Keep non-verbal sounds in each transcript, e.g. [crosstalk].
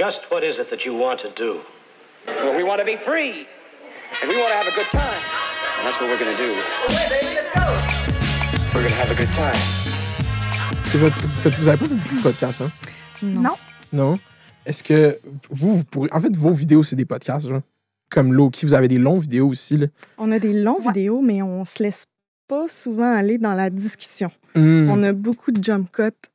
Just what is it that you want to do? Well, we want to be free, and we want to have a good time. And that's what we're going to do. We're going to have a good time. C'est votre, vous, avez pas fait de podcasts, hein? Non. Non? Est-ce que vous, vous pourrez. En fait, vos vidéos, c'est des podcasts, genre. Comme Loki, vous avez des longues vidéos aussi, là. On a des longues Ouais. vidéos, mais on se laisse pas souvent aller dans la discussion. Hmm. On a beaucoup de jump cuts.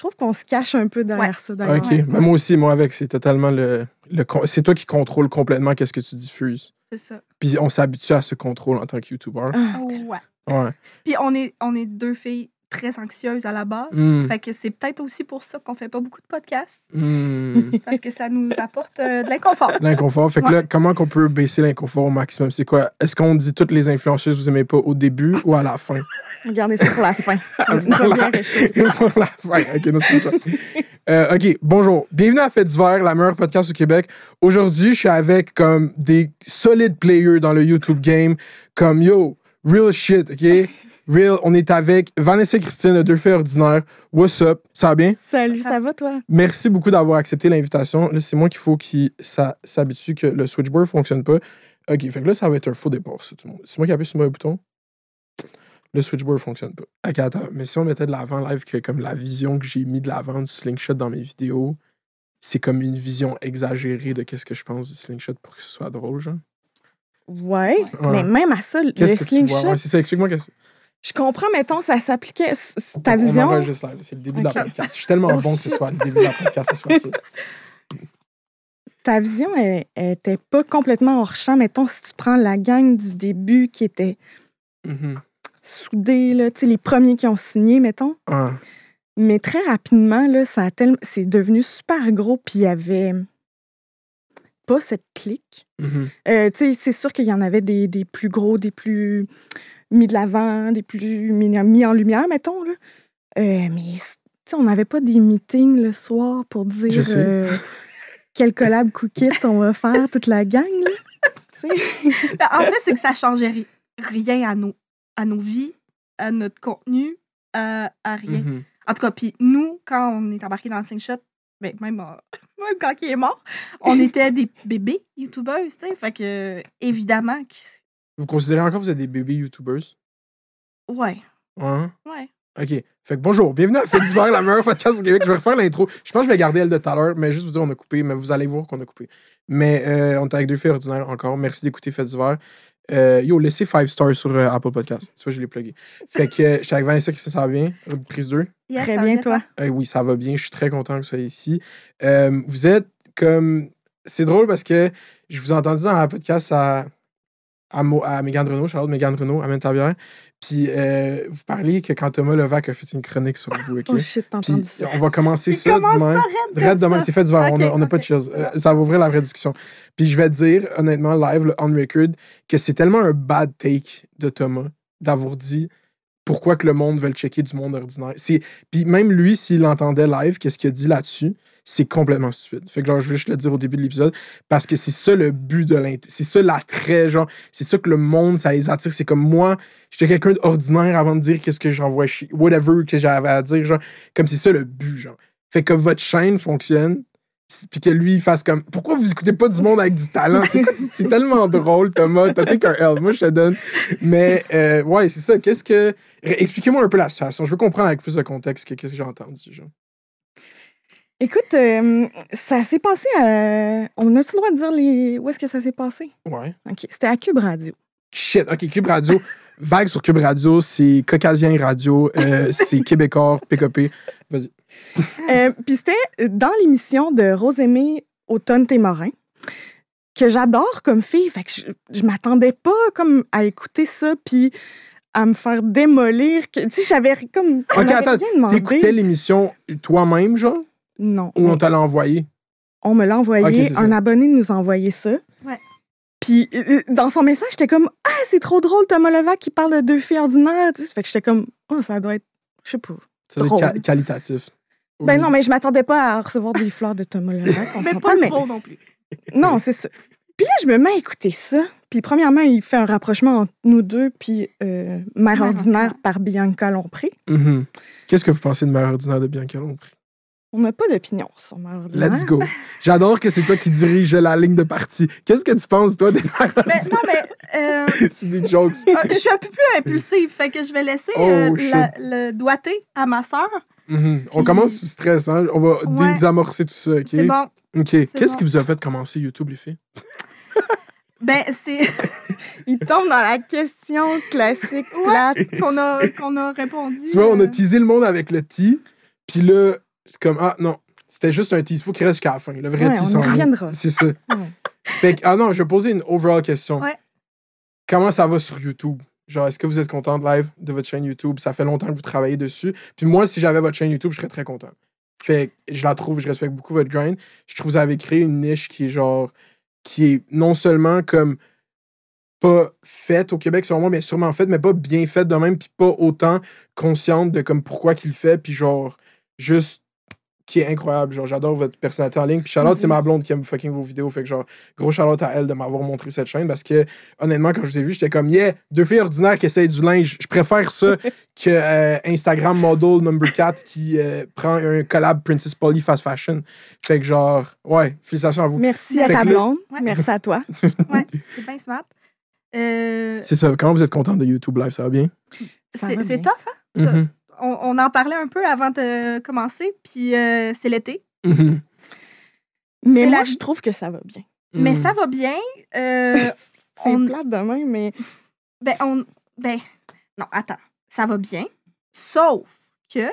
Je trouve qu'on se cache un peu derrière Ouais. ça. d'ailleurs. OK. Mais moi aussi, moi avec, c'est totalement le. le con- c'est toi qui contrôle complètement qu'est-ce que tu diffuses. C'est ça. Puis on s'habitue à ce contrôle en tant que YouTuber. Ah, Ouais. Ouais. Puis on est, on est deux filles très anxieuses à la base. Mm. Fait que c'est peut-être aussi pour ça qu'on fait pas beaucoup de podcasts. Hmm. [laughs] Parce que ça nous apporte euh, de l'inconfort. L'inconfort. Fait que là, comment qu'on peut baisser l'inconfort au maximum? C'est quoi? Est-ce qu'on dit toutes les influenceuses que vous aimez pas au début ou à la fin? Regardez ça pour la fin. [laughs] Pour la-. [laughs] Pour fin. OK, non, c'est pas ça. Euh, OK, bonjour. Bienvenue à Fête d'hiver, la meilleure podcast au Québec. Aujourd'hui, je suis avec comme des solides players dans le YouTube game, comme yo, real shit, OK? Real, on est avec Vanessa et Christine, de deux filles ordinaires. What's up? Ça va bien? Salut, ça va toi? Merci beaucoup d'avoir accepté l'invitation. Là, c'est moi qu'il faut qu'il s'a- s'habitue que le switchboard fonctionne pas. OK, fait que là, ça va être un faux départ, ça, tout le monde. C'est moi qui appuie sur le bouton. Le switchboard fonctionne pas. OK, attends. Mais si on mettait de l'avant live, que comme la vision que j'ai mis de l'avant du slingshot dans mes vidéos, c'est comme une vision exagérée de qu'est-ce que je pense du slingshot pour que ce soit drôle, genre. Ouais, Ouais. mais même à ça, le slingshot, Ouais, c'est ça, explique-moi qu'est-ce je comprends, mettons, ça s'appliquait. Ta on vision? enregistre live. C'est le début de la podcast. Je suis tellement bon que ce soit le début de la podcast, ce soit ça. [laughs] ta vision, elle, elle était pas complètement hors champ. Mettons, si tu prends la gang du début qui était soudée, là, tu sais, les premiers qui ont signé, mettons. Ah. Mais très rapidement, là, ça a tellement, c'est devenu super gros, puis il y avait pas cette clique. Euh, tu sais, c'est sûr qu'il y en avait des, des plus gros, des plus mis de l'avant, des plus mis, mis en lumière, mettons. Là. Euh, mais tu sais, on n'avait pas des meetings le soir pour dire euh, quel collab cookie on va faire, toute la gang. Là. [laughs] Ben, en fait, c'est que ça changeait ri- rien à nos, à nos vies, à notre contenu, à, à rien. Mhm. En tout cas, puis nous, quand on est embarqué dans le slingshot, ben, même, euh, [laughs] même quand il est mort, on était des bébés youtubeuses, tu sais. Fait que, évidemment, que- Vous considérez encore que vous êtes des bébés YouTubers? ouais, Hein? ouais. OK. Fait que bonjour, bienvenue à Fête d'hiver, la meilleure podcast au Québec. Je vais refaire l'intro. Je pense que je vais garder elle de tout à l'heure, mais juste vous dire, on a coupé, mais vous allez voir qu'on a coupé. Mais euh, on est avec deux filles ordinaires encore. Merci d'écouter Fête d'hiver. Euh, yo, laissez 5 stars sur euh, Apple Podcast. Tu vois, je l'ai plugué. Fait que euh, je suis avec Vanessa, Christine, ça va bien? Prise 2. Yes, Très ça bien, toi. Euh, oui, ça va bien. Je suis très content que vous soyez ici. Euh, vous êtes comme. C'est drôle parce que je vous ai entendu dans un podcast à, à, Mo- à Mégane Renault, Charlotte Mégane Renault, à Mentabière. Puis euh, vous parliez que quand Thomas Levac a fait une chronique sur vous, OK? Oh shit, Puis ça. on va commencer ça demain. ça demain, c'est fait d'hiver. on Ok, n'a on a pas de choses. Euh, ça va ouvrir la vraie discussion. Puis je vais dire, honnêtement, live, le on record, que c'est tellement un bad take de Thomas d'avoir dit pourquoi que le monde veut le checker du monde ordinaire. Puis même lui, s'il l'entendait live, qu'est-ce qu'il a dit là-dessus, c'est complètement stupide. Fait que genre, je veux juste le dire au début de l'épisode, parce que c'est ça le but de l'int... C'est ça l'attrait, genre, c'est ça que le monde, ça les attire. C'est comme moi, j'étais quelqu'un d'ordinaire avant de dire qu'est-ce que j'envoie chier, whatever que j'avais à dire, genre, comme c'est ça le but, genre. Fait que votre chaîne fonctionne, puis que lui il fasse comme pourquoi vous écoutez pas du monde avec du talent? C'est tellement drôle Thomas t'as pris qu'un L moi je te donne mais euh, ouais c'est ça qu'est-ce que expliquez-moi un peu la situation je veux comprendre avec plus de contexte que qu'est-ce que j'ai entendu genre. Écoute, euh, ça s'est passé à... On a-tu le droit de dire les... où est-ce que ça s'est passé? ouais OK, c'était à Cube Radio. shit ok Cube Radio vague sur Cube Radio c'est Caucasien Radio euh, [laughs] c'est Québécois PKP vas-y Euh, Puis c'était dans l'émission de Rosémée Automne-Témorin, que j'adore comme fille. Fait que je, je m'attendais pas comme à écouter ça, puis à me faire démolir. que- Tu sais, j'avais comme. ok attends t'écoutais l'émission toi-même genre? Non. ou on mais t'a envoyé? On me l'a envoyé. Un abonné nous a envoyé ça. Ouais. Puis euh, euh, dans son message, j'étais comme Ah, c'est trop drôle, Thomas Levac qui parle de deux filles ordinaires. Tu sais, Fait que j'étais comme Oh, ça doit être. Je sais pas. ça doit être qualitatif Ben non, mais je m'attendais pas à recevoir des fleurs de Thomas Levac. On [laughs] Mais pas mais- trop non plus. Non, c'est ça. Puis là, je me mets à écouter ça. Puis premièrement, il fait un rapprochement entre nous deux, puis euh, Mère Mère ordinaire ordinaire. par Bianca Lompré. Mhm. Qu'est-ce que vous pensez de Mère ordinaire de Bianca Lompré? On n'a pas d'opinion sur ma ordinaire. Let's go. [laughs] J'adore que c'est toi qui dirige la ligne de parti. Qu'est-ce que tu penses, toi, des mères Ben, non, mais euh, [laughs] C'est des jokes. euh, je suis un peu plus impulsive. Fait que je vais laisser euh, Oh, la- le doigté à ma sœur. Mhm. On commence sous stress, hein? On va Ouais. désamorcer tout ça, OK? C'est bon. OK. Qu'est-ce bon. qui vous a fait commencer YouTube, les filles? [laughs] Ben, c'est Il tombe dans la question classique plate. qu'on a, qu'on a répondu. Tu vois, on a euh, teasé le monde avec le T, puis là, c'est comme, ah non, c'était juste un tease. Faut qu'il reste jusqu'à la fin. Le vrai Ouais, T on reviendra. C'est ça. Fait que, ah non, je vais poser une overall question. Ouais. Comment ça va sur YouTube? Genre, est-ce que vous êtes content de live de votre chaîne YouTube? Ça fait longtemps que vous travaillez dessus. Puis moi, si j'avais votre chaîne YouTube, je serais très content. Fait que je la trouve, je respecte beaucoup votre grind. Je trouve que vous avez créé une niche qui est genre, qui est non seulement comme pas faite au Québec selon moi, mais sûrement faite, mais pas bien faite de même, puis pas autant consciente de comme pourquoi qu'il le fait, puis genre juste qui est incroyable. Genre, j'adore votre personnalité en ligne. Puis Charlotte, c'est ma blonde qui aime fucking vos vidéos. Fait que genre, gros Charlotte à elle de m'avoir montré cette chaîne parce que honnêtement, quand je vous ai vu, j'étais comme yeah, deux filles ordinaires qui essayent du linge. Je préfère ça [laughs] que euh, Instagram model number 4 qui euh, prend un collab Princess Polly fast fashion. Fait que genre, ouais, félicitations à vous. Merci Fait à ta là- blonde. Ouais. Merci à toi. [laughs] Ouais, c'est bien smart. Euh, C'est ça. Comment vous êtes contente de YouTube Live, ça va bien? C'est tough, hein? Mhm. On, on en parlait un peu avant de commencer, puis euh, c'est l'été. Mhm. Mais moi, la- je trouve que ça va bien. Mais Mhm. ça va bien. euh, [laughs] C'est on- plate demain, mais ben, on. Ben, non, attends. Ça va bien. Sauf que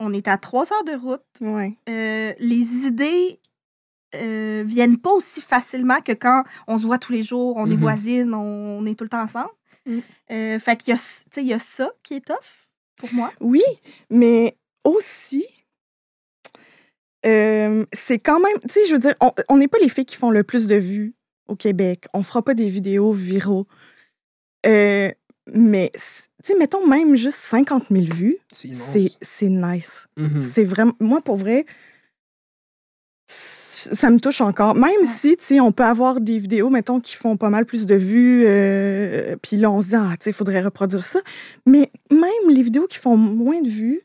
on est à trois heures de route. ouais. Euh, les idées euh, viennent pas aussi facilement que quand on se voit tous les jours, on est Mhm. voisines, on, on est tout le temps ensemble. Mm. Euh, fait qu'il y a, tu sais, il y a ça qui est tough pour moi. Oui, mais aussi, euh, c'est quand même, tu sais, je veux dire, on- n'est pas les filles qui font le plus de vues au Québec. On fera pas des vidéos viraux. Euh, mais, tu sais, mettons même juste 50 000 vues, C'est immense. c'est c'est nice. Mhm. C'est vraiment, moi, pour vrai, ça me touche encore. Même si, tu sais, on peut avoir des vidéos, mettons, qui font pas mal plus de vues, euh, puis là, on se dit, ah, tu sais, il faudrait reproduire ça. Mais même les vidéos qui font moins de vues,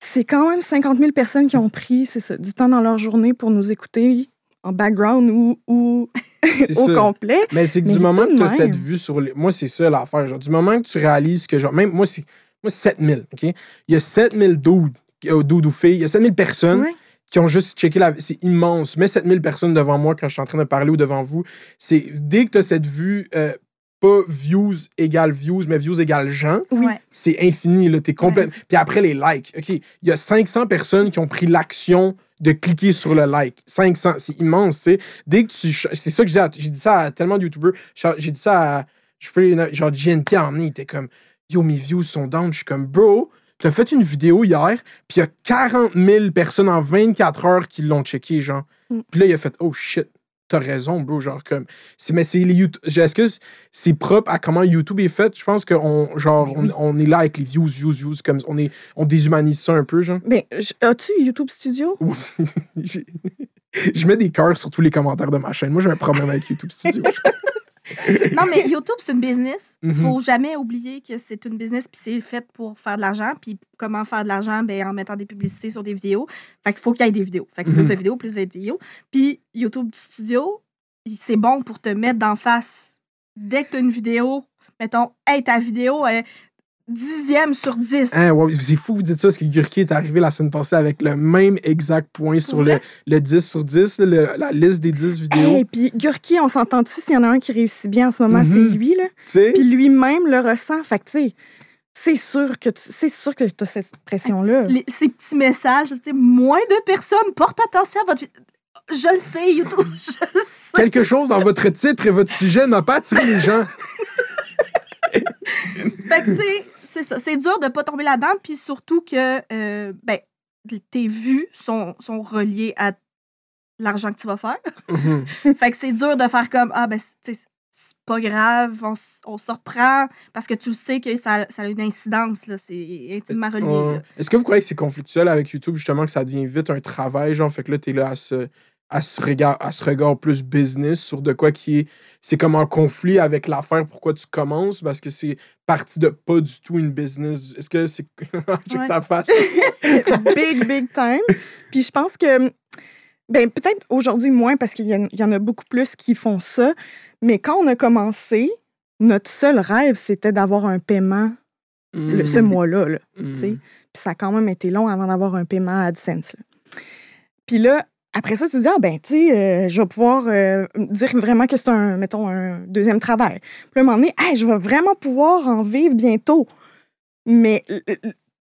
c'est quand même 50 000 personnes qui ont pris, c'est ça, du temps dans leur journée pour nous écouter en background ou, [laughs] [laughs] au ça. complet. Mais c'est que Mais du moment que tu as cette vue sur les. Moi, c'est ça l'affaire. Genre, du moment que tu réalises que, genre, même moi, c'est moi, c'est 7000, OK? Il y a 7000 dudes, euh, dudes ou filles, il y a 7000 personnes Ouais. Qui ont juste checké la. C'est immense. Mets 7000 personnes devant moi quand je suis en train de parler ou devant vous. C'est dès que tu as cette vue, euh, pas views égale views, mais views égale gens, Oui. C'est infini, là. T'es. Ouais. Puis après, les likes. OK, il y a 500 personnes qui ont pris l'action de cliquer sur le like. 500, c'est immense, tu sais. Dès que tu... C'est ça que j'ai dit. à- J'ai dit ça à tellement de YouTubers. J'ai dit ça à... Je peux... Genre, GNT en il était comme... Yo, mes views sont down. Je suis comme, bro, t'as fait une vidéo hier, puis il y a 40 000 personnes en 24 heures qui l'ont checké, genre. Mm. Puis là, il a fait, oh shit, t'as raison, bro. Genre, comme... c'est- Mais c'est les YouTube... Est-ce que c'est propre à comment YouTube est fait? Je pense qu'on genre, on, on est là avec les views, views, views, comme on, est, on déshumanise ça un peu, genre. Mais j- as-tu YouTube Studio? [laughs] Oui. Je mets des cœurs sur tous les commentaires de ma chaîne. Moi, j'ai un problème avec YouTube Studio. [laughs] [laughs] Non, mais YouTube, c'est une business. Il Mhm. faut jamais oublier que c'est une business, puis c'est fait pour faire de l'argent. Puis comment faire de l'argent? Ben, en mettant des publicités sur des vidéos. Fait qu'il faut qu'il y ait des vidéos. Fait que plus Mhm. de vidéos, plus de vidéos. Puis YouTube Studio, c'est bon pour te mettre d'en face. Dès que tu as une vidéo, mettons, hey, ta vidéo est dixième sur 10. Hein, ouais, c'est fou que vous dites ça, parce que Gurki est arrivé la semaine passée avec le même exact point sur le, le 10 sur 10, là, le- la liste des 10 vidéos. Et puis Gurki, on s'entend-tu s'il y en a un qui réussit bien en ce moment, Mhm. c'est lui, là. Tu sais? Puis lui-même le ressent. Fait que, tu sais, c'est sûr que tu c'est sûr que as cette pression-là. Les- ces petits messages, tu sais, moins de personnes portent attention à votre vidéo. Je le sais, YouTube, [laughs] je le sais. Quelque chose dans votre titre et votre sujet n'a pas attiré les gens. [laughs] Fait que, tu sais, c'est ça. C'est dur de pas tomber là-dedans. Puis surtout que, euh, ben, tes vues sont, sont reliées à l'argent que tu vas faire. Mhm. [laughs] fait que c'est dur de faire comme, ah, ben, tu sais, c'est pas grave, on, on se reprend parce que tu sais que ça, ça a une incidence, là. C'est intimement relié. Est-ce que vous croyez que c'est conflictuel avec YouTube, justement, que ça devient vite un travail, genre, fait que là, t'es là à se à ce regard, à ce regard plus business sur de quoi qui est. C'est comme en conflit avec l'affaire pourquoi tu commences parce que c'est parti de pas du tout une business. Est-ce que c'est. [laughs] Je sais que ça fasse. [laughs] big, big time. Puis je pense que, ben peut-être aujourd'hui moins parce qu'il y, y en a beaucoup plus qui font ça. Mais quand on a commencé, notre seul rêve, c'était d'avoir un paiement le, ce Mm, mois-là. Là, mm. sais. Puis ça a quand même été long avant d'avoir un paiement à AdSense. là. Puis là, après ça, tu te dis, ah ben, tu sais, euh, je vais pouvoir euh, dire vraiment que c'est un, mettons, un deuxième travail. Puis à un moment donné, Hey, je vais vraiment pouvoir en vivre bientôt. Mais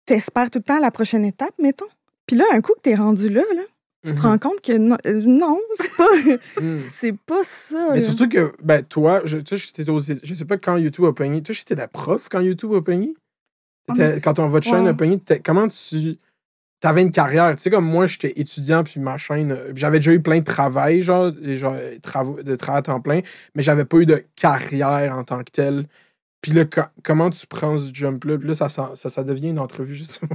t'espères tout le temps la prochaine étape, mettons? Puis là, un coup que t'es rendu là, là tu te Mhm. rends compte que non, euh, non, [laughs] c'est pas, Mm. c'est pas ça. Mais là. surtout que, ben, toi, je, je sais pas quand YouTube a pogné. Toi, j'étais la prof quand YouTube a pogné? T'étais- Quand ton, votre chaîne Ouais. a pogné, comment tu. T'avais une carrière. Tu sais, comme moi, j'étais étudiant, puis ma chaîne. euh, J'avais déjà eu plein de travail, genre, genre euh, de travail à temps plein, mais j'avais pas eu de carrière en tant que telle. Puis là, co- comment tu prends ce jump-là? Puis là, ça, ça, ça, ça devient une entrevue, justement.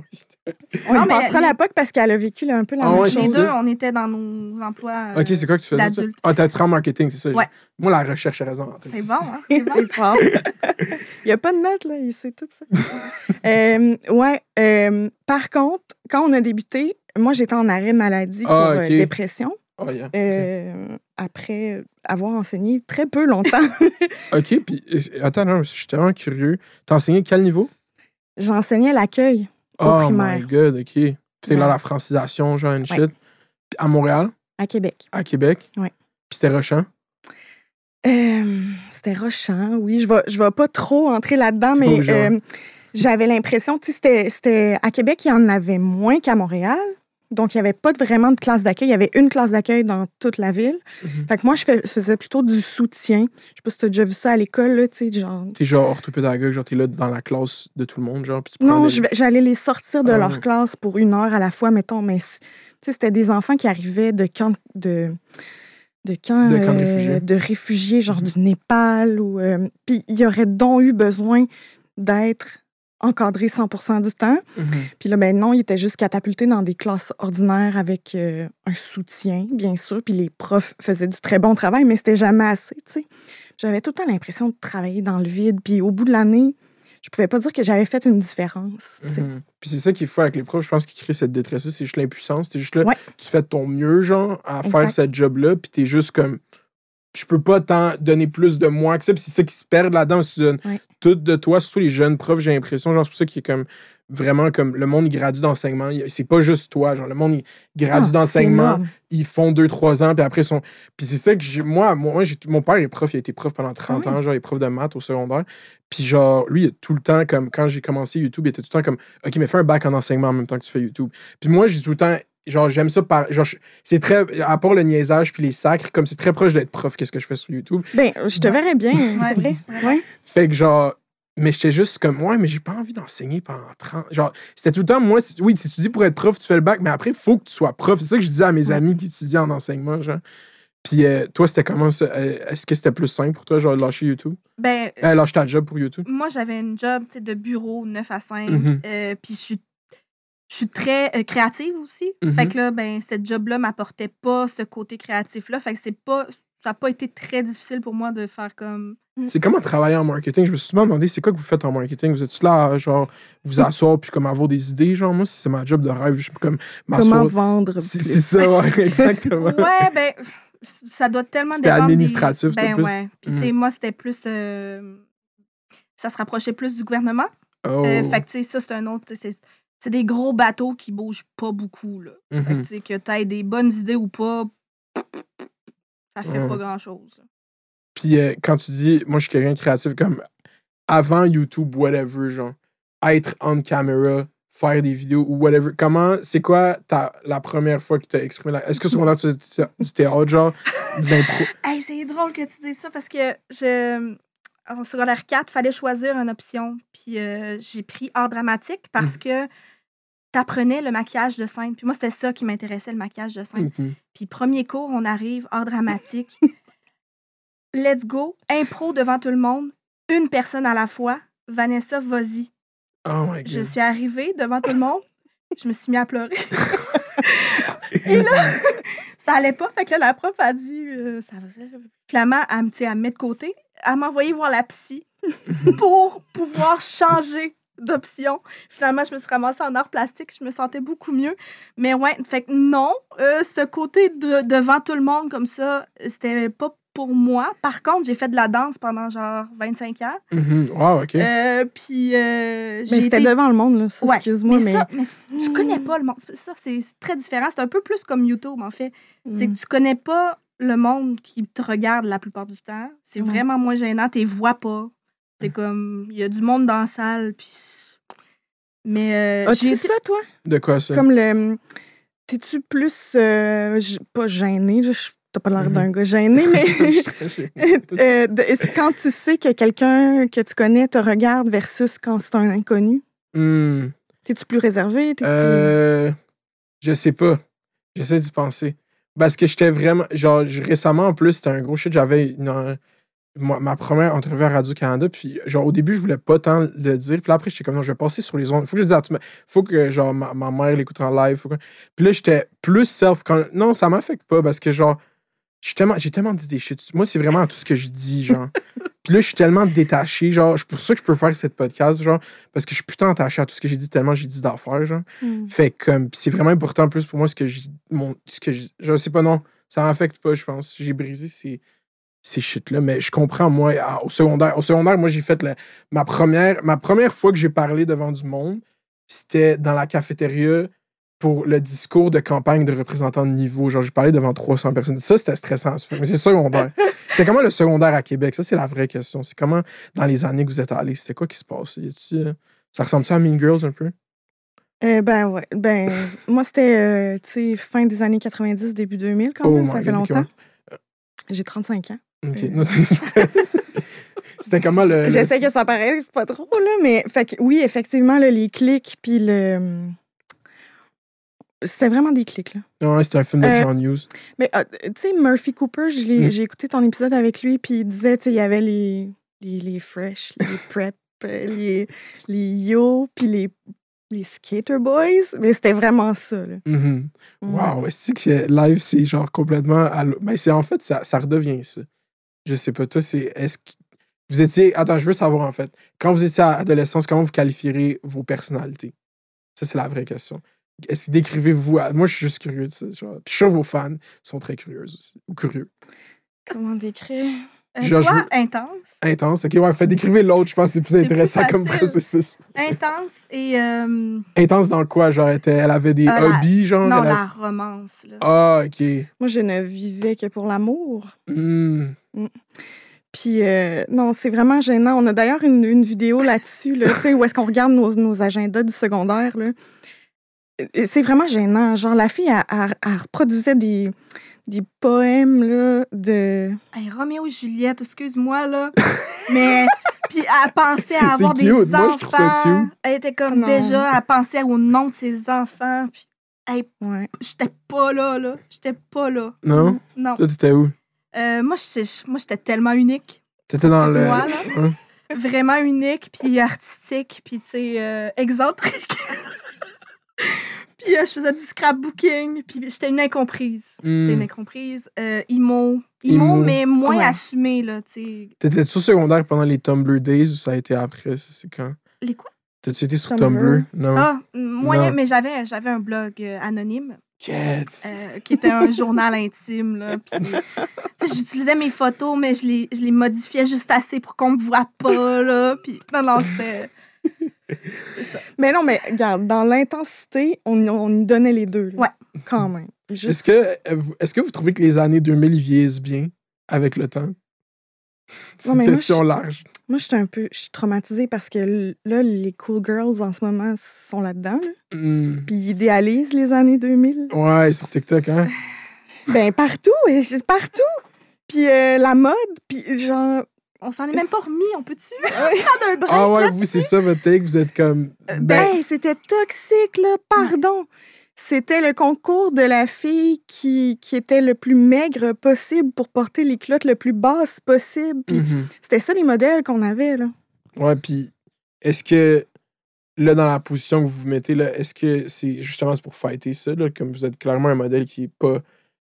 [laughs] On Non, y mais passera la POC parce qu'elle a vécu là, un peu la Ah même ouais, chose. Les deux, on était dans nos emplois. ok, c'est quoi que tu faisais? d'adulte. Ah, t'as en marketing, c'est ça? Ouais. Moi, la recherche a raison. C'est bon, hein? C'est bon. [laughs] fort. Il n'y a pas de notes, là. Il sait tout ça. [laughs] Euh, ouais. euh, par contre, quand on a débuté, moi, j'étais en arrêt maladie pour Ah, euh, ok. dépression. Oh, yeah. euh, après avoir enseigné très peu longtemps. [laughs] OK, puis euh, attends, non, je suis tellement curieux. T'as enseigné quel niveau? J'enseignais l'accueil au oh primaire my god, OK. C'est Ouais. là la francisation, genre, une Ouais. shit. À Montréal, à Québec. à Québec? Ouais. Puis c'était Rochant. Euh, C'était rochant, oui. Je vais, je vais pas trop entrer là-dedans, mais euh, j'avais l'impression, tu sais, c'était à Québec, il y en avait moins qu'à Montréal. Donc, il n'y avait pas vraiment de classe d'accueil. Il y avait une classe d'accueil dans toute la ville. Mhm. Fait que moi, je fais- faisais plutôt du soutien. Je sais pas si tu as déjà vu ça à l'école, là, tu sais, genre. T'es genre orthopédagogue, genre t'es là dans la classe de tout le monde, genre, puis tu Non, j'allais les sortir de Ah. leur classe pour une heure à la fois, mettons. Mais tu sais, c'était des enfants qui arrivaient de camps de, de camps, De euh, réfugiés. de réfugiés, genre Mhm. du Népal. ou euh, Puis il y aurait donc eu besoin d'être encadrés 100 du temps. Mhm. Puis là, ben non, ils étaient juste catapultés dans des classes ordinaires avec euh, un soutien, bien sûr. Puis les profs faisaient du très bon travail, mais c'était jamais assez, tu sais. J'avais tout le temps l'impression de travailler dans le vide. Puis au bout de l'année, je pouvais pas dire que j'avais fait une différence, tu sais. Mhm. Puis c'est ça qu'il faut avec les profs, je pense, qui crée cette détresse-là, c'est juste l'impuissance. T'es juste là, Ouais. tu fais ton mieux, genre, à faire cette job-là, puis t'es juste comme, je peux pas t'en donner plus de moi que ça, puis c'est ça qui se perd là-dedans, si tu donnes Ouais. tout de toi, surtout les jeunes profs, j'ai l'impression, genre, c'est pour ça qu'il est comme, vraiment, comme, le monde, gradue d'enseignement, c'est pas juste toi, genre, le monde, gradue Ah, d'enseignement, ils font deux, trois ans, puis après, ils sont. Puis c'est ça que j'ai. Moi, moi j'ai, mon père est prof, il a été prof pendant 30 Ah oui. ans, genre, il est prof de maths au secondaire. Puis genre, lui, il a tout le temps, comme quand j'ai commencé YouTube, il était tout le temps comme, OK, mais fais un bac en enseignement en même temps que tu fais YouTube. Puis moi, j'ai tout le temps. Genre, j'aime ça par. Genre, je- c'est très. À part le niaisage puis les sacres, comme c'est très proche d'être prof, qu'est-ce que je fais sur YouTube. Ben, je te verrais bien, c'est vrai. Ouais. Fait que genre. Mais j'étais juste comme, ouais, mais j'ai pas envie d'enseigner pendant 30. Genre, c'était tout le temps, moi, si- oui, si tu dis pour être prof, tu fais le bac, mais après, il faut que tu sois prof. C'est ça que je disais à mes Ouais. amis qui étudiaient en enseignement, genre. Puis euh, toi, c'était comment ça? Euh, Est-ce que c'était plus simple pour toi, genre, de lâcher YouTube? Ben, Euh, lâcher ta job pour YouTube? moi, j'avais une job tu sais, de bureau 9 à 5. Mhm. euh, puis je suis, je suis très euh, créative aussi. Mhm. Fait que là, ben, cette job-là m'apportait pas ce côté créatif-là. Fait que c'est pas. Ça n'a pas été très difficile pour moi de faire comme. C'est comment travailler en marketing? Je me suis souvent demandé, c'est quoi que vous faites en marketing? Vous êtes là, à, genre, vous asseoir puis comme avoir des idées, genre, moi, c'est ma job de rêve. Je suis comme Comment vendre C'est ça, ouais, [laughs] exactement. Ouais, ben, ça doit tellement C'était dépendre. des- administratif, toi, Ben, plus? ouais. Puis, Mhm. tu sais, moi, c'était plus. euh, ça se rapprochait plus du gouvernement. Oh. Euh, fait que, tu sais, ça, c'est un autre. Tu C'est des gros bateaux qui bougent pas beaucoup, là. Fait que, Mhm. tu sais, que t'aies des bonnes idées ou pas, ça fait pas grand-chose. Puis euh, quand tu dis, moi je suis quelqu'un de créatif, comme avant YouTube, whatever, genre, être on camera, faire des vidéos ou whatever, comment, c'est quoi ta, la première fois que tu as exprimé la. Est-ce que secondaire tu faisais du- théâtre, genre, de l'impro? [laughs] Hey, c'est drôle que tu dises ça parce que je. En secondaire 4, fallait choisir une option. Puis euh, j'ai pris art dramatique parce que t'apprenais le maquillage de scène. Puis moi, c'était ça qui m'intéressait, le maquillage de scène. Mhm. Puis premier cours, on arrive, art dramatique. [laughs] Let's go, impro devant tout le monde, une personne à la fois. Vanessa, vas-y. Oh my god. Je suis arrivée devant tout le monde, je me suis mis à pleurer. [laughs] Et là, [laughs] ça allait pas. Fait que là, la prof a dit, euh, ça va. Finalement, elle, elle me met de côté. Elle m'a envoyé voir la psy pour pouvoir changer d'option. Finalement, je me suis ramassée en art plastique. Je me sentais beaucoup mieux. Mais ouais, fait que non, euh, ce côté de, devant tout le monde comme ça, c'était pas pour moi. Par contre, j'ai fait de la danse pendant genre 25 ans. Mhm. Wow, OK. Euh, puis euh, Mais c'était été- devant le monde, là. ça, Ouais, Excuse-moi, mais. ça, mais tu, tu connais pas le monde. C'est- Ça, c'est très différent. C'est un peu plus comme YouTube, en fait. C'est Mm. que tu connais pas le monde qui te regarde la plupart du temps. C'est vraiment moins gênant. Tu les vois pas. C'est comme, il y a du monde dans la salle, puis... Mais euh, As-tu ça, toi? De quoi, ça? Comme le. T'es-tu plus. euh, j- pas gêné, je- t'as pas l'air Mhm. d'un gars gêné, mais. [laughs] [laughs] euh, de- quand tu sais que quelqu'un que tu connais te regarde versus quand c'est un inconnu, Hmm. t'es-tu plus réservé? Euh, je sais pas. J'essaie d'y penser. Parce que j'étais vraiment. Genre, récemment, en plus, c'était un gros shit. J'avais une, moi- ma première entrevue à Radio-Canada. Puis, genre, au début, je voulais pas tant le dire. Puis là, après, j'étais comme, non, je vais passer sur les ondes. Faut que je dise à tout le monde. Faut que, genre, ma, ma mère l'écoute en live. Faut que... Puis là, j'étais plus self. Non, ça m'affecte pas parce que, genre, j'ai tellement, j'ai tellement dit des shit. Moi, c'est vraiment tout ce que je dis, genre. [laughs] Puis là, je suis tellement détaché. Genre, c'est pour ça que je peux faire cette podcast, genre, parce que je suis putain attaché à tout ce que j'ai dit, tellement j'ai dit d'affaires, genre. Hmm. Fait que comme, c'est vraiment important plus pour moi ce que je mon ce que je, je sais pas non, ça m'affecte pas, je pense. J'ai brisé ces ces shit là, mais je comprends moi au secondaire, au secondaire moi j'ai fait la- ma première ma première fois que j'ai parlé devant du monde, c'était dans la cafétéria pour le discours de campagne de représentant de niveau. Genre, j'ai parlé devant 300 personnes. Ça, c'était stressant. Mais c'est secondaire. [laughs] C'était comment le secondaire à Québec? Ça, c'est la vraie question. C'est comment, dans les années que vous êtes allés, c'était quoi qui se a-tu, euh, Ça ressemble-tu à Mean Girls un peu? Euh, ben ouais. Ben, [laughs] moi, c'était, euh, tu sais, fin des années 90, début 2000, quand Oh même. Ça fait God, longtemps. J'ai 35 ans. Ok. Non, c'est- [laughs] C'était comment le. le- J'essaie que ça paraisse pas trop, là, mais fait que, oui, effectivement, là, les clics, puis le. C'était vraiment des clics, là. Ouais, c'était un film de Euh, John Hughes. Mais, euh, tu sais, Murphy Cooper, Mm. j'ai écouté ton épisode avec lui, puis il disait, tu sais, il y avait les, les, les fresh, les [laughs] prep, les, les yo, puis les, les skater boys. Mais c'était vraiment ça, là. Mhm. Mm. Wow, c'est que live, c'est genre complètement. à Ben, c'est en fait, ça, ça redevient ça. Je sais pas, toi, c'est. Est-ce que. Vous étiez. Attends, je veux savoir en fait. Quand vous étiez à adolescence, comment vous qualifieriez vos personnalités? Ça, c'est la vraie question. Est-ce que décrivez-vous. à- Moi, je suis juste curieux de ça. Genre. Puis je suis sûr vos fans sont très curieux aussi. Ou curieux. Comment décrire? Euh, Genre, je toi, veux- intense? Intense. Ok, ouais, fait décrivez l'autre. Je pense que c'est plus C'est intéressant plus comme processus. Intense et... euh, Intense dans quoi? Genre, elle, était- elle avait des Euh, la- hobbies, genre? non, la romance, là. Ah, ok. Moi, je ne vivais que pour l'amour. Hmm. Puis, euh, non, c'est vraiment gênant. On a d'ailleurs une, une vidéo là-dessus, là, tu sais, où est-ce qu'on regarde nos, nos agendas du secondaire. C'est vraiment gênant. Genre, la fille, elle, elle- elle reproduisait des, des poèmes là, de. Hey, Roméo et Juliette, excuse-moi, là. Mais... [laughs] Puis elle pensait à avoir C'est des enfants. Moi, je trouve ça cute. Elle était comme Non. déjà, elle pensait au nom de ses enfants. Puis Ouais. j'étais pas là, là. J'étais pas là. Non? Non. Toi, t'étais où? Euh, moi, j'étais- moi, j'étais tellement unique. T'étais dans le. Excuse-moi, [laughs] là. Vraiment unique, puis artistique, puis, tu sais, euh, excentrique. [laughs] puis euh, je faisais du scrapbooking, puis j'étais une incomprise. J'étais une Hmm. incomprise. Emo. Emo. mais moins Ouais. assumé, là, tu sais. T'étais sur secondaire pendant les Tumblr Days ou ça a été après? C'est quand? Les quoi? T'as-tu été sur Tumblr? Tumblr? Non. Ah, moyen, Non. mais j'avais, j'avais un blog anonyme Euh, qui était un journal intime. Là, j'utilisais mes photos, mais je les, je les modifiais juste assez pour qu'on me voit pas. Là, puis, non, non, c'était. Mais non, mais regarde, dans l'intensité, on, on y donnait les deux. là. Ouais. Quand même. Juste- Est-ce que, euh, vous- est-ce que vous trouvez que les années 2000 ils vieillissent bien avec le temps? C'est une question large. Moi, je suis un peu. Je suis traumatisée parce que là, les cool girls en ce moment sont là-dedans. là. Hmm. Puis ils idéalisent les années 2000. Ouais, sur TikTok, hein? Ben, partout, partout. Puis euh, la mode, puis genre. On s'en est même pas remis, on peut-tu? [laughs] Ouais. Prendre un break, Ah ouais, vous, c'est ça votre take, vous êtes comme. Ben, Ben, c'était toxique, là, pardon. C'était le concours de la fille qui, qui était le plus maigre possible pour porter les culottes le plus basses possible. Mhm. c'était ça les modèles qu'on avait, là. Ouais, puis est-ce que là, dans la position que vous vous mettez, là, est-ce que c'est justement pour fighter ça, là, comme vous êtes clairement un modèle qui est pas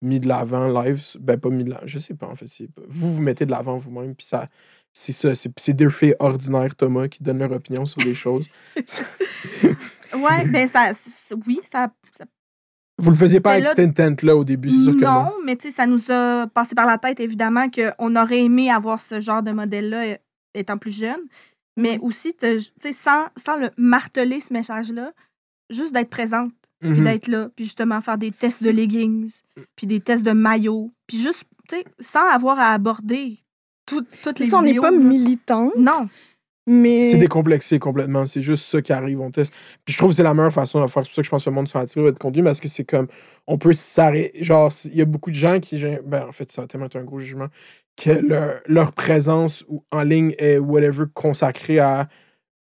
mis de l'avant live. Ben, pas mis de l'avant. Je sais pas, en fait. pas- Vous, vous mettez de l'avant vous-même, puis ça. C'est ça, c'est c'est deux filles ordinaires, Thomas, qui donnent leur opinion sur les choses. [laughs] [laughs] Ouais, ben ça, oui, ça, ça- Vous le faisiez pas Mais avec là- cet intent-là au début, c'est sûr que non. non, mais tu sais, ça nous a passé par la tête, évidemment, qu'on aurait aimé avoir ce genre de modèle-là euh, étant plus jeune. Mais Mm. aussi, tu sais, sans, sans le marteler, ce message-là, juste d'être présente, puis Mhm. d'être là, puis justement faire des tests de leggings, puis des tests de maillot, puis juste, tu sais, sans avoir à aborder tout- toutes les Ça, on n'est vidéos. pas là. militant, Non. C'est décomplexé complètement. C'est juste ça qui arrive. On teste. Puis je trouve que c'est la meilleure façon de faire. C'est pour ça que je pense que le monde s'en attire de contenu parce que c'est comme. On peut s'arrêter. Genre, il y a beaucoup de gens qui. Ben, en fait, ça a tellement un gros jugement. Que leur, leur présence en ligne est whatever consacrée à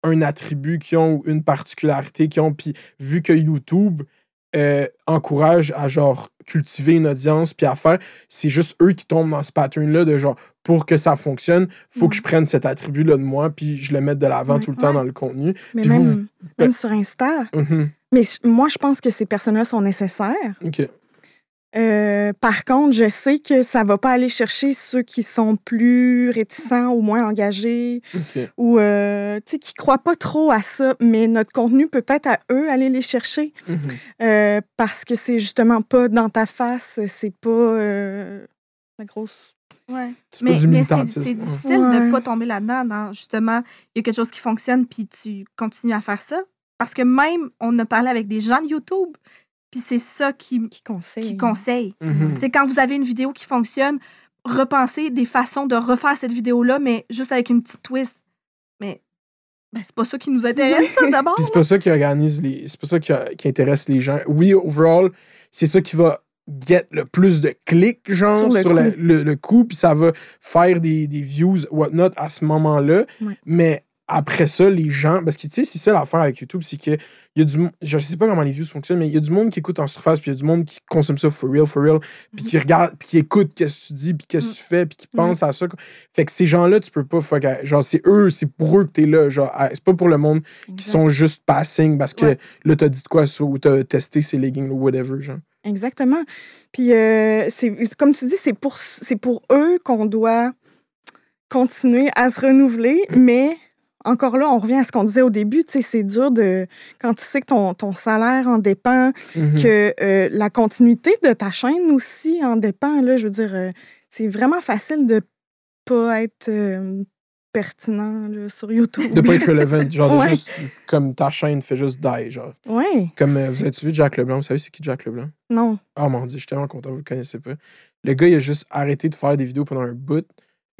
un attribut qu'ils ont ou une particularité qu'ils ont. Puis vu que YouTube euh, encourage à genre cultiver une audience puis à faire, c'est juste eux qui tombent dans ce pattern-là de genre pour que ça fonctionne, faut que je prenne cet attribut-là de moi puis je le mette de l'avant Ouais. tout le temps dans le contenu. mais même, vous- même sur Insta. Mhm. Mais moi, je pense que ces personnes-là sont nécessaires. Euh, par contre, je sais que ça va pas aller chercher ceux qui sont plus réticents ou moins engagés ou euh, qui croient pas trop à ça. Mais notre contenu peut peut-être à eux aller les chercher Mhm. euh, parce que c'est justement pas dans ta face, c'est pas euh, la grosse. Ouais. Mais, c'est ouais. difficile de Ouais. ne pas tomber là-dedans. Dans, justement, il y a quelque chose qui fonctionne, puis tu continues à faire ça. Parce que même, on a parlé avec des gens de YouTube, puis c'est ça qui, Qui conseille. qui conseille. Mhm. Quand vous avez une vidéo qui fonctionne, repensez des façons de refaire cette vidéo-là, mais juste avec une petite twist. Mais ben, c'est pas ça qui nous intéresse, ça, d'abord. Puis c'est pas ça qui organise les. C'est pas ça qui, qui intéresse les gens. Oui, overall, c'est ça qui va get le plus de clics, genre, Sur le sur, coup. le- le coup, puis ça va faire des, des views, whatnot, à ce moment-là. Ouais. Mais après ça, les gens. Parce que, tu sais, c'est ça l'affaire avec YouTube, c'est que y a du monde. Je sais pas comment les views fonctionnent, mais il y a du monde qui écoute en surface, puis il y a du monde qui consomme ça for real, for real, puis qui regarde, puis qui écoute qu'est-ce que tu dis, puis qu'est-ce que tu fais, puis qui pense à ça. Fait que ces gens-là, tu peux pas. fuck, genre, c'est eux, c'est pour eux que t'es là. Genre, c'est pas pour le monde qui sont juste passing parce que Ouais. là, t'as dit de quoi ou t'as testé ces leggings ou whatever, genre. Exactement. Puis, euh, c'est comme tu dis, c'est pour, c'est pour eux qu'on doit continuer à se renouveler, mais encore là, on revient à ce qu'on disait au début, tu sais, c'est dur de... Quand tu sais que ton, ton salaire en dépend, Mhm. que euh, la continuité de ta chaîne aussi en dépend, là, je veux dire, euh, c'est vraiment facile de pas être euh, pertinent là, sur YouTube. De pas être relevant. [laughs] Genre, de Ouais. juste, comme ta chaîne fait juste die, genre. Ouais. Comme, vous avez-tu vu Jack Leblanc? Vous savez c'est qui Jack Leblanc? Non. Oh mon dieu, je suis tellement content, vous le connaissez pas. Le gars, il a juste arrêté de faire des vidéos pendant un bout.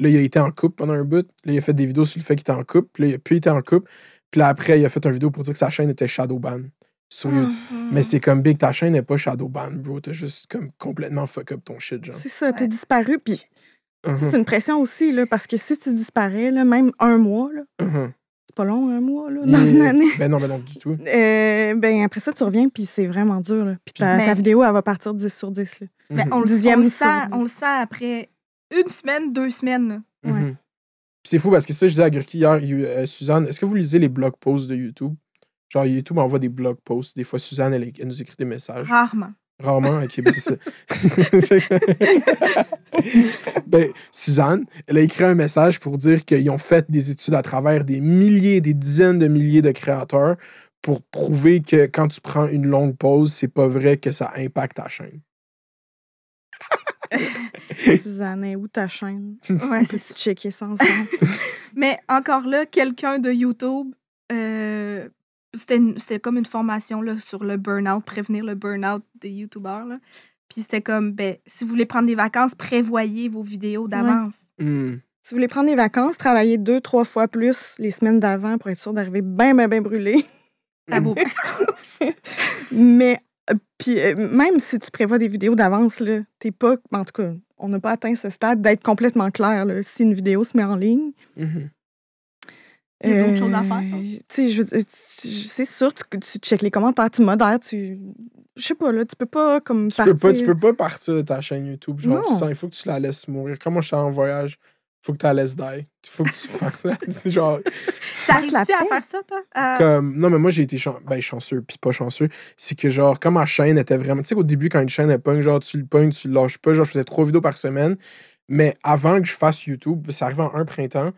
Là, il a été en couple pendant un bout. Là, il a fait des vidéos sur le fait qu'il était en couple. Puis là, il a plus été en couple. Puis là, après, il a fait une vidéo pour dire que sa chaîne était Shadowban sur YouTube. Mm. Mais c'est comme big, ta chaîne n'est pas Shadowban, bro. T'as juste comme complètement fuck up ton shit, genre. C'est ça, t'es Ouais. disparu. Puis Mhm, c'est une pression aussi, là, parce que si tu disparais, là, même un mois, là, mhm. c'est pas long, un mois, là, dans une année. Ben non, ben non, du tout. Euh, ben après ça, tu reviens, puis c'est vraiment dur. Là. Puis ta, Mais- ta vidéo, elle va partir 10 sur 10. Là. Mais Mhm. on, le- Dixième on le sent, on le sent après une semaine, deux semaines. Ouais. Mhm. C'est fou parce que ça, je disais à Gurki hier, euh, Suzanne, est-ce que vous lisez les blog posts de YouTube? Genre, YouTube envoie des blog posts. Des fois, Suzanne, elle, elle nous écrit des messages. Rarement. Rarement, ok, ben c'est ça. [laughs] ben, Suzanne, elle a écrit un message pour dire qu'ils ont fait des études à travers des milliers, des dizaines de milliers de créateurs pour prouver que quand tu prends une longue pause, c'est pas vrai que ça impacte ta chaîne. [laughs] Suzanne, où ta chaîne? Ouais, c'est peut-tu checker ça ensemble? [laughs] Mais encore là, quelqu'un de YouTube, euh, c'était une- c'était comme une formation là, sur le burn-out, prévenir le burn-out des YouTubeurs. là. Puis c'était comme, ben, si vous voulez prendre des vacances, prévoyez vos vidéos d'avance. Hmm. si vous voulez prendre des vacances, travaillez deux, trois fois plus les semaines d'avant pour être sûr d'arriver bien, bien, bien brûlé. À vos [laughs] Mais, puis euh, même si tu prévois des vidéos d'avance, là, t'es pas... En tout cas, on n'a pas atteint ce stade d'être complètement clair. Là, si une vidéo se met en ligne, Mhm. Il y a d'autres choses à faire. Euh, Tu sais, je veux- euh, tu- c'est sûr, tu, tu checkes les commentaires, tu modères, tu. Je sais pas, là, tu peux pas comme Tu peux, pas, tu partir- peux pas partir de ta chaîne YouTube. Genre, Non. tu sens, il faut que tu la laisses mourir. Comme moi, je suis en voyage faut que tu la laisses [laughs] die. Faut que tu fasses ça. C'est genre, T'arrives-tu à faire ça, toi? Euh, comme. Non, mais moi, j'ai été chan- ben, chanceux, puis pas chanceux. C'est que, genre, comme ma chaîne était vraiment. Tu sais, qu'au début, quand une chaîne, elle pogne, genre, tu le pognes, tu le lâches pas. Genre, je faisais trois vidéos par semaine. Mais avant que je fasse YouTube, ça arrivait en un printemps.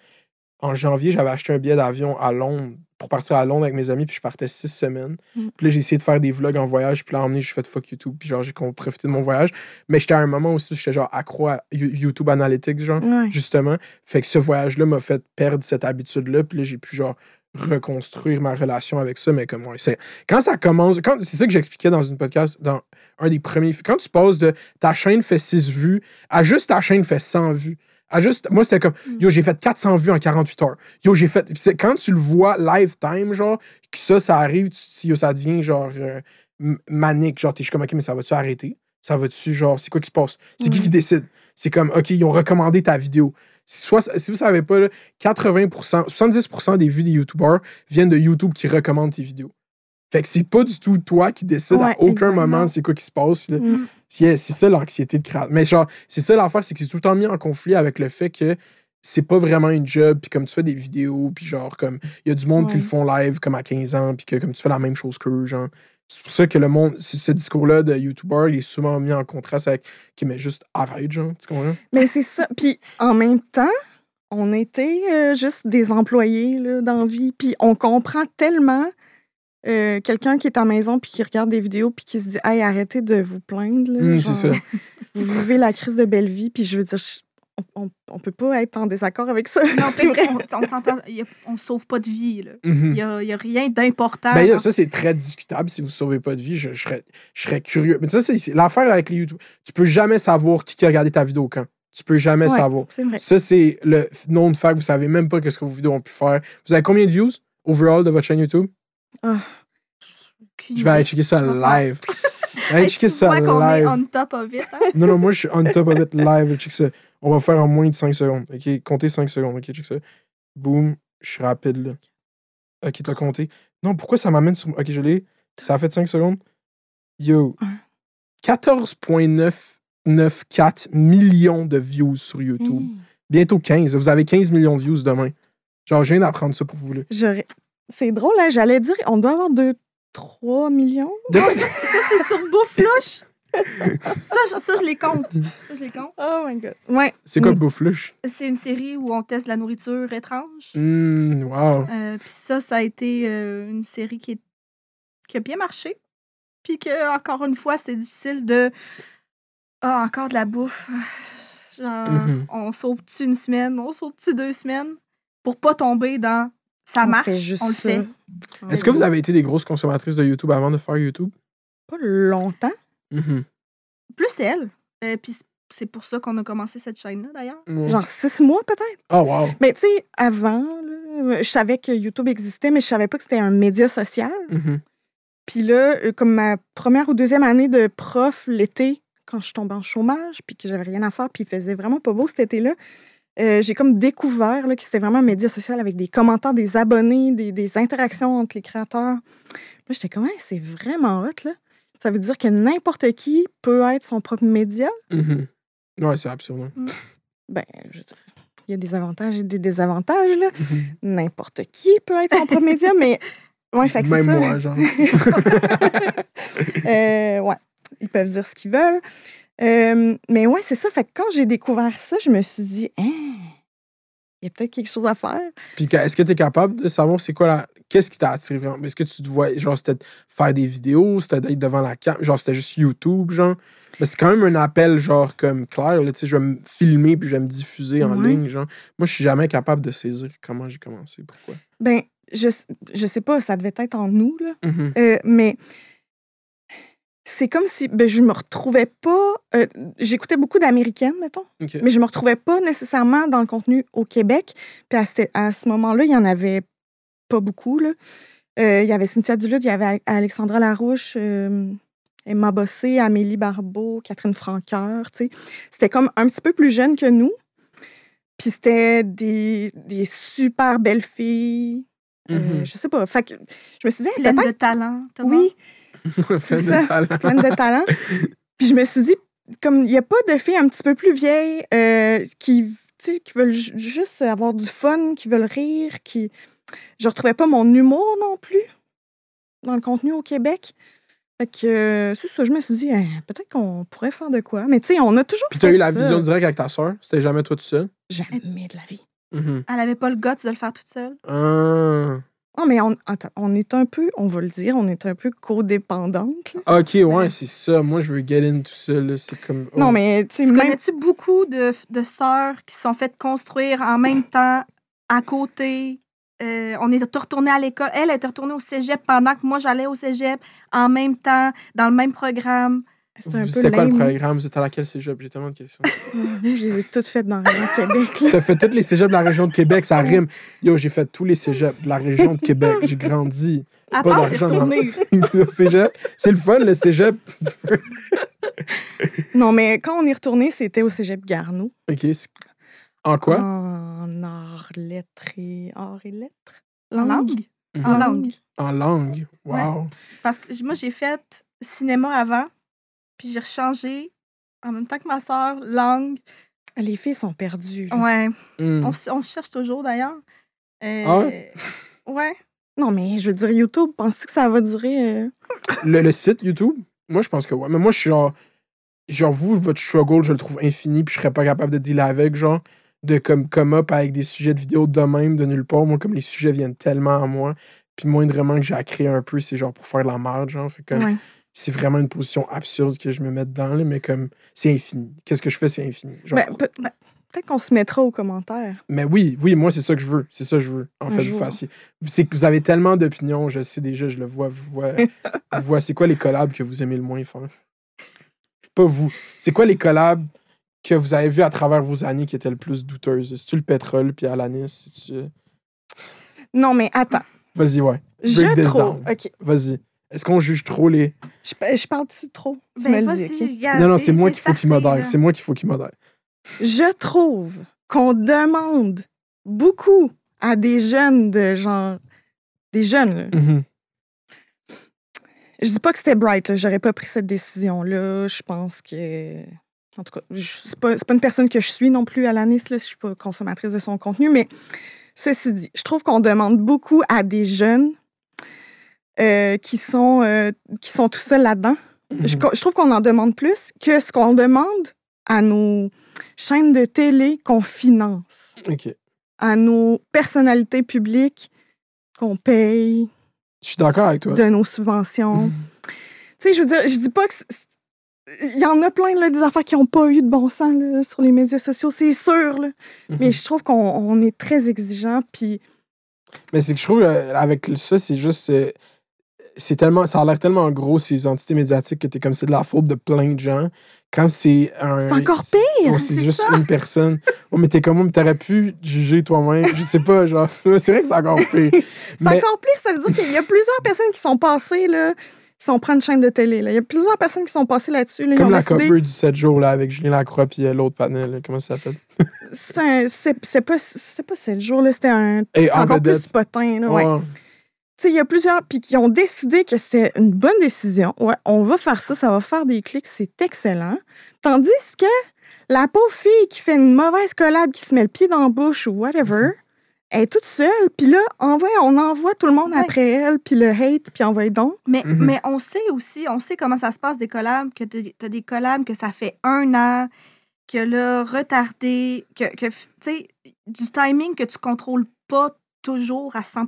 En janvier, j'avais acheté un billet d'avion à Londres pour partir à Londres avec mes amis, puis je partais six semaines. Mm. Puis là, j'ai essayé de faire des vlogs en voyage, puis là, emmené, j'ai fait fuck YouTube, puis genre, j'ai profité de mon voyage. Mais j'étais à un moment aussi j'étais genre accro à You- YouTube Analytics, genre Ouais. justement. Fait que ce voyage-là m'a fait perdre cette habitude-là. Puis là, j'ai pu, genre, reconstruire ma relation avec ça. Mais comme, ouais, c'est. Quand ça commence. quand C'est ça que j'expliquais dans une podcast, dans un des premiers. Quand tu passes de ta chaîne fait 6 vues à juste ta chaîne fait 100 vues. À juste, moi, c'était comme, yo, j'ai fait 400 vues en 48 heures. Yo, j'ai fait. Quand tu le vois lifetime, genre, que ça, ça arrive, tu yo, ça devient genre euh, manique. Genre, t'es comme, ok, mais ça va-tu arrêter? Ça va-tu, genre, c'est quoi qui se passe? C'est qui qui décide? C'est comme, OK, ils ont recommandé ta vidéo. Soit, si vous savez pas, là, 80%, 70% des vues des YouTubers viennent de YouTube qui recommandent tes vidéos. Fait que c'est pas du tout toi qui décide Ouais, à aucun exactement. moment c'est quoi qui se passe. là. Mm. C'est ça l'anxiété de création. Mais genre, c'est ça l'affaire, c'est que c'est tout le temps mis en conflit avec le fait que c'est pas vraiment une job, puis comme tu fais des vidéos, puis genre, comme, il y a du monde qui le font live comme à 15 ans, puis que comme tu fais la même chose qu'eux, genre. C'est pour ça que le monde, ce discours-là de YouTuber, il est souvent mis en contraste avec qui met juste arrête, genre, tu comprends? Mais c'est ça. Puis en même temps, on était euh, juste des employés là, dans vie. Puis on comprend tellement euh, quelqu'un qui est à la maison puis qui regarde des vidéos puis qui se dit Hey, arrêtez de vous plaindre. là. Mm, Genre, c'est ça. [laughs] Vous vivez la crise de belle vie. Puis je veux dire, je- on, on, on peut pas être en désaccord avec ça. Non, c'est vrai. [laughs] on, on s'entend, on sauve pas de vie. là. Mhm. Il y a, il y a rien d'important. Ben ça, c'est très discutable. Si vous ne sauvez pas de vie, je, je serais, je serais curieux. Mais ça, c'est l'affaire avec les YouTube. Tu peux jamais savoir qui, qui a regardé ta vidéo quand. Tu peux jamais Ouais. savoir. C'est vrai. Ça, c'est le nom de fact. Vous savez même pas qu'est-ce que vos vidéos ont pu faire. Vous avez combien de views overall de votre chaîne YouTube? Aucune Je vais aller checker ça Ah. live. Allez Hey, checker ça qu'on est live. on top of it. hein? Non, non, moi, je suis on top of it live. Check ça. On va faire en moins de 5 secondes. OK? Comptez 5 secondes. OK? Check ça. Boum. Je suis rapide, là. OK, t'as compté. Non, pourquoi ça m'amène sur... OK, je l'ai. Ça a fait 5 secondes. Yo. 14,994 millions de views sur YouTube. Mm. Bientôt 15. Vous avez 15 millions de views demain. Genre, je viens d'apprendre ça pour vous, là. C'est drôle, hein? J'allais dire, on doit avoir 2-3 millions. De- C'est sur Bouflouche. ça, je, ça, je les compte. Ça, je les compte. Oh my God. Ouais. C'est quoi Mm. Bouflouche? C'est une série où on teste la nourriture étrange. Hum, wow. Euh, Puis ça, ça a été euh, une série qui, est- qui a bien marché. Puis que, encore une fois, c'est difficile de. Ah, encore de la bouffe. Genre, Mhm. on sauve-tu une semaine, on sauve-tu deux semaines? Pour pas tomber dans ça On marche, fait juste on le ça. fait. Est-ce que vous avez été des grosses consommatrices de YouTube avant de faire YouTube? Pas longtemps. Mhm. Plus elle. Euh, Puis c'est pour ça qu'on a commencé cette chaîne-là, d'ailleurs. Genre six mois peut-être? Oh, wow. Mais tu sais, avant, là, je savais que YouTube existait, mais je savais pas que c'était un média social. Mhm. Puis là, euh, comme ma première ou deuxième année de prof l'été, quand je tombais en chômage, puis que j'avais rien à faire, puis il faisait vraiment pas beau cet été-là, euh, j'ai comme découvert là, que c'était vraiment un média social avec des commentaires, des abonnés, des, des interactions entre les créateurs. Moi, j'étais comme, Hey, c'est vraiment hot, là. Ça veut dire que n'importe qui peut être son propre média? Mhm. Ouais, c'est absurde. hein. Ben, je veux dire, il y a des avantages et des désavantages, là. Mhm. N'importe qui peut être son propre média, mais. [laughs] Ouais, fait que c'est Même ça. moi, genre. [laughs] Euh, ouais, ils peuvent dire ce qu'ils veulent. Euh, mais ouais, c'est ça. Fait que quand j'ai découvert ça, je me suis dit, hein, il y a peut-être quelque chose à faire. Puis est-ce que tu es capable de savoir c'est quoi la. Qu'est-ce qui t'a attiré vraiment? Est-ce que tu te vois, genre, c'était faire des vidéos, c'était d'être devant la cam, genre, c'était juste YouTube, genre? Mais c'est quand même un appel, genre, comme clair, là, tu sais, je vais me filmer puis je vais me diffuser en Ouais. ligne, genre. Moi, je suis jamais capable de saisir comment j'ai commencé, pourquoi. Ben, je, je sais pas, ça devait être en nous, là. Mhm. Euh, mais c'est comme si ben, je me retrouvais pas. euh, J'écoutais beaucoup d'américaines, mettons, mais je me retrouvais pas nécessairement dans le contenu au Québec. Puis à, ce- à ce moment-là, il y en avait pas beaucoup. Là. Euh, il y avait Cynthia Duluth, il y avait Alexandra Larouche, euh, Emma Bossé, Amélie Barbeau, Catherine Franqueur. C'était comme un petit peu plus jeune que nous. Puis c'était des, des super belles filles. Euh, Mhm. je sais pas. Fait que je me suis dit, hey, Pleine de peut-être. talent. Thomas. Oui, [laughs] Plein de ça. talent. [laughs] pleine de talent. Puis je me suis dit, comme il n'y a pas de filles un petit peu plus vieilles euh, qui, tu tu sais, qui veulent ju- juste avoir du fun, qui veulent rire, qui. Je retrouvais pas mon humour non plus dans le contenu au Québec. Fait que euh, c'est ça, je me suis dit, hein, peut-être qu'on pourrait faire de quoi. Mais tu sais, on a toujours. Puis t'as eu la ça. vision directe avec ta soeur? C'était jamais toi tout seul? Jamais de la vie. Mhm. Elle avait pas le guts de le faire toute seule. Ah. Non, mais on, attends, on est un peu, on va le dire, on est un peu codépendante. là. Ok, ouais, c'est ça. Moi, je veux get in tout là. C'est comme. oh. Non, mais tu même. connais-tu beaucoup de, de sœurs qui se sont faites construire en même temps, à côté? Euh, on est retourné à l'école. Elle est retournée au cégep pendant que moi, j'allais au cégep, en même temps, dans le même programme. C'est quoi le lame. programme? Vous êtes à laquelle cégep? J'ai tellement de questions. [laughs] Moi, je les ai toutes faites dans le région de Québec. là. T'as fait tous les cégeps de la région de Québec, ça rime. Yo, j'ai fait tous les cégeps de la région de Québec. J'ai grandi. À Pas d'argent dans [laughs] cégep. C'est le fun, le cégep. [laughs] Non, mais quand on est retourné, c'était au cégep Garneau. OK. En quoi? En arts, lettres et... Arts et lettres? En langue? Mhm. En langue. En langue. Wow. Parce que moi, j'ai fait cinéma avant, puis j'ai rechangé en même temps que ma sœur, langue. Les filles sont perdues. là. Ouais. Hmm. On, s- on se cherche toujours d'ailleurs. Euh, Ah ouais? Non, mais je veux dire, YouTube, penses-tu que ça va durer? euh? [laughs] Le, le site YouTube, moi, je pense que ouais. Mais moi, je suis genre. Genre, vous, votre struggle, je le trouve infini, puis je serais pas capable de dealer avec, genre, de comme come up avec des sujets de vidéo de même, de nulle part. Moi, comme les sujets viennent tellement à moi, puis moindrement que j'ai à créer un peu, c'est genre pour faire de la merde, genre. Fait que Ouais. C'est vraiment une position absurde que je me mets dedans, là, mais comme, c'est infini. Qu'est-ce que je fais, c'est infini. Genre, Ben, peut- Peut-être qu'on se mettra aux commentaires. Mais oui, oui, moi, c'est ça que je veux. C'est ça que je veux, en Un fait, jour. vous fassiez. C'est que vous avez tellement d'opinions, je sais déjà, je le vois, vous vois. [laughs] vous vois, c'est quoi les collabs que vous aimez le moins faire? Pas vous. C'est quoi les collabs que vous avez vus à travers vos années qui étaient le plus douteuses? C'est-tu le pétrole, puis Alanis? C'est-tu... Non, mais attends. Vas-y, ouais. Break Je trouve. down. OK. Vas-y. Est-ce qu'on juge trop les... Je, pa- je parle-tu trop? Tu Ben, me le dis, vas-y, OK? regarde, non, non, c'est moi qu'il faut qu'il modère. C'est moi qu'il faut qu'il modère. Je trouve qu'on demande beaucoup à des jeunes de genre. Des jeunes, là. Mhm. Je dis pas que c'était bright, là. J'aurais pas pris cette décision-là. Je pense que. En tout cas, je- c'est pas, pas une personne que je suis non plus à l'ANIS, là. Je suis pas consommatrice de son contenu, mais ceci dit, je trouve qu'on demande beaucoup à des jeunes euh, qui, sont, euh, qui sont tout seuls là-dedans. Je, Mhm. je trouve qu'on en demande plus que ce qu'on demande à nos chaînes de télé qu'on finance, à nos personnalités publiques qu'on paye Je suis d'accord avec toi. de nos subventions. Mhm. tu sais, je veux dire, je dis pas que. Il y en a plein, là, des affaires qui n'ont pas eu de bon sens là, sur les médias sociaux, c'est sûr. là. Mhm. Mais je trouve qu'on on est très exigeant. Puis, Mais c'est que je trouve, euh, avec ça, c'est juste. euh, c'est tellement, ça a l'air tellement gros, ces entités médiatiques, que t'es comme c'est de la faute de plein de gens. Quand c'est un. C'est encore pire! C'est juste une personne. Oh, mais t'es comme moi, mais t'aurais pu juger toi-même. Je sais pas, genre. [laughs] C'est vrai que c'est encore pire. c'est Mais- encore pire, ça veut dire qu'il y a plusieurs personnes qui sont passées, là, si on prend une chaîne de télé. Là. Il y a plusieurs personnes qui sont passées là-dessus. là, Comme la décidé- cover du 7 jours là, avec Julien Lacroix puis euh, l'autre panel. Comment ça s'appelle? C'est un- C'est c'est pas, c'est pas sept jours, là, c'était un. Et en Encore plus potin. Là, ouais. Ouais. Sais, il y a plusieurs, puis qui ont décidé que c'était une bonne décision. Ouais, on va faire ça, ça va faire des clics, c'est excellent. Tandis que la pauvre fille qui fait une mauvaise collab, qui se met le pied dans la bouche ou whatever, elle est toute seule, puis là, envoie, on envoie tout le monde Ouais. après elle, puis le hate, puis envoie donc. Mais, Mhm. mais on sait aussi, on sait comment ça se passe des collabs, que tu as des collabs que ça fait un an, que là, retardé, que, que tu sais, du timing que tu contrôles pas toujours à 100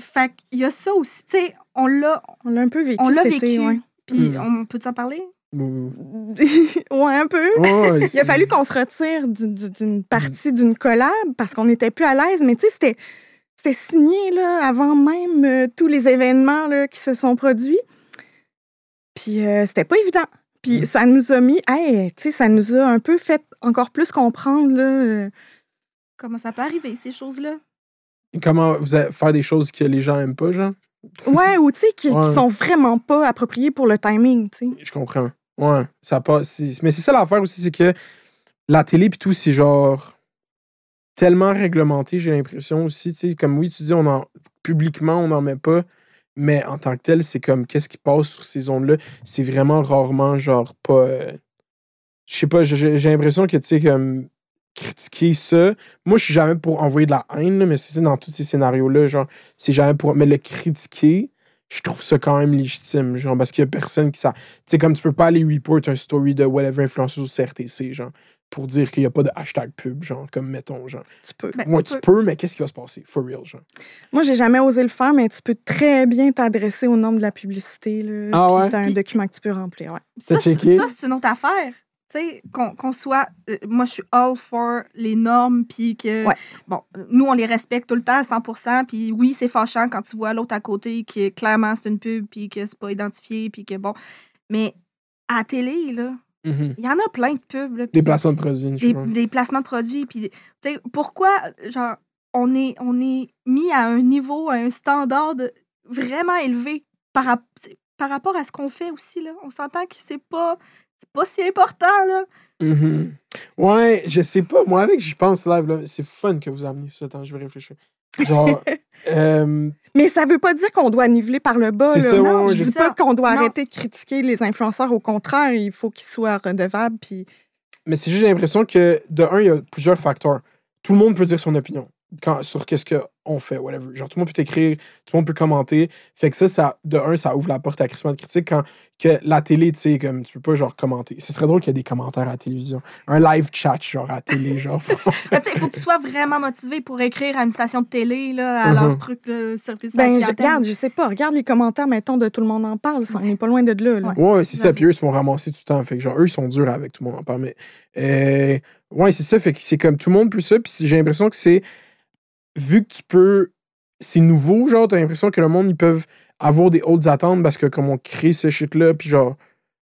Fait qu'il y a ça aussi, tu sais, on l'a On l'a un peu vécu on l'a vécu. ouais. Puis Mhm. on peut en parler? Ouh. [laughs] ouais, un peu. Ouais, [laughs] Il a fallu qu'on se retire du- du- d'une partie d'une collab parce qu'on n'était plus à l'aise. Mais tu sais, c'était, c'était signé là, avant même euh, tous les événements là, qui se sont produits. Puis euh, c'était pas évident. Puis Mm. ça nous a mis, hey, tu sais, ça nous a un peu fait encore plus comprendre. Là, euh, Comment ça peut arriver, ces choses-là? Comment vous allez faire des choses que les gens aiment pas, genre? ouais, ou tu sais, qui, sont vraiment pas appropriées pour le timing. tu sais. Je comprends. Ouais, ça passe. Mais c'est ça l'affaire aussi, c'est que la télé puis tout, c'est genre tellement réglementé, j'ai l'impression aussi. Tu sais, comme oui, tu dis, on en publiquement, on n'en met pas, mais en tant que tel, c'est comme qu'est-ce qui passe sur ces zones-là, c'est vraiment rarement genre pas. euh, Je sais pas, j'ai l'impression que tu sais, comme critiquer ça. Moi, je suis jamais pour envoyer de la haine, là, mais c'est dans tous ces scénarios-là. Genre, c'est jamais pour. Mais le critiquer, je trouve ça quand même légitime. Genre, parce qu'il y a personne qui ça. Tu sais, comme tu peux pas aller report un story de whatever influenceuse au CRTC, genre, pour dire qu'il y a pas de hashtag pub, genre, comme mettons, genre. Tu peux. Ben, Moi, tu tu peux- peux, mais qu'est-ce qui va se passer? For real, genre. Moi, j'ai jamais osé le faire, mais tu peux très bien t'adresser aux normes de la publicité. Là, Ah puis ouais? t'as un Puis- document que tu peux remplir. Ouais. Checké? ça, c'est une autre affaire. Tu sais, qu'on qu'on soit. euh, moi, je suis all for les normes, puis que. Ouais. Bon, nous, on les respecte tout le temps à 100 puis oui, c'est fâchant quand tu vois l'autre à côté qui, clairement, c'est une pub, puis que c'est pas identifié, puis que bon. Mais à la télé, là, Mhm. il y en a plein de pubs. Là, Des placements de produits, je des, pense. des placements de produits. Puis, tu sais, pourquoi, genre, on est, on est mis à un niveau, à un standard de- vraiment élevé par, par rapport à ce qu'on fait aussi, là? On s'entend que c'est pas, c'est pas si important, là. Mhm. Ouais, je sais pas. Moi, avec j'y pense live, là, c'est fun que vous amenez ça. Attends, je vais réfléchir. Genre, [laughs] euh, Mais ça veut pas dire qu'on doit niveler par le bas. Là. ça, non, ouais, je je dis pas qu'on doit Non. arrêter de critiquer les influenceurs. Au contraire, il faut qu'ils soient redevables. Puis mais c'est juste, j'ai l'impression que, de un, il y a plusieurs facteurs. Tout le monde peut dire son opinion quand, sur qu'est-ce qu'on fait, whatever. Genre, tout le monde peut écrire, tout le monde peut commenter. Fait que ça, ça de un, ça ouvre la porte à crissement de critique quand que la télé, tu sais, comme, tu peux pas, genre, commenter. Ce serait drôle qu'il y ait des commentaires à la télévision. Un live chat, genre, à la télé, [laughs] genre. Mais tu sais, il faut que tu sois vraiment motivé pour écrire à une station de télé, là, à leur Mhm. truc, le service ben, je, regarde, je sais pas. Regarde les commentaires, mettons, de tout le monde en parle. Ça, On n'est pas loin de là. là. Ouais. Ouais, c'est ça. Puis eux, ils se font ramasser tout le temps. Fait que genre, eux, ils sont durs avec tout le monde en parle. Mais euh, ouais, c'est ça. Fait que c'est comme tout le monde plus ça. Puis j'ai l'impression que c'est. Vu que tu peux. C'est nouveau, genre, t'as l'impression que le monde, ils peuvent avoir des hautes attentes parce que comme on crée ce shit-là, puis genre,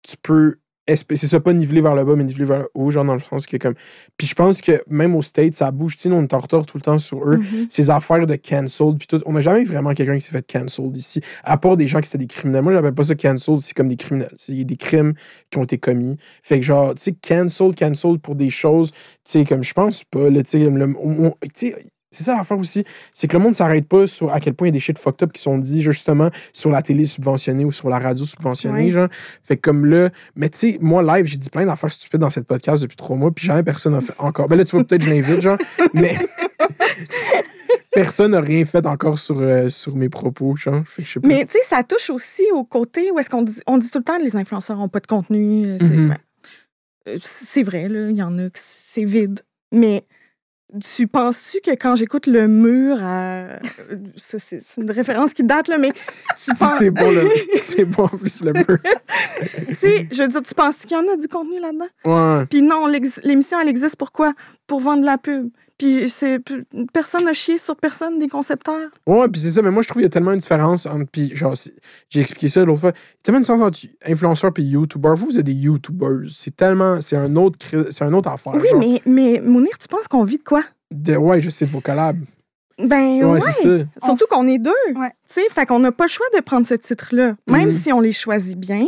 tu peux. C'est ça, pas niveler vers le bas, mais niveler vers le haut, genre, dans le sens que comme. Puis je pense que même au States, ça bouge. Tu on est en retard tout le temps sur eux Mhm. ces affaires de cancelled puis tout. On n'a jamais eu vraiment quelqu'un qui s'est fait cancelled ici, à part des gens qui étaient des criminels. Moi, j'appelle pas ça cancelled, c'est comme des criminels. C'est des crimes qui ont été commis. Fait que genre, tu sais, cancelled, cancelled pour des choses, tu sais, comme je pense pas, là, tu sais, c'est ça l'affaire aussi, c'est que le monde s'arrête pas sur à quel point il y a des shit fucked up qui sont dits justement sur la télé subventionnée ou sur la radio subventionnée, genre. Fait que comme là, mais tu sais, moi live, j'ai dit plein d'affaires stupides dans cette podcast depuis trois mois, puis jamais personne n'a fait encore. Ben là, tu vois, peut-être que je l'invite, genre, [laughs] mais [laughs] personne n'a rien fait encore sur, euh, sur mes propos, genre. Fait que je sais pas. Mais tu sais, ça touche aussi au côté où est-ce qu'on dit, on dit tout le temps que les influenceurs n'ont pas de contenu. euh, C'est euh, c'est vrai, là, il y en a que c'est vide. Mais tu penses-tu que quand j'écoute le mur à. ça, C'est une référence qui date, là, mais tu penses- c'est bon, le... c'est bon en plus le mur. [laughs] tu sais, je veux dire, tu penses qu'il y en a du contenu là-dedans? Ouais. Puis non, l'émission, elle existe pourquoi? Pour vendre de la pub. Puis c'est personne n'a chié sur personne des concepteurs. Ouais, puis c'est ça, mais moi je trouve qu'il y a tellement une différence entre. Puis genre, j'ai expliqué ça l'autre fois. Il y a tellement une différence entre influenceur et YouTuber. Vous, vous êtes des YouTubers. C'est tellement. C'est un autre, c'est un autre affaire. Oui, genre, mais, mais Mounir, tu penses qu'on vit de quoi? de- ouais, je sais, vos collabs. Ben Ouais, ouais. c'est ça. Surtout qu'on est deux. Ouais. Tu sais, fait qu'on n'a pas le choix de prendre ce titre-là, même Mhm. si on les choisit bien.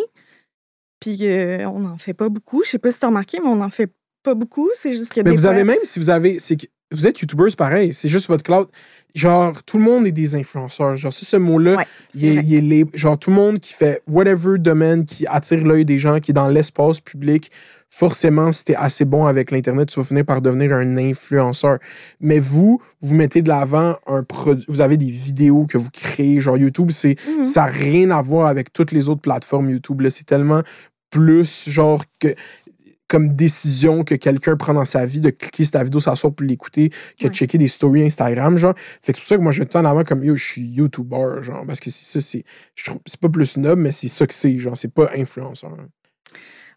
Puis euh, on n'en fait pas beaucoup. Je sais pas si tu as remarqué, mais on n'en fait pas beaucoup. C'est juste que Mais des vous fois- avez même, si vous avez. c'est que Vous êtes YouTubers pareil. C'est juste votre cloud. Genre, tout le monde est des influenceurs. Genre, c'est ce mot-là. Ouais, il c'est est, vrai. il est libre. Genre, tout le monde qui fait whatever domaine qui attire l'œil des gens, qui est dans l'espace public, forcément, si t'es assez bon avec l'Internet, tu vas finir par devenir un influenceur. Mais vous, vous mettez de l'avant un produit. Vous avez des vidéos que vous créez. Genre, YouTube, c'est Mhm. ça n'a rien à voir avec toutes les autres plateformes YouTube. là. C'est tellement plus, genre, que comme décision que quelqu'un prend dans sa vie de cliquer sur ta vidéo s'asseoir pour l'écouter que de checker des stories Instagram genre fait que c'est pour ça que moi je mets tout en avant comme yo je suis YouTuber genre parce que c'est ça c'est je trouve c'est pas plus noble mais c'est ça que c'est genre c'est pas influenceur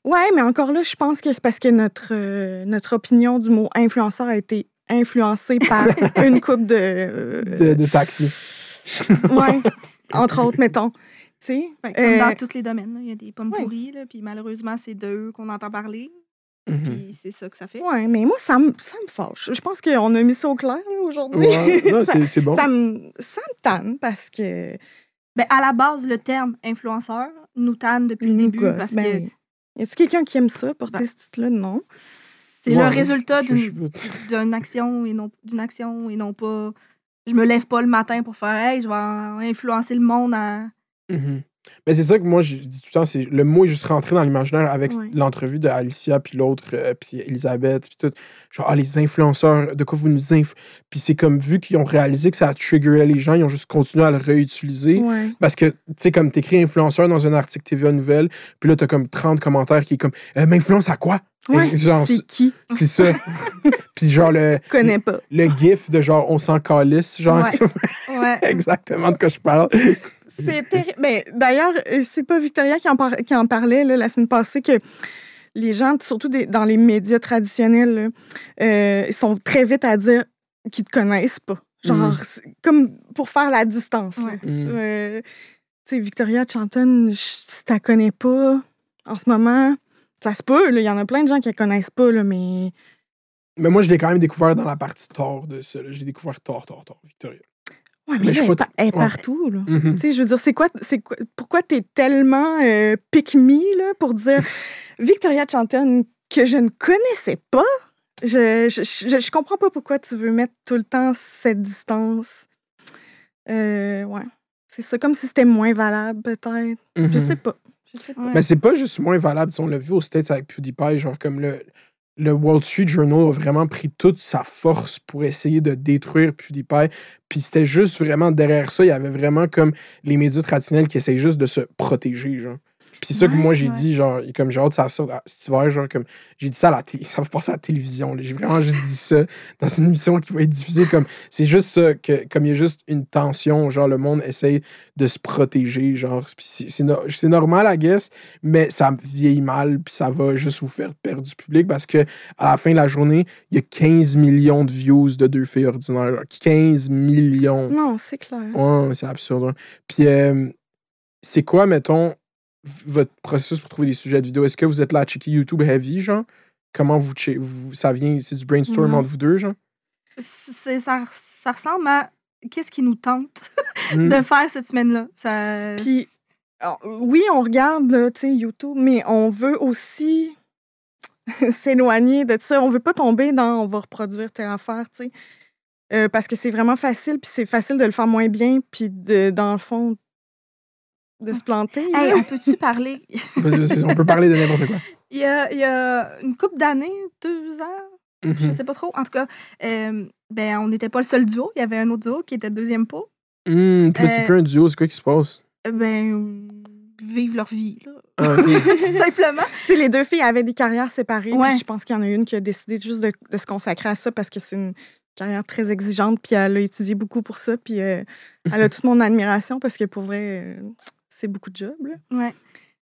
Ouais, mais encore là, je pense que c'est parce que notre, euh, notre opinion du mot influenceur a été influencée par [laughs] une coupe de. euh, de, de taxi ouais, entre autres, mettons. Tu sais? Ben, comme euh, dans tous les domaines. Il y a des pommes ouais. pourries, là, puis malheureusement, c'est d'eux qu'on entend parler. Mhm. Puis c'est ça que ça fait. Ouais, mais moi, ça me, ça me fâche. Je pense qu'on a mis ça au clair aujourd'hui. Ouais, [laughs] c'est bon ça me, ça me tanne parce que. Ben, à la base, le terme influenceur nous tanne depuis le début gosse. parce Ben que oui. Y a-t-il quelqu'un qui aime ça, porter Ben, ce titre-là? Non. c'est Ouais, le résultat je- d'une d'une action et non d'une action et non pas. Je me lève pas le matin pour faire Hey, je vais en- influencer le monde à. Mhm. Mais c'est ça que moi, je dis tout le temps, c'est le mot est juste rentré dans l'imaginaire avec Ouais. l'entrevue de Alicia, puis l'autre, euh, puis Elisabeth, puis tout. Genre, ah, les influenceurs, de quoi vous nous inf... Puis c'est comme, vu qu'ils ont réalisé que ça triggerait les gens, ils ont juste continué à le réutiliser. Ouais. Parce que, tu sais, comme t'écris influenceur dans un article TVA Nouvelle, puis là, t'as comme 30 commentaires qui est comme, euh, m'influence à quoi? Ouais, c'est qui? c'est ça. [laughs] [laughs] puis genre, le, connais pas. le gif de genre, on s'en calisse, genre, Ouais. [laughs] exactement de quoi je parle. C'est terrible. Mais d'ailleurs, euh, c'est pas Victoria qui en, par- qui en parlait là, la semaine passée que les gens, surtout des- dans les médias traditionnels, là, euh, ils sont très vite à dire qu'ils te connaissent pas. Genre, Mm. comme pour faire la distance. Ouais. Mm. Euh, tu sais, Victoria Chanton, je- si tu la connais pas en ce moment, ça se peut. Il y en a plein de gens qui la connaissent pas, là, mais Mais moi, je l'ai quand même découvert dans la partie tort de ça. J'ai découvert tort, tort, tort, Victoria. Ouais, Mais mais, je là, elle, pas elle est partout, là. Mhm. Tu sais, je veux dire, c'est quoi, c'est quoi, pourquoi t'es tellement euh, pick me, là, pour dire [laughs] Victoria Chanton que je ne connaissais pas? Je, je, je, je comprends pas pourquoi tu veux mettre tout le temps cette distance. Euh, ouais. C'est ça, comme si c'était moins valable, peut-être. Je Mhm. sais pas. Je sais pas. Ouais. Mais c'est pas juste moins valable. On l'a vu aux States avec PewDiePie, genre comme le, le Wall Street Journal a vraiment pris toute sa force pour essayer de détruire PewDiePie. Puis c'était juste vraiment derrière ça, il y avait vraiment comme les médias traditionnels qui essayent juste de se protéger, genre. Puis c'est ça que moi j'ai dit, genre, comme j'ai hâte ça sorte à- cet hiver, genre, comme j'ai dit ça à la télé, [laughs] ça va passer à la télévision. J'ai vraiment juste dit ça dans une émission qui va être diffusée. Comme c'est juste ça, que comme il y a juste une tension, genre le monde essaye de se protéger, genre. C'est- c'est no- c'est normal, I guess, mais ça vieillit mal, puis ça va juste vous faire perdre du public parce que à la fin de la journée, il y a 15 millions de views de deux filles ordinaires. genre. 15 millions. Non, c'est clair. Ouais, c'est absurde. hein. Puis, euh, c'est quoi, mettons, votre processus pour trouver des sujets de vidéo? Est-ce que vous êtes là à checker YouTube heavy, genre? Comment vous, ça vient, c'est du brainstorm Non. entre vous deux, genre? Ça, ça ressemble à qu'est-ce qui nous tente [laughs] de faire cette semaine-là. Ça... Puis, Alors, oui, on regarde là, tu sais, YouTube, mais on veut aussi [laughs] s'éloigner de ça. On veut pas tomber dans on va reproduire telle affaire, tu sais. Euh, parce que c'est vraiment facile, puis c'est facile de le faire moins bien, puis de, dans le fond, de se planter. Hey, on peut-tu parler? On peut parler de n'importe quoi. [laughs] Il y a, il y a une couple d'années, deux ans, je Mhm. sais pas trop. En tout cas, euh, ben, on n'était pas le seul duo. Il y avait un autre duo qui était deuxième pot. Hmm, puis là, c'est Euh, plus un duo, c'est quoi qui se passe? Euh, Ben, euh, vivent leur vie, là. Ah, [laughs] simplement. [laughs] Tu sais, les deux filles avaient des carrières séparées, Ouais. puis je pense qu'il y en a une qui a décidé juste de, de se consacrer à ça parce que c'est une carrière très exigeante, puis elle a étudié beaucoup pour ça, puis euh, elle a toute mon admiration parce que pour vrai, euh, c'est beaucoup de job. Là. Ouais.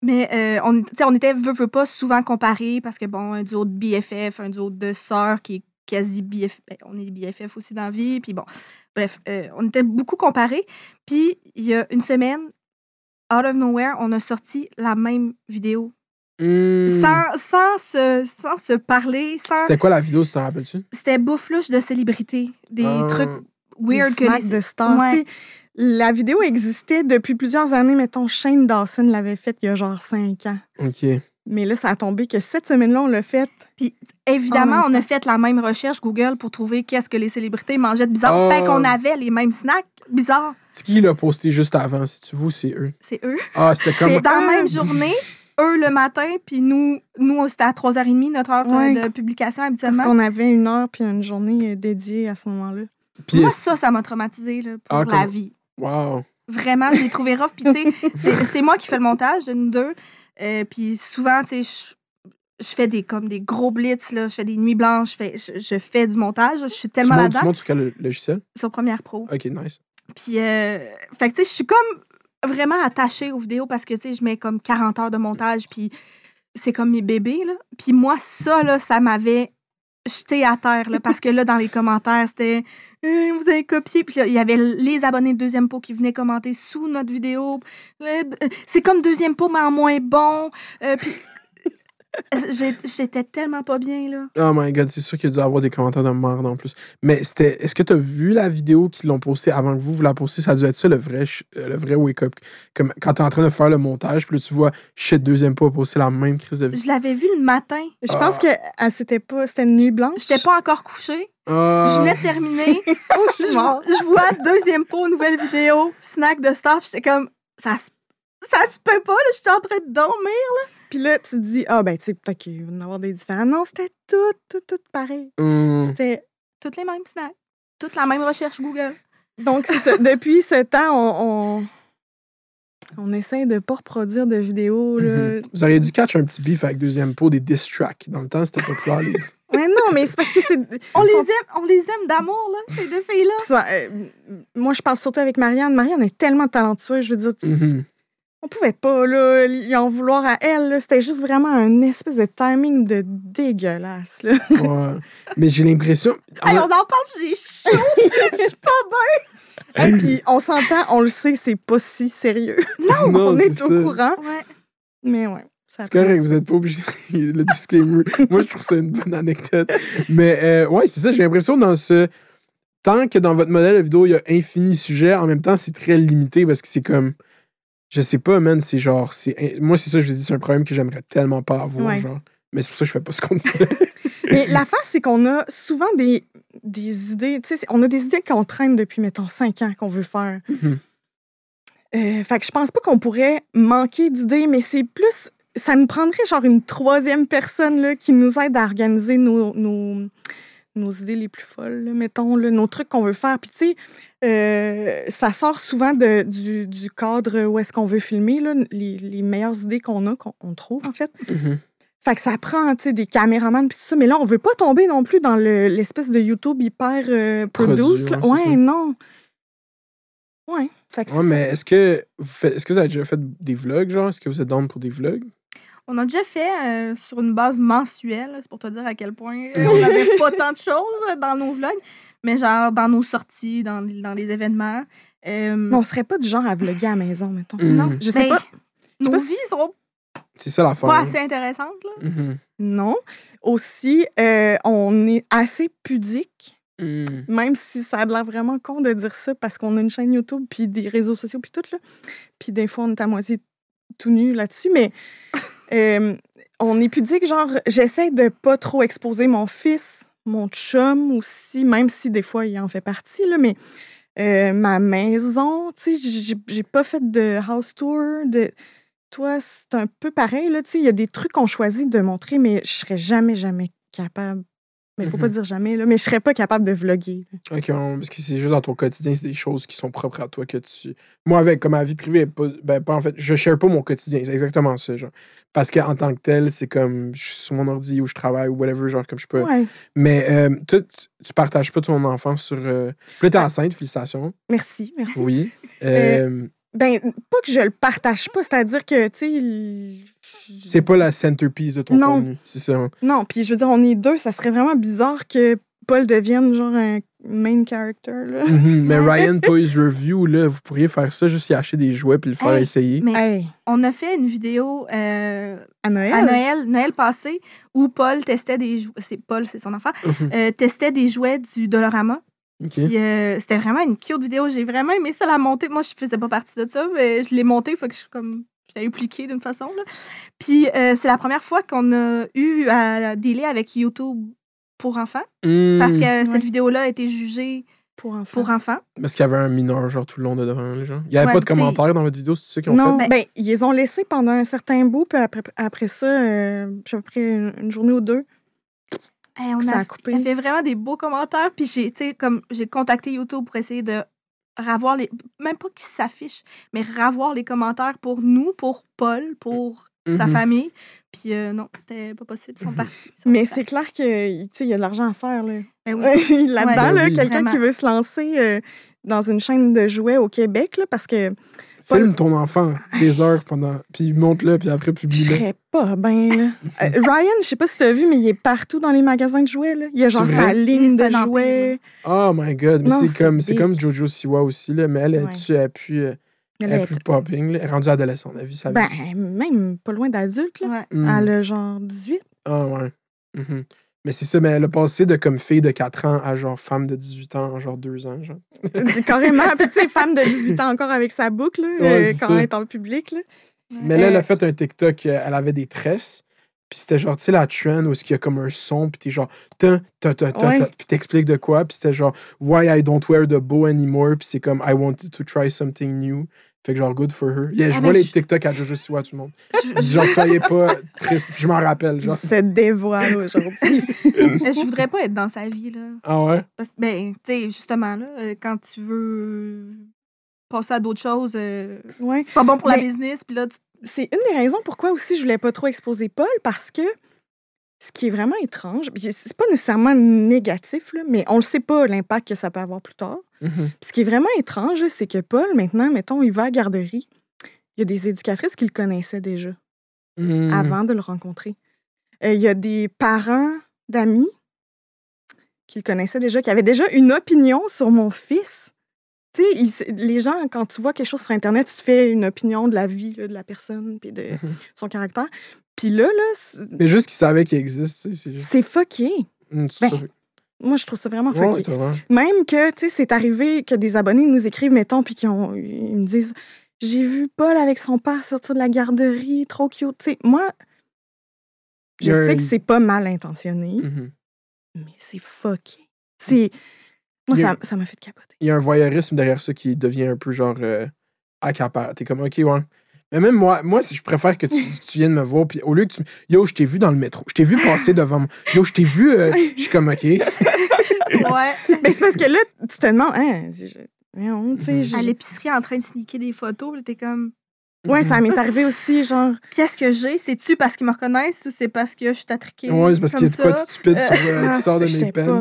Mais euh, on, tu sais, on était, veut, veut pas, souvent comparés parce que, bon, un duo de BFF, un duo de sœurs qui est quasi BFF. ben, on est des BFF aussi dans la vie. Puis bon, bref, euh, on était beaucoup comparés. Puis il y a une semaine, out of nowhere, on a sorti la même vidéo. Hmm. Sans, sans, se, sans se parler, sans. C'était quoi la vidéo, si t'en rappelles-tu? C'était bouffe-louche de célébrités. Des Ah. trucs weird que Les snacks les- de stars. Ouais. La vidéo existait depuis plusieurs années. Mettons, Shane Dawson l'avait faite il y a genre cinq ans. Ok. Mais là, ça a tombé que cette semaine-là, on l'a faite. Puis évidemment, on a fait la même recherche Google pour trouver qu'est-ce que les célébrités mangeaient de bizarre. Oh. Fait qu'on avait les mêmes snacks bizarres. C'est qui l'a posté juste avant? Si tu vous, c'est eux? C'est eux. Ah, c'était comme. C'est dans la même journée, eux le matin, puis nous, nous c'était à 3h30, notre heure Ouais. de publication Parce habituellement. qu'on avait une heure puis une journée euh, dédiée à ce moment-là. Moi, ça, ça m'a traumatisé là, pour Ah, la vie. Wow. Vraiment, je l'ai trouvé rough. Puis, tu sais, c'est- moi qui fais le montage de nous deux. Euh, puis souvent, tu sais, je, fais des, comme des gros blitz, là, je fais des nuits blanches, je fais, je, je fais du montage. Je suis tellement montes, tu là-dedans montes sur quel logiciel? sur Première Pro. Ok, nice. Puis, euh, fait que, tu sais, je suis comme vraiment attachée aux vidéos parce que, tu sais, je mets comme 40 heures de montage, puis c'est comme mes bébés, là. Puis moi, ça, là, ça m'avait jeté à terre, là, parce que là, dans les commentaires, c'était Euh, vous avez copié. Puis là, il y avait les abonnés de Deuxième Pot qui venaient commenter sous notre vidéo. Euh, C'est comme Deuxième Pot, mais en moins bon. Euh, j'étais tellement pas bien, là? Oh my god, c'est sûr qu'il y a dû avoir des commentaires de merde en plus. Mais c'était. Est-ce que tu as vu la vidéo qu'ils l'ont postée avant que vous, vous la postiez? Ça a dû être ça le vrai, euh, le vrai wake-up. Comme quand t'es en train de faire le montage, puis là tu vois shit deuxième pas poster la même crise de vidéo. Je l'avais vu le matin. Je Ah. pense que ah, c'était pas. C'était une nuit blanche. J'étais pas encore couchée. Je Ah. venais de terminer. [laughs] je, je vois deuxième pot, nouvelle vidéo, snack de stop. J'étais comme, ça se ça se peut pas, là, je suis en train de dormir. Puis là, tu te dis, ah, ben, tu sais, peut-être qu'il va y en avoir des différents. Non, c'était tout, tout, tout pareil. Hum. C'était. Toutes les mêmes snacks. Toute la même recherche Google. Donc, c'est ça. [laughs] Depuis ce temps, on, on, on essaie de pas reproduire de vidéos. Là. Mhm. Vous auriez dû catch un petit beef avec deuxième pot des diss tracks. Dans le temps, c'était pas clair. les- Ouais, non, mais c'est parce que c'est. [laughs] On les aime, on les aime d'amour, là, ces deux filles-là. ça, euh, moi, je parle surtout avec Marianne. Marianne est tellement talentueuse. Je veux dire, tu- Mhm. On pouvait pas là, lui en vouloir à elle. là. C'était juste vraiment un espèce de timing de dégueulasse. Là. Ouais. Mais j'ai l'impression. Hey, on en parle, j'ai chaud. Je suis pas bien. Et puis, on s'entend, on le sait, c'est pas si sérieux. [laughs] Non, on est, au ça. courant. Ouais. Mais ouais. ça C'est correct, vous ça. êtes pas obligé. [laughs] le disclaimer. Moi, je trouve ça une bonne anecdote. Mais euh, ouais, c'est ça. J'ai l'impression dans ce. Tant que dans votre modèle de vidéo, il y a infini sujets, en même temps, c'est très limité parce que c'est comme. Je sais pas, man, c'est genre. c'est Moi, c'est ça, je vous dis, c'est un problème que j'aimerais tellement pas avoir. Ouais. Genre. Mais c'est pour ça que je fais pas ce qu'on. [laughs] Mais l'affaire, c'est qu'on a souvent des, des idées. Tu sais, on a des idées qu'on traîne depuis, mettons, cinq ans qu'on veut faire. Mhm. Euh, fait que je pense pas qu'on pourrait manquer d'idées, mais c'est plus. Ça nous prendrait genre une troisième personne là, qui nous aide à organiser nos, nos, nos idées les plus folles, là, mettons, là, nos trucs qu'on veut faire. Puis, tu sais, euh, ça sort souvent de- du, du cadre où est-ce qu'on veut filmer, là, les, les meilleures idées qu'on a, qu'on on trouve, en fait. Mhm. Fait que ça prend, des caméramans puis ça. Mais là, on veut pas tomber non plus dans le- l'espèce de YouTube hyper euh, Produit, produce. là. ouais, non. Ouais. Fait que Ouais, mais est-ce que, vous faites... est-ce que vous avez déjà fait des vlogs, genre? Est-ce que vous êtes down pour des vlogs? On a déjà fait euh, sur une base mensuelle, c'est pour te dire à quel point on n'avait pas tant de choses dans nos vlogs, mais genre dans nos sorties, dans, dans les événements. Euh, Mais on serait pas du genre à vlogger à la maison, mettons. non, Mhm. Je sais mais pas. Nos sais pas vies sont C'est ça l'affaire. pas assez intéressantes. Là. Mhm. Non. Aussi, euh, on est assez pudique, Mhm. même si ça a l'air vraiment con de dire ça parce qu'on a une chaîne YouTube puis des réseaux sociaux puis tout, là. Puis des fois, on est à moitié tout nu là-dessus, mais [laughs] euh, on est pudique, genre, j'essaie de pas trop exposer mon fils, mon chum aussi, même si des fois, il en fait partie, mais euh, ma maison, tu sais, j'ai- pas fait de house tour, de... Toi, c'est un peu pareil, tu sais, il y a des trucs qu'on choisit de montrer, mais je serais jamais, jamais capable... Mais faut pas Mhm. dire jamais, là, mais je serais pas capable de vlogger. Ok, on- parce que c'est juste dans ton quotidien, c'est des choses qui sont propres à toi que tu. Moi, avec comme ma vie privée, pas, ben, pas en fait, je share pas mon quotidien, c'est exactement ça, genre. Parce qu'en tant que tel, c'est comme je suis sur mon ordi ou je travaille ou whatever, genre comme je peux. Ouais, Mais euh, toi, tu, tu partages pas ton enfance sur. Euh... Puis là, t'es enceinte, félicitations. merci, merci. Oui. Euh, Ben, pas que je le partage pas, c'est-à-dire que, tu sais, il- c'est pas la centerpiece de ton Non. contenu. C'est ça. Non, puis je veux dire, on est deux, ça serait vraiment bizarre que Paul devienne genre un main character, là. Mhm. Mais [laughs] Ryan Toys Review, là, vous pourriez faire ça, juste y acheter des jouets puis le faire Hey, essayer. Mais Hey, on a fait une vidéo euh, à Noël? à Noël, Noël passé, où Paul testait des jouets. C'est Paul, c'est son enfant. Mhm. euh, testait des jouets du Dolorama. Ok. Puis euh, c'était vraiment une cute vidéo. J'ai vraiment aimé ça la monter. Moi, je faisais pas partie de ça, mais je l'ai montée, faut que je suis comme. J'étais impliquée d'une façon. Là. Puis euh, c'est la première fois qu'on a eu à dealer avec YouTube pour enfants. Parce Hmm. que Ouais. cette vidéo-là a été jugée Pour enfants. pour enfants. Parce qu'il y avait un mineur, genre, tout le long de devant, les gens. Il y avait Ouais, pas de commentaires dans votre vidéo, c'est ça qu'ils ont Non, fait? ben, ils les ont laissés pendant un certain bout, puis après, après ça, euh, j'ai à peu près une, une journée ou deux. Hey, on Ça a, a coupé. il y avait vraiment des beaux commentaires. Puis j'ai, comme j'ai contacté YouTube pour essayer de ravoir les. Même pas qu'ils s'affichent, mais ravoir les commentaires pour nous, pour Paul, pour sa Mhm. famille. Puis euh, non, c'était pas possible. Ils sont partis. Ils sont Mais partis. c'est clair qu'il y a de l'argent à faire, là. Ben oui. [laughs] Là-dedans, Ouais. là, oui. quelqu'un qui veut se lancer euh, dans une chaîne de jouets au Québec, là, parce que Filme ton enfant des heures pendant. Puis monte-le, puis après je publie-le. serais pas bien, là. Euh, Ryan, je sais pas si tu as vu, mais il est partout dans les magasins de jouets, là. Il y a genre sa ligne de jouets. Oh my god. Mais c'est comme, c'est comme Jojo Siwa aussi, là. Mais elle, elle, elle, pue, euh, Elle elle est- popping, là. Elle est rendue adolescente, elle a vu sa vie. Ben, même pas loin d'adulte, là. Ouais. Hmm. Elle a genre 18. Ah ouais. Mhm. Mais c'est ça, mais elle a passé de comme fille de 4 ans à genre femme de 18 ans en genre 2 ans, genre. [laughs] Carrément. Puis, tu sais, femme de 18 ans encore avec sa boucle, là, Ouais, euh, quand ça. elle est en public, là. Mais là, elle Euh, a fait un TikTok, euh, elle avait des tresses. Puis c'était genre, tu sais, la trend où il y a comme un son, puis t'es genre, ta, ta, ta, ta, Ouais. ta, puis t'expliques de quoi, puis c'était genre, why I don't wear the bow anymore, puis c'est comme, I wanted to try something new. Fait que genre, good for her. Yeah, je Ah, vois mais les je- TikTok à Jojo Siwa, tout le monde. Je, Genre, soyez pas triste. Puis je m'en rappelle, genre. [laughs] Il se dévoile aujourd'hui. [laughs] je voudrais pas être dans sa vie, là. Ah ouais? Parce que, ben, tu sais, justement, là, euh, quand tu veux passer à d'autres choses, euh, ouais. c'est pas bon pour la business, puis là, tu- C'est une des raisons pourquoi aussi je voulais pas trop exposer Paul, parce que ce qui est vraiment étrange, c'est pas nécessairement négatif, là, mais on le sait pas l'impact que ça peut avoir plus tard. Mhm. Puis ce qui est vraiment étrange, c'est que Paul, maintenant, mettons, il va à la garderie. Il y a des éducatrices qui le connaissaient déjà Mhm. avant de le rencontrer. Euh, il y a des parents d'amis qui le connaissaient déjà, qui avaient déjà une opinion sur mon fils. Tu sais, ils- les gens, quand tu vois quelque chose sur Internet, tu te fais une opinion de la vie là, de la personne puis de Mhm. son caractère. Puis là, là, Mais juste qu'ils savaient qu'il existe, c'est fucké. C'est Ben, ça. Moi, je trouve ça vraiment Ouais, fucké. Même que, tu sais, c'est arrivé que des abonnés nous écrivent, mettons, puis qu'ils ont- ils me disent J'ai vu Paul avec son père sortir de la garderie, trop cute. Tu sais, moi, je sais un- que c'est pas mal intentionné, Mhm. mais c'est fucké. C'est. Moi, Il y a- ça m'a fait capoter. Il y a un voyeurisme derrière ça qui devient un peu genre euh. T'es comme, OK, ouais. Mais même moi, moi, si je préfère que tu, [laughs] tu viennes me voir, puis au lieu que tu. me- Yo, je t'ai vu dans le métro. Je t'ai vu passer devant moi. Yo, je t'ai vu. euh, je suis comme, OK. ouais, Mais [laughs] c'est parce que là, tu te demandes, hein, je- je- voyons, tu sais, Mhm. je- à l'épicerie en train de sneaker des photos, puis t'es comme, Ouais, ça m'est arrivé aussi, genre. qu'est-ce que j'ai? C'est-tu parce qu'ils me reconnaissent ou c'est parce que je suis attriquée? Ouais, c'est parce qu'il y a de quoi de stupide sur, euh, qui sort de mes pants.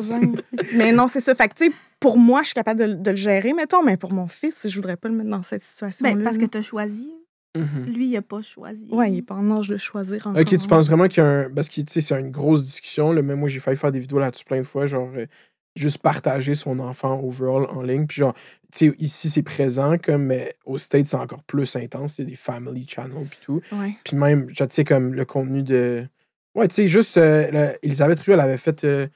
[laughs] mais non, c'est ça. Fait que, tu sais, pour moi, je suis capable de, de le gérer, mettons, mais pour mon fils, je voudrais pas le mettre dans cette situation-là. Ben, parce que là. t'as choisi. Mhm. Lui, il a pas choisi. Ouais, il est pas en âge de choisir encore. Ok, tu penses vraiment qu'il y a un. Parce que, tu sais, c'est une grosse discussion. Là. Même moi, j'ai failli faire des vidéos là-dessus plein de fois. Genre, euh, juste partager son enfant overall en ligne. Puis, genre, tu sais, ici, c'est présent, comme, mais au States, c'est encore plus intense. Il y a des family channels, puis tout. Puis même, tu sais, comme le contenu de. Ouais, tu sais, juste. euh, Elisabeth Rue, elle avait fait euh,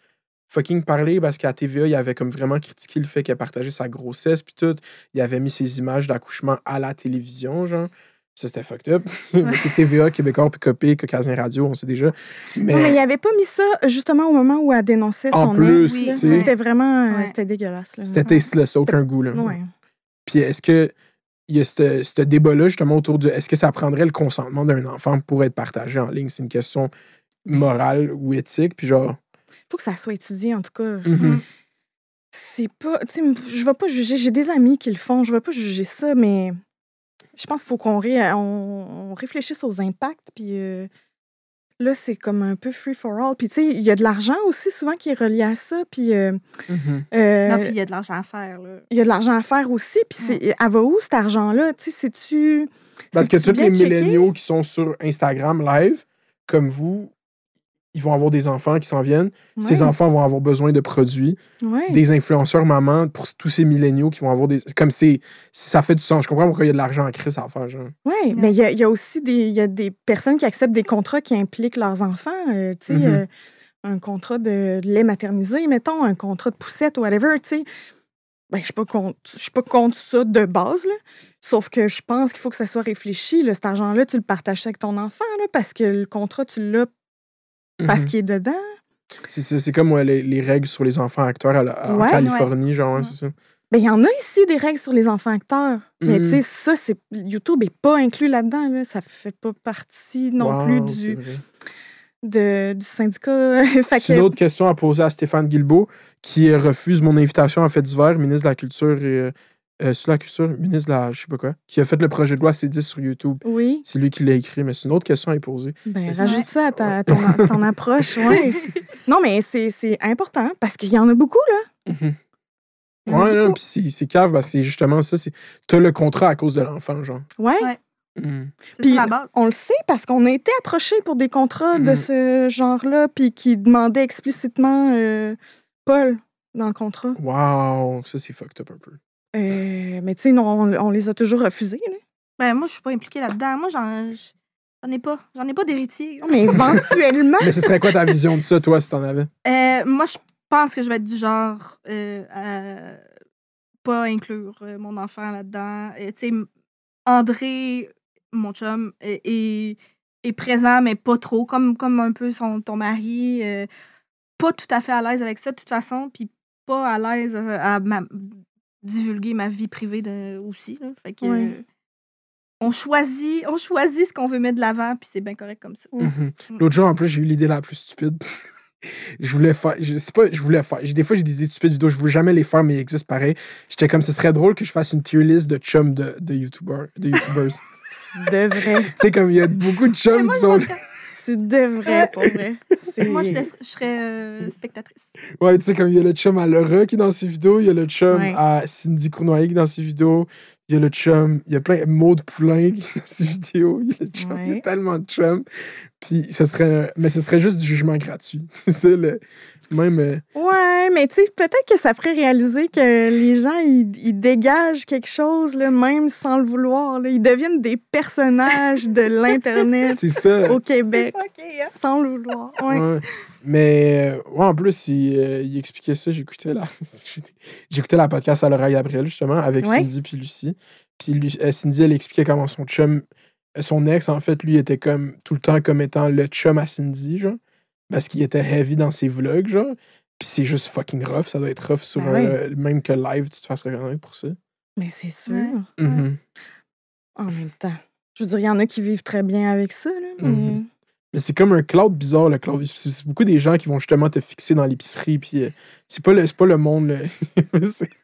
fucking parler parce qu'à TVA, il avait comme vraiment critiqué le fait qu'elle partageait sa grossesse, puis tout. Il avait mis ses images d'accouchement à la télévision, genre. Ça, c'était fucked up. [laughs] Mais c'est TVA, Québécois, puis Copé, Caucasien Radio, on sait déjà. Mais, il avait pas mis ça justement au moment où elle dénonçait En son plus, sais. C'était vraiment... euh, Ouais. C'était dégueulasse, là. c'était tasteless, ça, aucun goût, là. Ouais. Puis est-ce que il y a ce ce débat-là justement autour de est-ce que ça prendrait le consentement d'un enfant pour être partagé en ligne? C'est une question morale ou éthique. Puis genre. Faut que ça soit étudié, en tout cas. mhm. C'est pas... Tu sais, je vais pas juger. J'ai des amis qui le font. Je vais pas juger ça, mais... Je pense qu'il faut qu'on ré- on, on réfléchisse aux impacts, puis... euh, Là, c'est comme un peu free for all. Puis, tu sais, il y a de l'argent aussi souvent qui est relié à ça. Puis, euh, Mhm. euh, Non, puis il y a de l'argent à faire, là. il y a de l'argent à faire aussi. Puis, c'est, elle va où cet argent-là? Tu sais, c'est-tu. Parce que tous les milléniaux qui sont sur Instagram live, comme vous, ils vont avoir des enfants qui s'en viennent. Ces Ouais, enfants vont avoir besoin de produits. ouais. Des influenceurs mamans pour tous ces milléniaux qui vont avoir des. Comme c'est. Ça fait du sens. Je comprends pourquoi il y a de l'argent en crise à faire, genre. Oui, Non. mais il y a, il y a aussi des, il y a des personnes qui acceptent des contrats qui impliquent leurs enfants. euh, tu sais, Mhm. euh, un contrat de lait maternisé, mettons, un contrat de poussette ou whatever, tu sais. Ben, je suis pas contre, je suis pas contre ça de base, là. Sauf que je pense qu'il faut que ça soit réfléchi. Là, cet argent-là, tu le partages avec ton enfant, là, parce que le contrat, tu l'as parce Mhm. qu'il est dedans. C'est- C'est c'est comme ouais, les, les règles sur les enfants acteurs à la- en Ouais, Californie, genre, ouais, Ouais. c'est ça. Ben, il y en a ici des règles sur les enfants acteurs. Mais tu sais, ça, c'est YouTube n'est pas inclus là-dedans. Là. Ça fait pas partie non Wow, plus du, de, du syndicat. [laughs] fait C'est une autre question à poser à Stéphane Guilbeault, qui euh, refuse mon invitation à Fête d'hiver, ministre de la Culture et. Euh, sur la culture, ministre de la. Je sais pas quoi, qui a fait le projet de loi C10 sur YouTube. Oui, C'est lui qui l'a écrit, mais c'est une autre question à y poser. ben, rajoute ça à ta, ton, ton approche. [laughs] Ouais. non, mais c'est c'est important parce qu'il y en a beaucoup, là. En a Ouais, puis c'est- c'est cave, c'est justement ça. c'est T'as le contrat à cause de l'enfant, genre. Ouais. Ouais. C'est Puis. On le sait parce qu'on a été approchés pour des contrats de Mhm. ce genre-là, puis qui demandaient explicitement euh, Paul dans le contrat. Wow, ça c'est fucked up un peu. Euh, mais tu sais, non, on, on les a toujours refusés. Là. Ben, moi, je suis pas impliquée là-dedans. Moi, j'en j'en ai pas. J'en ai pas d'héritier. Non, mais éventuellement. Mais ce serait quoi ta vision de ça, toi, si t'en avais? Euh, moi, je pense que je vais être du genre euh, à pas inclure euh, mon enfant là-dedans. Euh, tu sais, André, mon chum, est, est, est présent, mais pas trop, comme, comme un peu son, ton mari. euh, pas tout à fait à l'aise avec ça, de toute façon, puis pas à l'aise à, à ma- divulguer ma vie privée de, aussi. Là. Fait que, euh, on choisit, on choisit ce qu'on veut mettre de l'avant, puis c'est bien correct comme ça. Mhm. L'autre jour, en plus, j'ai eu l'idée la plus stupide. [laughs] je voulais faire. Je sais pas, je voulais faire. Des fois, j'ai des idées stupides vidéos, je veux jamais les faire, mais ils existent pareil. J'étais comme, ce serait drôle que je fasse une tier list de chums de, de YouTubers. De YouTubers. [laughs] Tu devrais. tu sais, comme il y a beaucoup de chums qui sont. Tu devrais, pour vrai. [laughs] C'est- Moi, je serais euh, spectatrice. Ouais, tu sais, comme il y a le chum à Laura qui est dans ses vidéos, il y a le chum Ouais. à Cindy Cournoyer qui est dans ses vidéos, il y a le chum, il y a plein Maud Poulain qui est dans ses vidéos, il y a, le chum, il y a Ouais. tellement de chums. Puis ce serait. Mais ce serait juste du jugement gratuit. [laughs] C'est le. Même. euh, Ouais, mais tu sais, peut-être que ça ferait réaliser que les gens, ils, ils dégagent quelque chose, là, même sans le vouloir. là. Ils deviennent des personnages de [laughs] l'Internet c'est ça. au Québec, hein? sans le vouloir. Ouais. Ouais. Mais euh, ouais, en plus, il, euh, il expliquait ça. J'écoutais la, [laughs] j'écoutais la podcast à Laura Gabriel, justement, avec Ouais. Cindy puis Lucie. Puis Lu- euh, Cindy, elle expliquait comment son chum, son ex, en fait, lui, était comme tout le temps comme étant le chum à Cindy, genre. Parce qu'il était heavy dans ses vlogs, genre. Puis c'est juste fucking rough. Ça doit être rough sur Ben un- même que live, tu te fasses reconnaître pour ça. Mais c'est sûr. Ouais. Mhm. En même temps. Je veux dire, il y en a qui vivent très bien avec ça. Là, mais... Mhm. Mais c'est comme un cloud bizarre, le cloud. C'est beaucoup des gens qui vont justement te fixer dans l'épicerie, puis euh, c'est pas, le- c'est pas le monde. [laughs]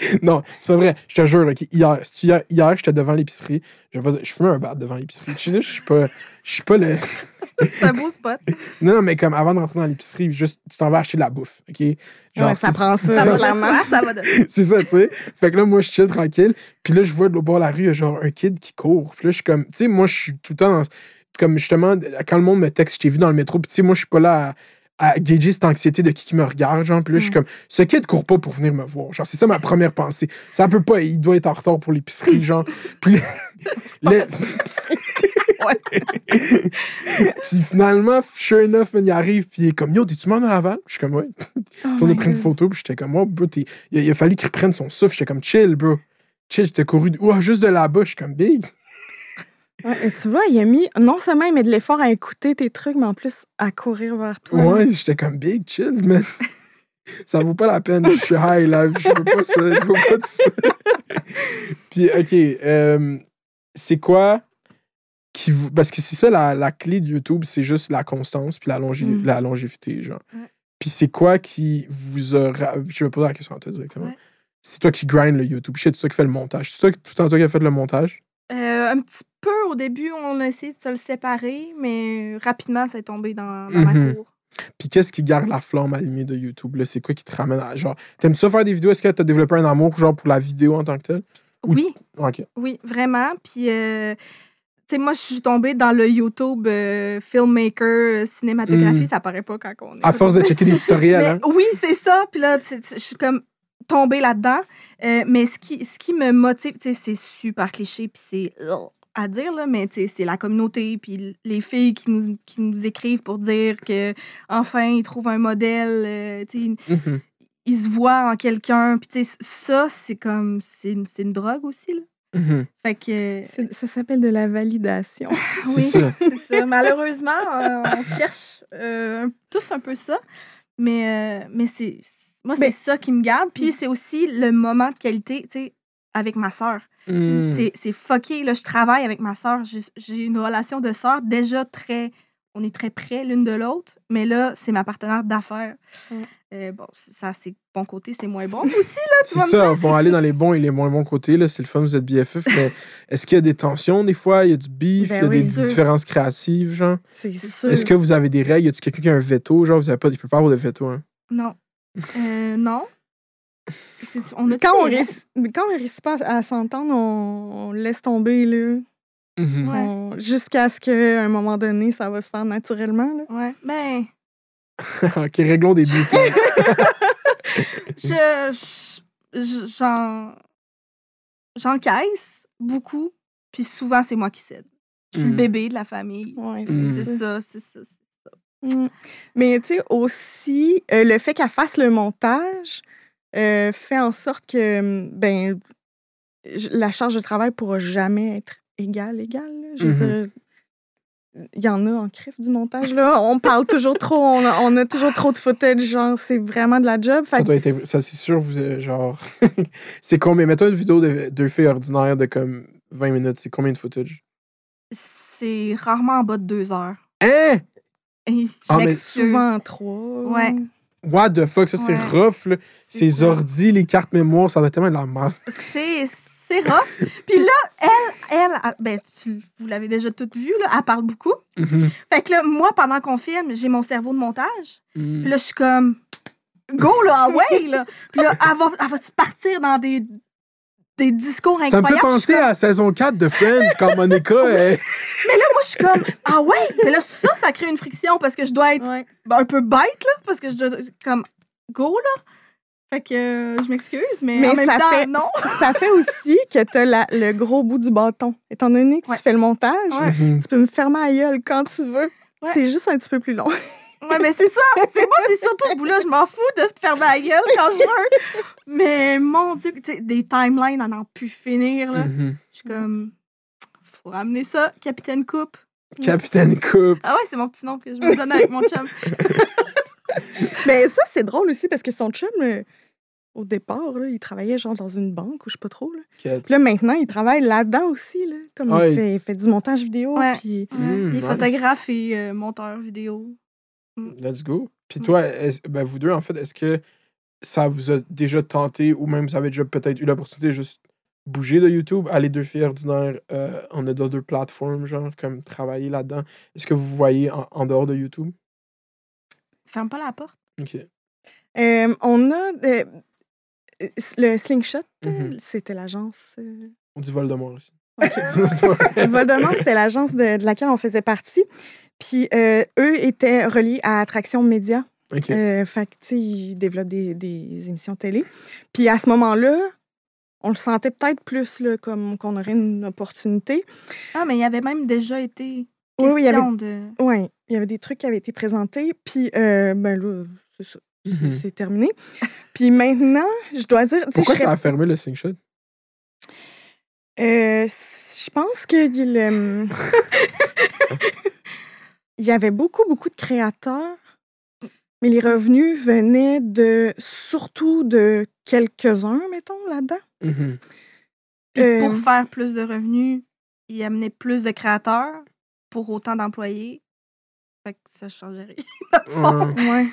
[laughs] non, c'est pas vrai. Je te jure, hier, hier, hier j'étais devant l'épicerie. Je, vais pas dire- je fumais un bat devant l'épicerie. Je sais, je suis pas, je suis pas le. [laughs] C'est un beau spot. [laughs] Non, non, mais comme avant de rentrer dans l'épicerie, juste, tu t'en vas acheter de la bouffe, ok? Ouais, ça prend ça, Ça clairement. ça va de... c'est ça, tu sais. Fait que là, moi, je chill tranquille. Puis là, je vois de l'autre bord de la rue, il y a genre un kid qui court. Puis là, je suis comme, tu sais, moi, je suis tout le temps dans- Comme justement, quand le monde me texte, je t'ai vu dans le métro. Puis tu sais, moi, je suis pas là à, à gager cette anxiété de qui qui me regarde, genre. Puis là, je suis comme, ce kid court pas pour venir me voir. Genre, c'est ça ma première pensée. Ça peut pas, il doit être en retard pour l'épicerie, genre. [laughs] Puis là, là- [laughs] [laughs] puis finalement, sure enough, man, il arrive, puis il est comme, yo, t'es-tu mort dans Laval? Je suis comme, ouais. Oh on a pris une photo, puis j'étais comme, oh, bro, il, a, il a fallu qu'il reprenne son souffle. J'étais comme, chill, bro. Chill, j'étais couru, de- ouah, juste de là-bas. Je suis comme, big. Ouais, et tu vois, il a mis, non seulement il met de l'effort à écouter tes trucs, mais en plus à courir vers toi. Ouais, j'étais comme, big, chill, man. [laughs] Ça vaut pas la peine. Je suis high live. Je veux pas ça. Je veux pas tout ça. [laughs] puis, OK. euh, c'est quoi qui vous. Parce que c'est ça, la, la clé de YouTube, c'est juste la constance puis la, longi- Mm. la longévité, genre. Ouais. Puis c'est quoi qui vous a. Je vais poser la question à toi directement. Ouais. C'est toi qui grind le YouTube. C'est toi qui fais le montage. C'est toi, tout le temps toi qui as fait le montage? Euh, un petit peu au début, on a essayé de se le séparer, mais rapidement, ça est tombé dans, dans ma cour. Puis qu'est-ce qui garde la flamme allumée de YouTube? C'est quoi qui te ramène à. Genre, t'aimes-tu ça faire des vidéos? Est-ce que t'as développé un amour, genre, pour la vidéo en tant que telle? Oui. Oui, vraiment. Puis, euh, tu sais, moi, je suis tombée dans le YouTube euh, filmmaker, euh, cinématographie. Mm. Ça paraît pas quand on est. À force de checker des [laughs] tutoriels, Mais hein? Oui, c'est ça. Puis là, je suis comme tombée là-dedans. Euh, mais ce qui, ce qui me motive, tu sais, c'est super cliché, puis c'est à dire, là, mais tu sais, c'est la communauté, puis les filles qui nous, qui nous écrivent pour dire que enfin ils trouvent un modèle, euh, tu sais, ils, se voient en quelqu'un. Puis tu sais, ça, c'est comme, c'est une, c'est une drogue aussi, là. Mhm. Fait que, Ça s'appelle de la validation. [laughs] C'est oui, ça. c'est ça. Malheureusement, on cherche euh, tous un peu ça. Mais, euh, mais c'est moi, c'est ça qui me garde. Puis c'est aussi le moment de qualité, tu sais, avec ma sœur. Mhm. C'est- C'est fucké. Là, je travaille avec ma sœur. J'ai- J'ai une relation de sœur déjà très. On est très près l'une de l'autre. Mais là, c'est ma partenaire d'affaires. Ouais. Euh, bon, ça, c'est bon côté, c'est moins bon [laughs] aussi, là. Tu C'est ça, vont aller dans les bons et les moins bons côtés. là. C'est le fun, vous êtes BFF. Mais [laughs] est-ce qu'il y a des tensions des fois? Il y a du beef? Ben il y a oui, des sûr. différences créatives, genre? C'est sûr. Est-ce que vous avez des règles? Y a-tu quelqu'un qui a un veto? Genre, vous avez pas, il peut pas avoir de veto, hein? Non. Euh, non. C'est- On a Quand on, réussit, quand on réussit pas à s'entendre, on, on laisse tomber, là. Mhm. Ouais. Jusqu'à ce qu'à un moment donné, ça va se faire naturellement, là. Ouais. Ben, [laughs] ok, réglons des là. [laughs] je, je- je- j'en, j'encaisse beaucoup, puis souvent c'est moi qui cède. Je suis Mm. le bébé de la famille. Ouais, Mm. C'est ça. c'est ça. Mm. Mais tu sais, aussi, euh, le fait qu'elle fasse le montage euh, fait en sorte que, mm, ben, la charge de travail pourra jamais être égale, égale. là. Je veux Mhm. dire, il y en a en crif du montage, là. On parle toujours trop, on a, on a toujours trop de footage, genre, c'est vraiment de la job. Ça doit être. Ça, c'est sûr, vous. euh, genre. [laughs] c'est combien? Mettons une vidéo de deux filles ordinaires de comme 20 minutes? C'est combien de footage? C'est rarement en bas de deux heures. Hein? Et je Ah, mais. Souvent trois. Ouais. What the fuck? Ça, c'est rough, là. C'est Ces ça. ordis, les cartes mémoire, ça doit être tellement de la merde. C'est c'est rough. [laughs] Puis là, elle, elle, elle- ben, tu- vous l'avez déjà toute vue, là, elle parle beaucoup. Mhm. Fait que là, moi, pendant qu'on filme, j'ai mon cerveau de montage. Mhm. Puis là, je suis comme, go, là, ah ouais, là. Puis là, elle va, elle va-tu partir dans des, des discours Ça me incroyables? fait penser comme- à saison 4 de Friends, quand Monica [laughs] est... Mais là, moi, je suis comme, ah ouais. Mais là, ça, ça crée une friction parce que je dois être Ouais. un peu bête, là, parce que je dois, comme, go, là. Fait que euh, je m'excuse, mais, Mais en même ça temps, fait- non. [laughs] Ça fait aussi que tu as le gros bout du bâton. Étant donné que Ouais. tu fais le montage, Ouais. Mhm. tu peux me fermer la gueule quand tu veux. Ouais. C'est juste un petit peu plus long. Ouais, mais c'est ça. C'est moi, c'est surtout ce bout-là. Je m'en fous de te fermer la gueule quand je veux. Mais mon Dieu, tu sais, des timelines à n'en plus finir, là. Mhm. Je suis comme, faut ramener ça, Capitaine Coupe. Capitaine Coupe. Ah ouais, c'est mon petit nom que je me donne avec mon chum. [laughs] Mais ça, c'est drôle aussi parce que son chum, euh, au départ, là, il travaillait genre dans une banque ou je sais pas trop. Là. Puis là, maintenant, il travaille là-dedans aussi. Là, comme il, fait, il fait du montage vidéo. Ouais. Puis Mm, Il est nice. photographe et euh, monteur vidéo. Let's go. Puis toi, est-ce- ben, vous deux, en fait, est-ce que ça vous a déjà tenté ou même vous avez déjà peut-être eu l'opportunité de juste bouger de YouTube, aller deux filles ordinaires euh, d'autres plateformes, genre, comme travailler là-dedans? Est-ce que vous voyez en, en dehors de YouTube? Ferme pas la porte. OK. euh, on a euh, le Slingshot, Mhm. c'était l'agence. euh, On dit Voldemort aussi. OK. C'est pas vrai. Voldemort, c'était l'agence de, de laquelle on faisait partie. Puis euh, eux étaient reliés à Attraction Média. OK. Euh, fait que, tu sais, ils développent des, des émissions télé. Puis à ce moment-là, on le sentait peut-être plus là, comme qu'on aurait une opportunité. Ah, mais il y avait même déjà été Oui, question oui, il y avait, de... ouais, il y avait des trucs qui avaient été présentés. Puis, euh, ben là, c'est ça. c'est- Mhm. C'est terminé. Puis maintenant, je dois dire. Pourquoi je serais- ça a fermé le slingshot? Euh, je pense que il, euh, [laughs] il y avait beaucoup, beaucoup de créateurs, mais les revenus venaient de surtout de quelques-uns, mettons, là-dedans. Mhm. Puis Euh, pour faire plus de revenus, il amenait plus de créateurs pour autant d'employés. Fait que ça changerait [laughs] rien. Ouais.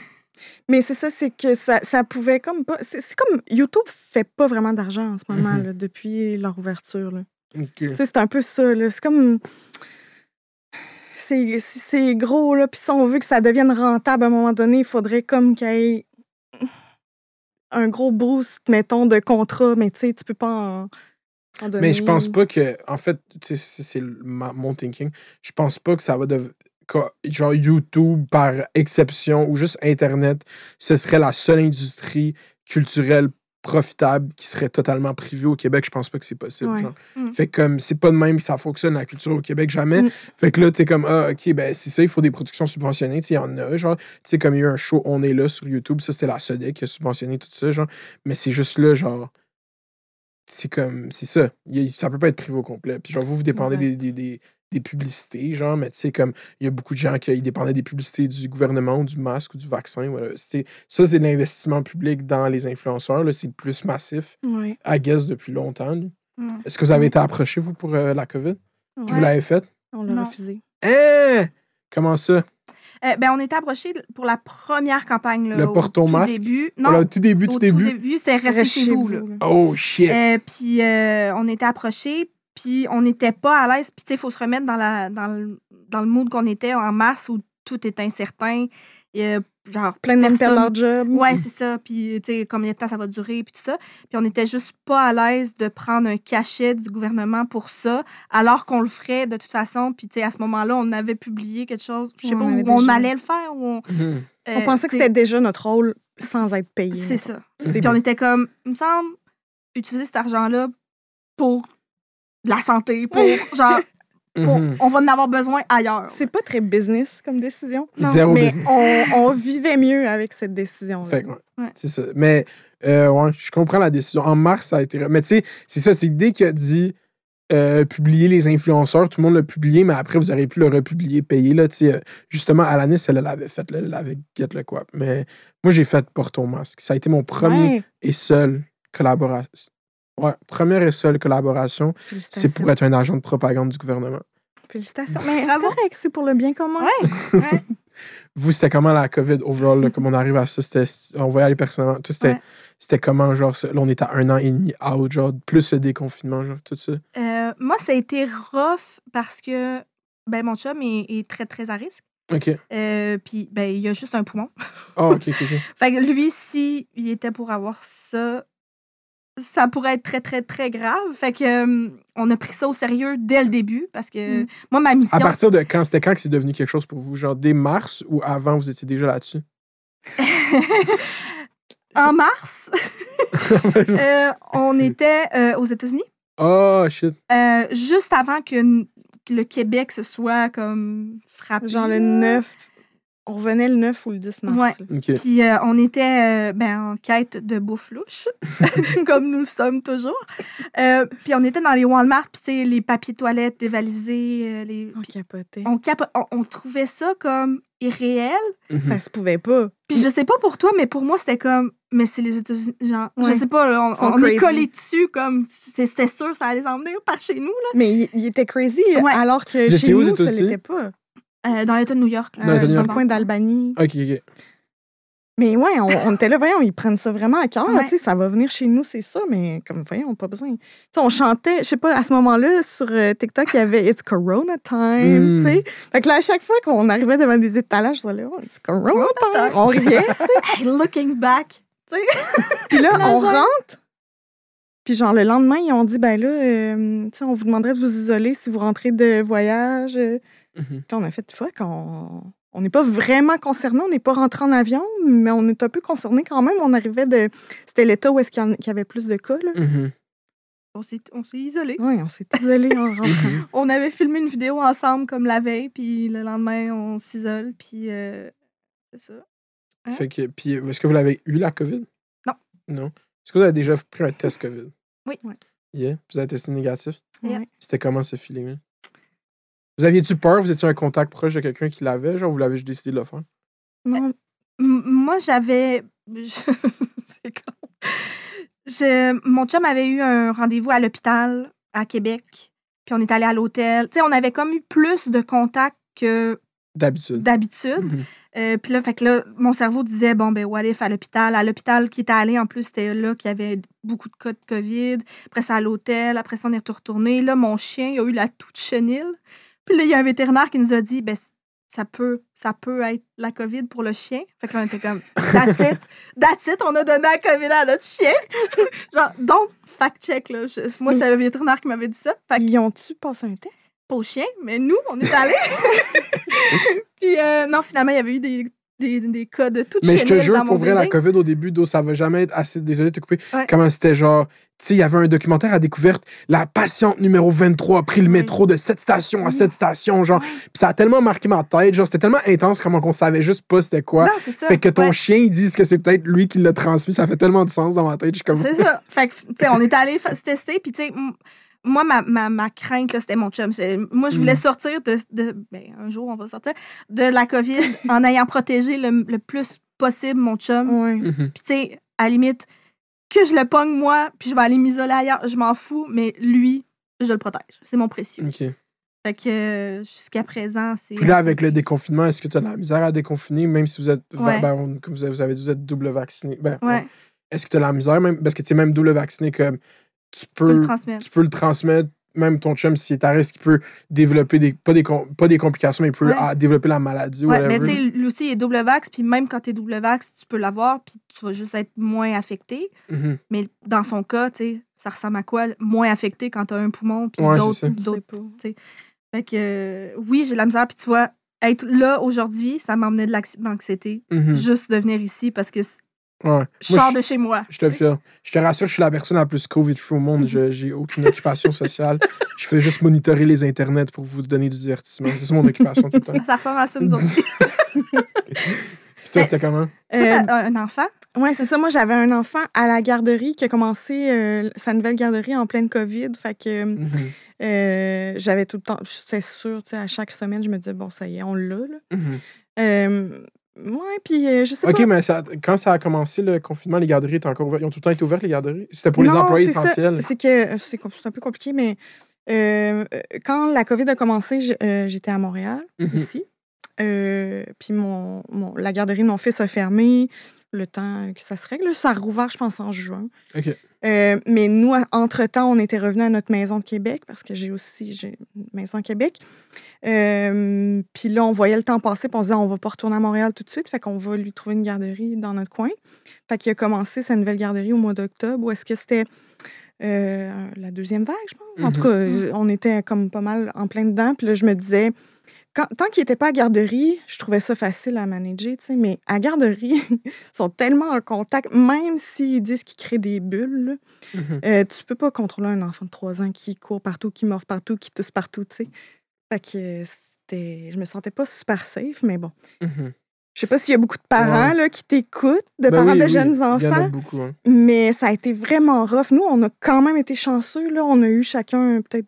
Mais c'est ça, c'est que ça, ça pouvait comme pas. C'est c'est comme YouTube fait pas vraiment d'argent en ce moment, Mhm. là, depuis leur ouverture. là. OK. Tu sais, c'est un peu ça. là. C'est comme. C'est gros, là. Puis si on veut que ça devienne rentable à un moment donné, il faudrait comme qu'il y ait un gros boost, mettons, de contrat. Mais tu sais, tu peux pas en, en donner. Mais je pense pas que, en fait, c'est mon thinking. Je pense pas que ça va devenir. Genre YouTube par exception ou juste Internet, ce serait la seule industrie culturelle profitable qui serait totalement privée au Québec. Je pense pas que c'est possible. Ouais. genre. Mm. Fait que comme c'est pas de même que ça fonctionne la culture au Québec jamais. Mm. Fait que là, tu comme, ah, ok, ben c'est ça, il faut des productions subventionnées. Il y en a, genre. Tu sais, comme il y a eu un show On est là sur YouTube, ça c'était la SODEC qui a subventionné tout ça, genre. Mais c'est juste là, genre c'est comme c'est ça Il ça peut pas être privé au complet puis genre vous vous dépendez des, Exact. des, des, des publicités genre mais tu sais comme il y a beaucoup de gens qui dépendaient des publicités du gouvernement ou du masque ou du vaccin voilà. C'est- ça c'est l'investissement public dans les influenceurs là c'est plus massif Ouais. à guess depuis longtemps. Mm. est-ce que vous avez été approché vous pour euh, la covid? Puis vous l'avez fait? On l'a refusé. hein? Comment ça? Euh, ben, on était approchés pour la première campagne. Là, Le au porte ton tout masque? début. Non, Voilà, au tout début au tout début? c'était rester Reste chez vous. là. oh shit Euh, puis euh, on était approchés, puis on n'était pas à l'aise. Puis tu sais, il faut se remettre dans, la, dans, le, dans le mood qu'on était en mars où tout est incertain. Et, genre, Plein de monde perd leur job. Ouais, c'est ça. Puis, tu sais, combien de temps ça va durer, puis tout ça. Puis, on n'était juste pas à l'aise de prendre un cachet du gouvernement pour ça, alors qu'on le ferait de toute façon. Puis, tu sais, à ce moment-là, on avait publié quelque chose, je sais pas, on où on allait le faire. Où on, Mhm. euh, On pensait que c'était déjà notre rôle sans être payé. C'est ça. Puis, on était comme, il me semble, utiliser cet argent-là pour de la santé, pour, [laughs] genre, pour- Mhm. on va en avoir besoin ailleurs. C'est pas très business comme décision. Zéro mais business. on, on vivait mieux avec cette décision. Fait que, ouais, Ouais. C'est ça. Mais, euh, ouais, je comprends la décision. En mars, ça a été. Mais tu sais, c'est ça, c'est dès qu'il a dit euh, publier les influenceurs, tout le monde l'a publié, mais après, vous auriez pu le republier, payer. Là, euh, justement, Alanis, elle l'avait fait, là, elle avait Get le quoi. Mais moi, j'ai fait Porto Masque. Ça a été mon premier Ouais. et seul collaboration. Ouais, première et seule collaboration, c'est pour être un agent de propagande du gouvernement. Félicitations. Mais c'est Bravo. correct, c'est pour le bien commun. Ouais, ouais. [laughs] Vous, c'était comment la COVID overall, là, comme on arrive à ça? C'était, on va y aller personnellement. Toi, c'était, Ouais. c'était comment, genre, là, on est à un an et demi out, genre, plus le déconfinement, genre, tout ça? Euh, moi, ça a été rough parce que ben, mon chum est, est très, très à risque. OK. Euh, Puis, ben, il a juste un poumon. Ah, OK, OK, OK. [laughs] Fait que lui, si il était pour avoir ça, ça pourrait être très, très, très grave. Fait que euh, on a pris ça au sérieux dès le début parce que Mm. moi, ma mission. À partir de quand? C'était quand que c'est devenu quelque chose pour vous? Genre, dès mars ou avant, vous étiez déjà là-dessus? [laughs] en mars, [laughs] euh, on était euh, aux États-Unis. oh, shit. euh, juste avant que le Québec se soit comme frappé. Genre le là. 9. On revenait le 9 ou le 10 mars. Ouais. Puis euh, on était euh, ben, en quête de bouffe louche, [laughs] comme nous le sommes toujours. Euh, puis on était dans les Walmart, puis tu sais, les papiers toilettes dévalisés, euh, les... On capotait. on, capo- on, on trouvait ça comme irréel. Mhm. Ça se pouvait pas. Puis je sais pas pour toi, mais pour moi, c'était comme, mais c'est les États-Unis, genre, Ouais. je sais pas, là, on, on est collés dessus, comme, c'était sûr, ça allait s'en venir par chez nous, là. Mais il, était crazy, Ouais. alors que chez nous, ça l'était pas. Euh, dans l'État de New York, là. Dans Euh, le coin d'Albanie. OK, OK. Mais ouais, on, on était là, voyons, ils prennent ça vraiment à cœur. Ouais. tu sais, Ça va venir chez nous, c'est ça, mais comme, voyons, pas besoin. Tu sais, on chantait, je sais pas, à ce moment-là, sur euh, TikTok, il y avait It's Corona Time. Mm. tu sais. Fait que là, à chaque fois qu'on arrivait devant des étalages, je disais, oh, It's Corona Time. On riait, tu sais. [laughs] Hey, looking back, Puis là, on rentre. Puis genre, le lendemain, ils ont dit, ben là, euh, tu sais, on vous demanderait de vous isoler si vous rentrez de voyage. Euh. Puis là, on a fait, fuck, on on n'est pas vraiment concerné, on n'est pas rentré en avion, mais on est un peu concerné quand même. On arrivait de. C'était l'État où est-ce qu'il y, avait plus de cas, là. Mhm. on s'est on s'est isolés. Oui, on s'est isolé en [laughs] rentrant. On avait filmé une vidéo ensemble comme la veille, puis le lendemain, on s'isole, puis euh, c'est ça. Hein? Fait que, puis, est-ce que vous l'avez eu, la COVID? Non. Non. Est-ce que vous avez déjà pris un test COVID? Oui. Ouais. Yeah. Vous avez testé négatif? Yeah. Ouais. C'était comment ce feeling-là? Vous aviez-tu peur? Vous étiez un contact proche de quelqu'un qui l'avait? Genre, vous l'avez juste décidé de le faire? Non, moi, j'avais. [laughs] c'est con. Je- Mon chum avait eu un rendez-vous à l'hôpital à Québec, puis on est allé à l'hôtel. Tu sais, on avait comme eu plus de contacts que D'habitude. d'habitude. Mhm. Euh, puis là, fait que là, mon cerveau disait, bon, ben, what if à l'hôpital? À l'hôpital qui était allé, en plus, c'était là qu'il y avait beaucoup de cas de COVID. Après ça, à l'hôtel. Après ça, on est retourné. Là, mon chien, il a eu la toute chenille. Puis là, il y a un vétérinaire qui nous a dit, ben, ça peut, ça peut être la COVID pour le chien. Fait que là, on était comme, [laughs] that's it. That's it, on a donné la COVID à notre chien. [laughs] Genre, donc, fact-check, là. Je- moi, c'est le vétérinaire qui m'avait dit ça. Fait que Ils ont-tu passé un test? pas au chien, mais nous, on est allés. [laughs] Puis euh, non, finalement, il y avait eu des, des, des cas de toute Mais je te jure, pour vrai, la. COVID au début, d'eau, ça va jamais être assez. Désolé de te couper. Ouais. Comment c'était genre. Tu sais, il y avait un documentaire à découverte. La patiente numéro 23 a pris le Oui. métro de cette station à Oui. cette station. Genre, Ouais. Puis ça a tellement marqué ma tête. Genre, c'était tellement intense comment qu'on savait juste pas c'était quoi. Non, c'est ça. Fait que ton Ouais, chien, il dise que c'est peut-être lui qui l'a transmis. Ça fait tellement de sens dans ma tête. Je suis comme. C'est ça. Fait que, tu sais, on est allé se tester, puis tu sais, moi, ma, ma, ma crainte, là, c'était mon chum. Moi, je voulais Mm. sortir de, de- Ben, un jour, on va sortir de la COVID [laughs] en ayant protégé le, le plus possible mon chum. Oui. Mhm. Puis, tu sais, à la limite, que je le pogne, moi, puis je vais aller m'isoler ailleurs, je m'en fous, mais lui, je le protège. C'est mon précieux. OK. Fait que euh, jusqu'à présent, c'est. Puis là, avec le déconfinement, est-ce que tu as de la misère à déconfiner, même si vous êtes. Ouais. ben, on- comme vous avez, vous avez dit, vous êtes double vacciné. Ben, Ouais, Est-ce que tu as de la misère, même. Parce que tu es même double vacciné, comme. Tu peux le transmettre. tu peux le transmettre. Même ton chum, s'il est à risque, il peut développer des. Pas des, pas des complications, mais il peut Ouais. ah, développer la maladie. Ouais, mais tu sais, lui aussi, il est double vax, puis même quand tu es double vax, tu peux l'avoir, puis tu vas juste être moins affecté. Mhm. Mais dans son cas, tu sais, ça ressemble à quoi? Moins affecté quand tu as un poumon, puis Ouais, c'est d'autres. Fait que euh, oui, j'ai de la misère, puis tu vois, être là aujourd'hui, ça m'emmenait de l'anxi- l'anxiété. Mhm. Juste de venir ici parce que Ouais. je Moi, sors de chez moi. Je te fie. Je te rassure, je suis la personne la plus COVID-free au monde. Je J'ai aucune occupation sociale. [laughs] Je fais juste monitorer les internets pour vous donner du divertissement. C'est ça mon occupation tout le temps. Ça ressemble à ça, nous autres. [laughs] Puis toi, c'était comment? Euh, un enfant? Oui, c'est ça. Moi, j'avais un enfant à la garderie qui a commencé euh, sa nouvelle garderie en pleine COVID. Fait que euh, j'avais tout le temps, c'était sûr, tu sais, à chaque semaine, je me disais, bon, ça y est, on l'a. là. Mhm. Ouais, puis euh, je sais OK, pas. mais ça- quand ça a commencé, le confinement, les garderies étaient encore ouvertes. Ils ont tout le temps été ouvertes, les garderies? C'était pour les Non, employés c'est ça. essentiels. C'est que c'est com- c'est un peu compliqué, mais euh, euh, quand la COVID a commencé, j'- euh, j'étais à Montréal, Mhm. ici. Euh, puis mon, mon- la garderie de mon fils a fermé le temps que ça se règle. Ça a rouvert, je pense, en juin. OK. Euh, mais nous, entre-temps, on était revenus à notre maison de Québec parce que j'ai aussi j'ai une maison à Québec. Euh, puis là, on voyait le temps passer, puis on se disait, on va pas retourner à Montréal tout de suite, fait qu'on va lui trouver une garderie dans notre coin. Fait qu'il a commencé sa nouvelle garderie au mois d'octobre, où est-ce que c'était euh, la deuxième vague, je pense. En tout Mhm. cas, on était comme pas mal en plein dedans. Puis là, je me disais, quand- tant qu'il n'était pas à garderie, je trouvais ça facile à manager, tu sais, mais à garderie, [laughs] ils sont tellement en contact, même s'ils disent qu'ils créent des bulles, Mhm. euh, tu peux pas contrôler un enfant de 3 ans qui court partout, qui morve partout, qui tousse partout, tu sais. Fait que c'était... Je me sentais pas super safe, mais bon. Mhm. Je sais pas s'il y a beaucoup de parents là, qui t'écoutent, de Ben parents oui, de oui, jeunes Il y en a enfants, beaucoup. hein. mais ça a été vraiment rough. Nous, on a quand même été chanceux, là. On a eu chacun peut-être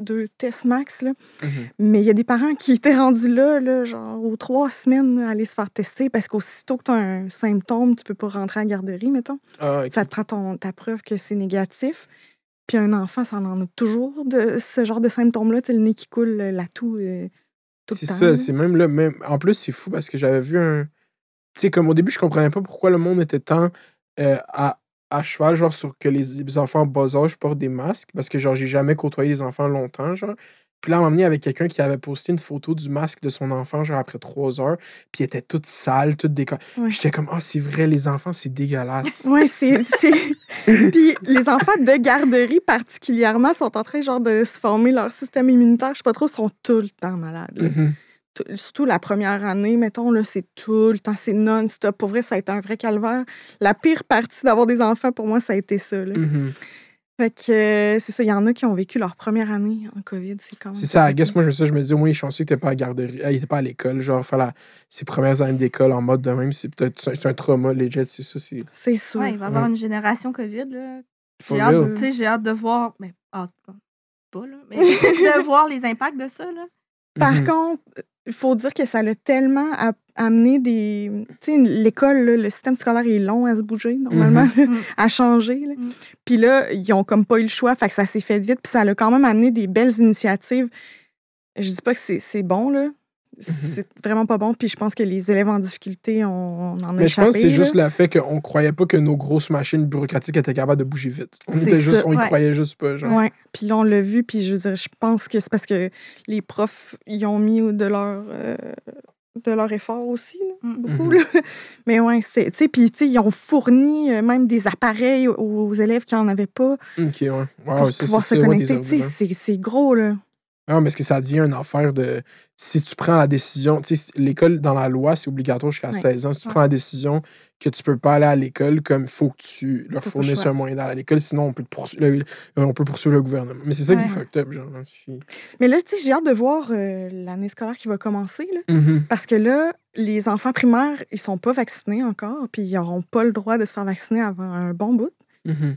deux tests max, là. Mhm. Mais il y a des parents qui étaient rendus là, là genre aux trois semaines, à aller se faire tester parce qu'aussitôt que tu as un symptôme, tu peux pas rentrer à la garderie, mettons. Ah. Ça te prend ton, ta preuve que c'est négatif. Puis un enfant, ça en a toujours de ce genre de symptômes-là, tu le nez qui coule, la toux, euh, tout C'est le temps. ça, c'est même là. Même... En plus, c'est fou parce que j'avais vu un. Tu sais, comme au début, je comprenais pas pourquoi le monde était tant euh, à, à cheval, genre, sur que les, les enfants en bas âge portent des masques. Parce que, genre, j'ai jamais côtoyé des enfants longtemps, genre. Puis là, donné, il y avait quelqu'un qui avait posté une photo du masque de son enfant, genre, après trois heures. Puis il était toute sale, toute déco... Ouais. J'étais comme, ah, c'est vrai, les enfants, c'est dégueulasse. Oui, c'est. [laughs] Puis les enfants de garderie, particulièrement, sont en train genre, de se former leur système immunitaire. Je sais pas trop, sont tout le temps malades. Tout- Surtout la première année, mettons, là, c'est tout le temps, c'est non-stop. Pour vrai, ça a été un vrai calvaire. La pire partie d'avoir des enfants, pour moi, ça a été ça. là. Mhm. Fait que euh, c'est ça, il y en a qui ont vécu leur première année en COVID. C'est quand même. C'est ça, guess, moi, je me, suis- je me disais, au moins, il est chanceux que t'es pas à la garderie. Ah, il était pas à l'école, genre, faire la- ses premières années d'école en mode de même, c'est peut-être c'est un- trauma, legit, c'est ça, c'est. C'est sûr. Ouais, il va y avoir Ouais. une génération COVID. Là. J'ai hâte, j'ai de voir. Mais, hâte, pas, là. Mais [laughs] de voir les impacts de ça. Là. Par Mhm. contre, il faut dire que ça l'a tellement amené des. Tu sais, l'école, là, le système scolaire est long à se bouger, normalement, Mhm. à changer. là. Mhm. Puis là, ils ont comme pas eu le choix, fait que ça s'est fait vite, puis ça a quand même amené des belles initiatives. Je dis pas que c'est bon, là. C'est vraiment pas bon, puis je pense que les élèves en difficulté, on, on en a Mais je pense que c'est juste le fait qu'on croyait pas que nos grosses machines bureaucratiques étaient capables de bouger vite. On, était juste, ça, on y ouais. croyait juste pas. Genre. Ouais. Puis là, on l'a vu, puis je veux dire, je pense que c'est parce que les profs, ils ont mis de leur, euh, de leur effort aussi, là, Mm. beaucoup. Là. [laughs] Mais ouais, c'est, tu sais, puis tu sais, ils ont fourni euh, même des appareils aux, aux élèves qui n'en avaient pas Ok, ouais. Wow, pour ça, pouvoir c'est se ouais, connecter. Tu sais, ordi, c'est, c'est gros, là. Non, mais est-ce que ça devient une affaire de. Si tu prends la décision. Tu sais, l'école, dans la loi, c'est obligatoire jusqu'à Ouais. 16 ans. Si tu prends la décision que tu peux pas aller à l'école, comme il faut que tu leur fournisses un moyen d'aller à l'école, sinon on peut, le- on peut poursuivre le gouvernement. Mais c'est ça qui est fucked up, genre. si- Mais là, tu sais, j'ai hâte de voir euh, l'année scolaire qui va commencer, là. Mhm. Parce que là, les enfants primaires, ils sont pas vaccinés encore, puis ils n'auront pas le droit de se faire vacciner avant un bon bout. Mhm.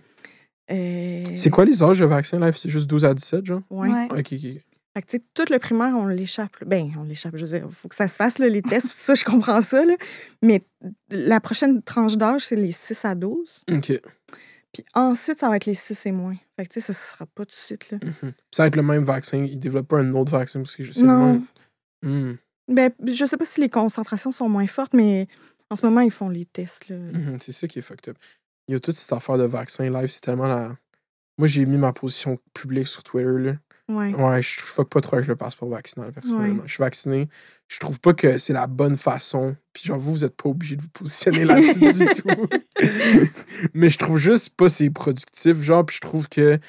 Euh, C'est quoi les âges de vaccin, là? C'est juste 12 à 17, genre? Ouais. Ouais. Ok, ok. Fait que, tu sais, tout le primaire, on l'échappe. Ben, on l'échappe. Je veux dire, il faut que ça se fasse, là, les tests. [laughs] ça, je comprends ça. Là. Mais la prochaine tranche d'âge, c'est les 6 à 12. Ok. Puis ensuite, ça va être les 6 et moins. Fait que, tu sais, ça sera pas tout de suite. Là. Mhm. Ça va être le même vaccin. Ils développent pas un autre vaccin parce que je sais Non. le. Hmm. Ben, je sais pas si les concentrations sont moins fortes, mais en ce moment, ils font les tests. Là. Mhm, C'est ça qui est fucked up. Il y a toute cette affaire de vaccin live, c'est tellement la. Moi, j'ai mis ma position publique sur Twitter, là. Ouais. Ouais, je fuck pas trop avec le passeport vaccinal, personnellement. Je suis vacciné. Je trouve pas que c'est la bonne façon. Puis genre, vous, vous êtes pas obligé de vous positionner [laughs] là-dessus du tout. [laughs] Mais je trouve juste pas c'est productif. Genre, puis je trouve que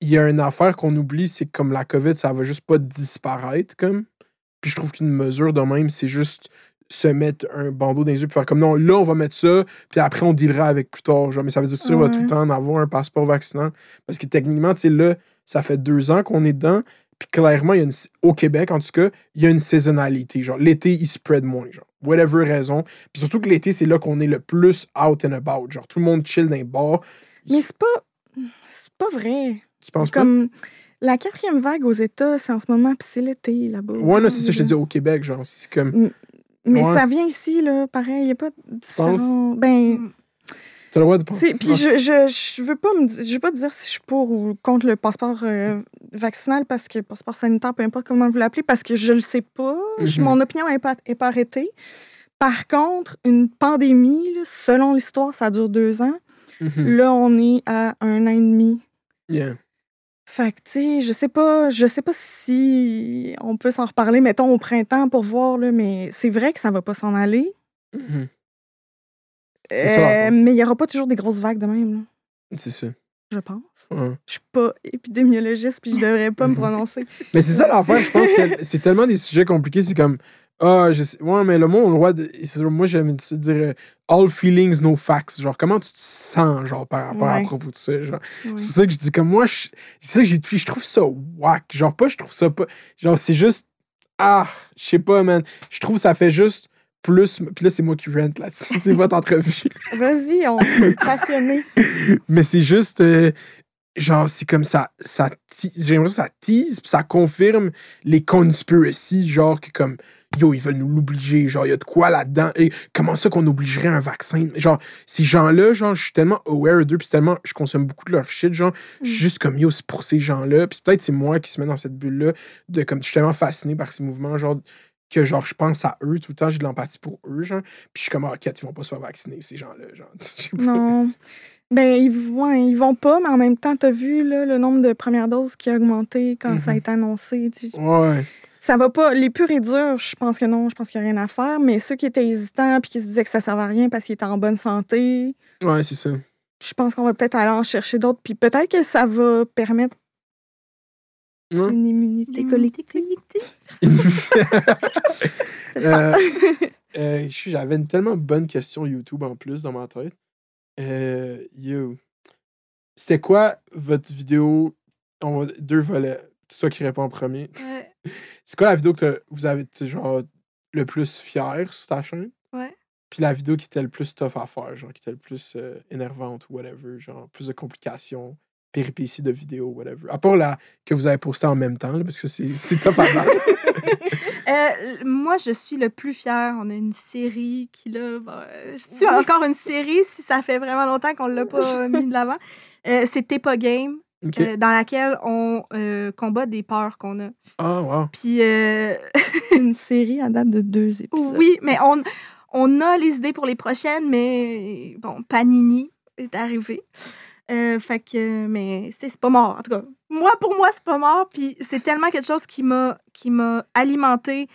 il y a une affaire qu'on oublie, c'est que comme la COVID, ça va juste pas disparaître, comme. Puis je trouve qu'une mesure de même, c'est juste se mettre un bandeau dans les yeux puis faire comme non, là, on va mettre ça, puis après, on dealera avec plus tard. Genre, mais ça veut dire que tu vas tout le temps en avoir un passeport vaccinal. Parce que techniquement, tu sais, là, ça fait deux ans qu'on est dedans. Puis clairement, il y a une, au Québec, en tout cas, il y a une saisonnalité. Genre, l'été, il spread moins. Genre, whatever raison. Puis surtout que l'été, c'est là qu'on est le plus out and about. Genre, tout le monde chill dans les bars. Mais c'est pas. C'est pas vrai. Tu penses pas? Comme la quatrième vague aux États, c'est en ce moment, puis c'est l'été là-bas. Ouais, non, c'est ça, je te dis au Québec. Genre, c'est comme. Mais Ouais. ça vient ici, là, pareil. Il n'y a pas de penses? différent. Le droit de penser. puis je, je, je veux pas me je veux pas dire si je suis pour ou contre le passeport euh, vaccinal parce que passeport sanitaire, peu importe comment vous l'appelez, parce que je le sais pas. Je- Mhm. Mon opinion n'est pas, est pas arrêtée. Par contre, une pandémie, là, selon l'histoire, ça dure deux ans. Mhm. Là, on est à un an et demi. Yeah. Fait que, tu sais, je sais pas, je sais pas si on peut s'en reparler, mettons, au printemps pour voir, là, mais c'est vrai que ça va pas s'en aller. Mhm. Euh, mais il y aura pas toujours des grosses vagues de même, C'est ça. je pense. Ouais. Je suis pas épidémiologiste, puis je devrais pas me [laughs] prononcer. Mais c'est ça l'affaire, je pense que [laughs] c'est tellement des sujets compliqués, c'est comme ah, je sais, ouais, mais le mot, on le droit de. Moi, j'aime dire euh, all feelings, no facts. Genre, comment tu te sens, genre, par rapport à propos de ça, genre? Ouais. C'est ça que je dis, comme moi, je- c'est ça que j'ai je trouve ça whack. Genre, pas, je trouve ça pas. Genre, c'est juste. Ah, je sais pas, man. Je trouve ça fait juste plus. Puis là, c'est moi qui rente là-dessus. [laughs] C'est votre entrevue. Vas-y, on [laughs] est passionné. Mais c'est juste. euh, genre, c'est comme ça. ça te- J'ai l'impression que ça tease, puis ça confirme les conspiracies, genre, que comme. Yo, ils veulent nous l'obliger. Genre, il y a de quoi là-dedans. Et comment ça qu'on obligerait un vaccin? Genre, ces gens-là, genre, je suis tellement aware d'eux, puis tellement. Je consomme beaucoup de leur shit, genre. Je suis juste comme yo, c'est pour ces gens-là. Puis peut-être c'est moi qui se met dans cette bulle-là, de comme. Je suis tellement fasciné par ces mouvements, genre, que genre, je pense à eux tout le temps, j'ai de l'empathie pour eux, genre. Puis je suis comme, ah, ok, ils vont pas se faire vacciner, ces gens-là, genre. [laughs] Non. Ben, ils vont, ils vont pas, mais en même temps, t'as vu là, le nombre de premières doses qui a augmenté quand ça a Mhm. été annoncé. tu. Ouais. Ça va pas. Les purs et durs, je pense que non, je pense qu'il n'y a rien à faire. Mais ceux qui étaient hésitants puis qui se disaient que ça servait à rien parce qu'ils étaient en bonne santé, Ouais, c'est ça. je pense qu'on va peut-être aller en chercher d'autres. Puis peut-être que ça va permettre Ouais. une immunité L'immunité collective. [laughs] C'est Euh, [laughs] euh, je- J'avais une tellement bonne question YouTube en plus dans ma tête. Euh, yo. C'était quoi votre vidéo? On va, deux volets. C'est toi qui réponds en premier. Ouais. [laughs] C'est quoi la vidéo que vous avez été, genre le plus fier sur ta chaîne? Ouais. Puis la vidéo qui était le plus tough à faire, genre qui était le plus euh, énervante ou whatever, genre plus de complications, péripéties de vidéo, whatever. À part la que vous avez postée en même temps, là, parce que c'est c'est tough à. [laughs] Euh, moi, je suis le plus fière. On a une série qui, là, bon, je suis encore une série si ça fait vraiment longtemps qu'on l'a pas mis de l'avant. Euh, c'est T'es pas game, euh, dans laquelle on euh, combat des peurs qu'on a. Ah, wow. Puis, euh, [laughs] une série à date de deux épisodes. oui, mais on, on a les idées pour les prochaines, mais bon, Panini est arrivé. Euh, fait que, mais c'est c'est pas mort, en tout cas. Moi, pour moi, c'est pas mort. Puis c'est tellement quelque chose qui m'a qui m'a alimenté.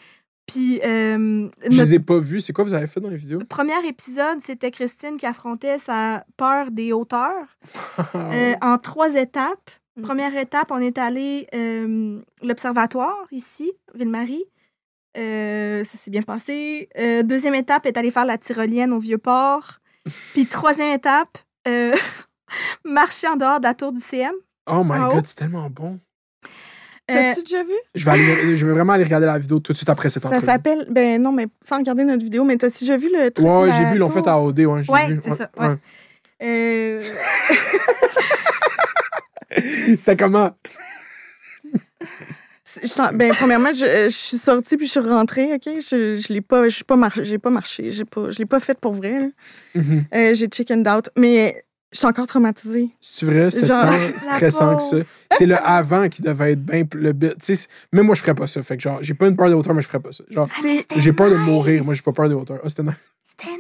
Puis euh, Je les ai pas vus. C'est quoi vous avez fait dans les vidéos? premier épisode, c'était Christine qui affrontait sa peur des hauteurs [laughs] euh, en trois étapes. Mhm. Première étape, on est allé euh, l'observatoire ici, Ville-Marie. Euh, ça s'est bien passé. Euh, deuxième étape est aller faire la tyrolienne au Vieux-Port. [laughs] Puis troisième étape, euh, [laughs] marcher en dehors de la tour du CN. oh my god, c'est tellement bon. Euh, T'as-tu déjà vu? Je vais, aller- je vais vraiment aller regarder la vidéo tout de suite après cette Ça entrevue. s'appelle. Ben non, mais sans regarder notre vidéo, mais t'as-tu déjà vu le truc? Ouais, ouais, j'ai vu, ils l'ont fait à OD. Ouais, j'ai Ouais, c'est ça, ouais. euh, [laughs] C'était comment? [laughs] Je ben, premièrement, je, je suis sortie puis je suis rentrée, OK? Je, je l'ai pas, je suis pas marché, j'ai pas marché, j'ai pas, je l'ai pas fait pour vrai. Mhm. Euh, j'ai chicken out, mais je suis encore traumatisée. C'est vrai, c'était Genre- tant [laughs] La stressant que ça. C'est le avant qui devait être bien le bit. Tu sais, même moi, je ferais pas ça. Fait que genre, j'ai pas une peur de hauteur, mais je ferais pas ça. Genre, C'est- j'ai peur de nice. mourir. Moi, j'ai pas peur de hauteur. Ah, c'était nice. C'était nice.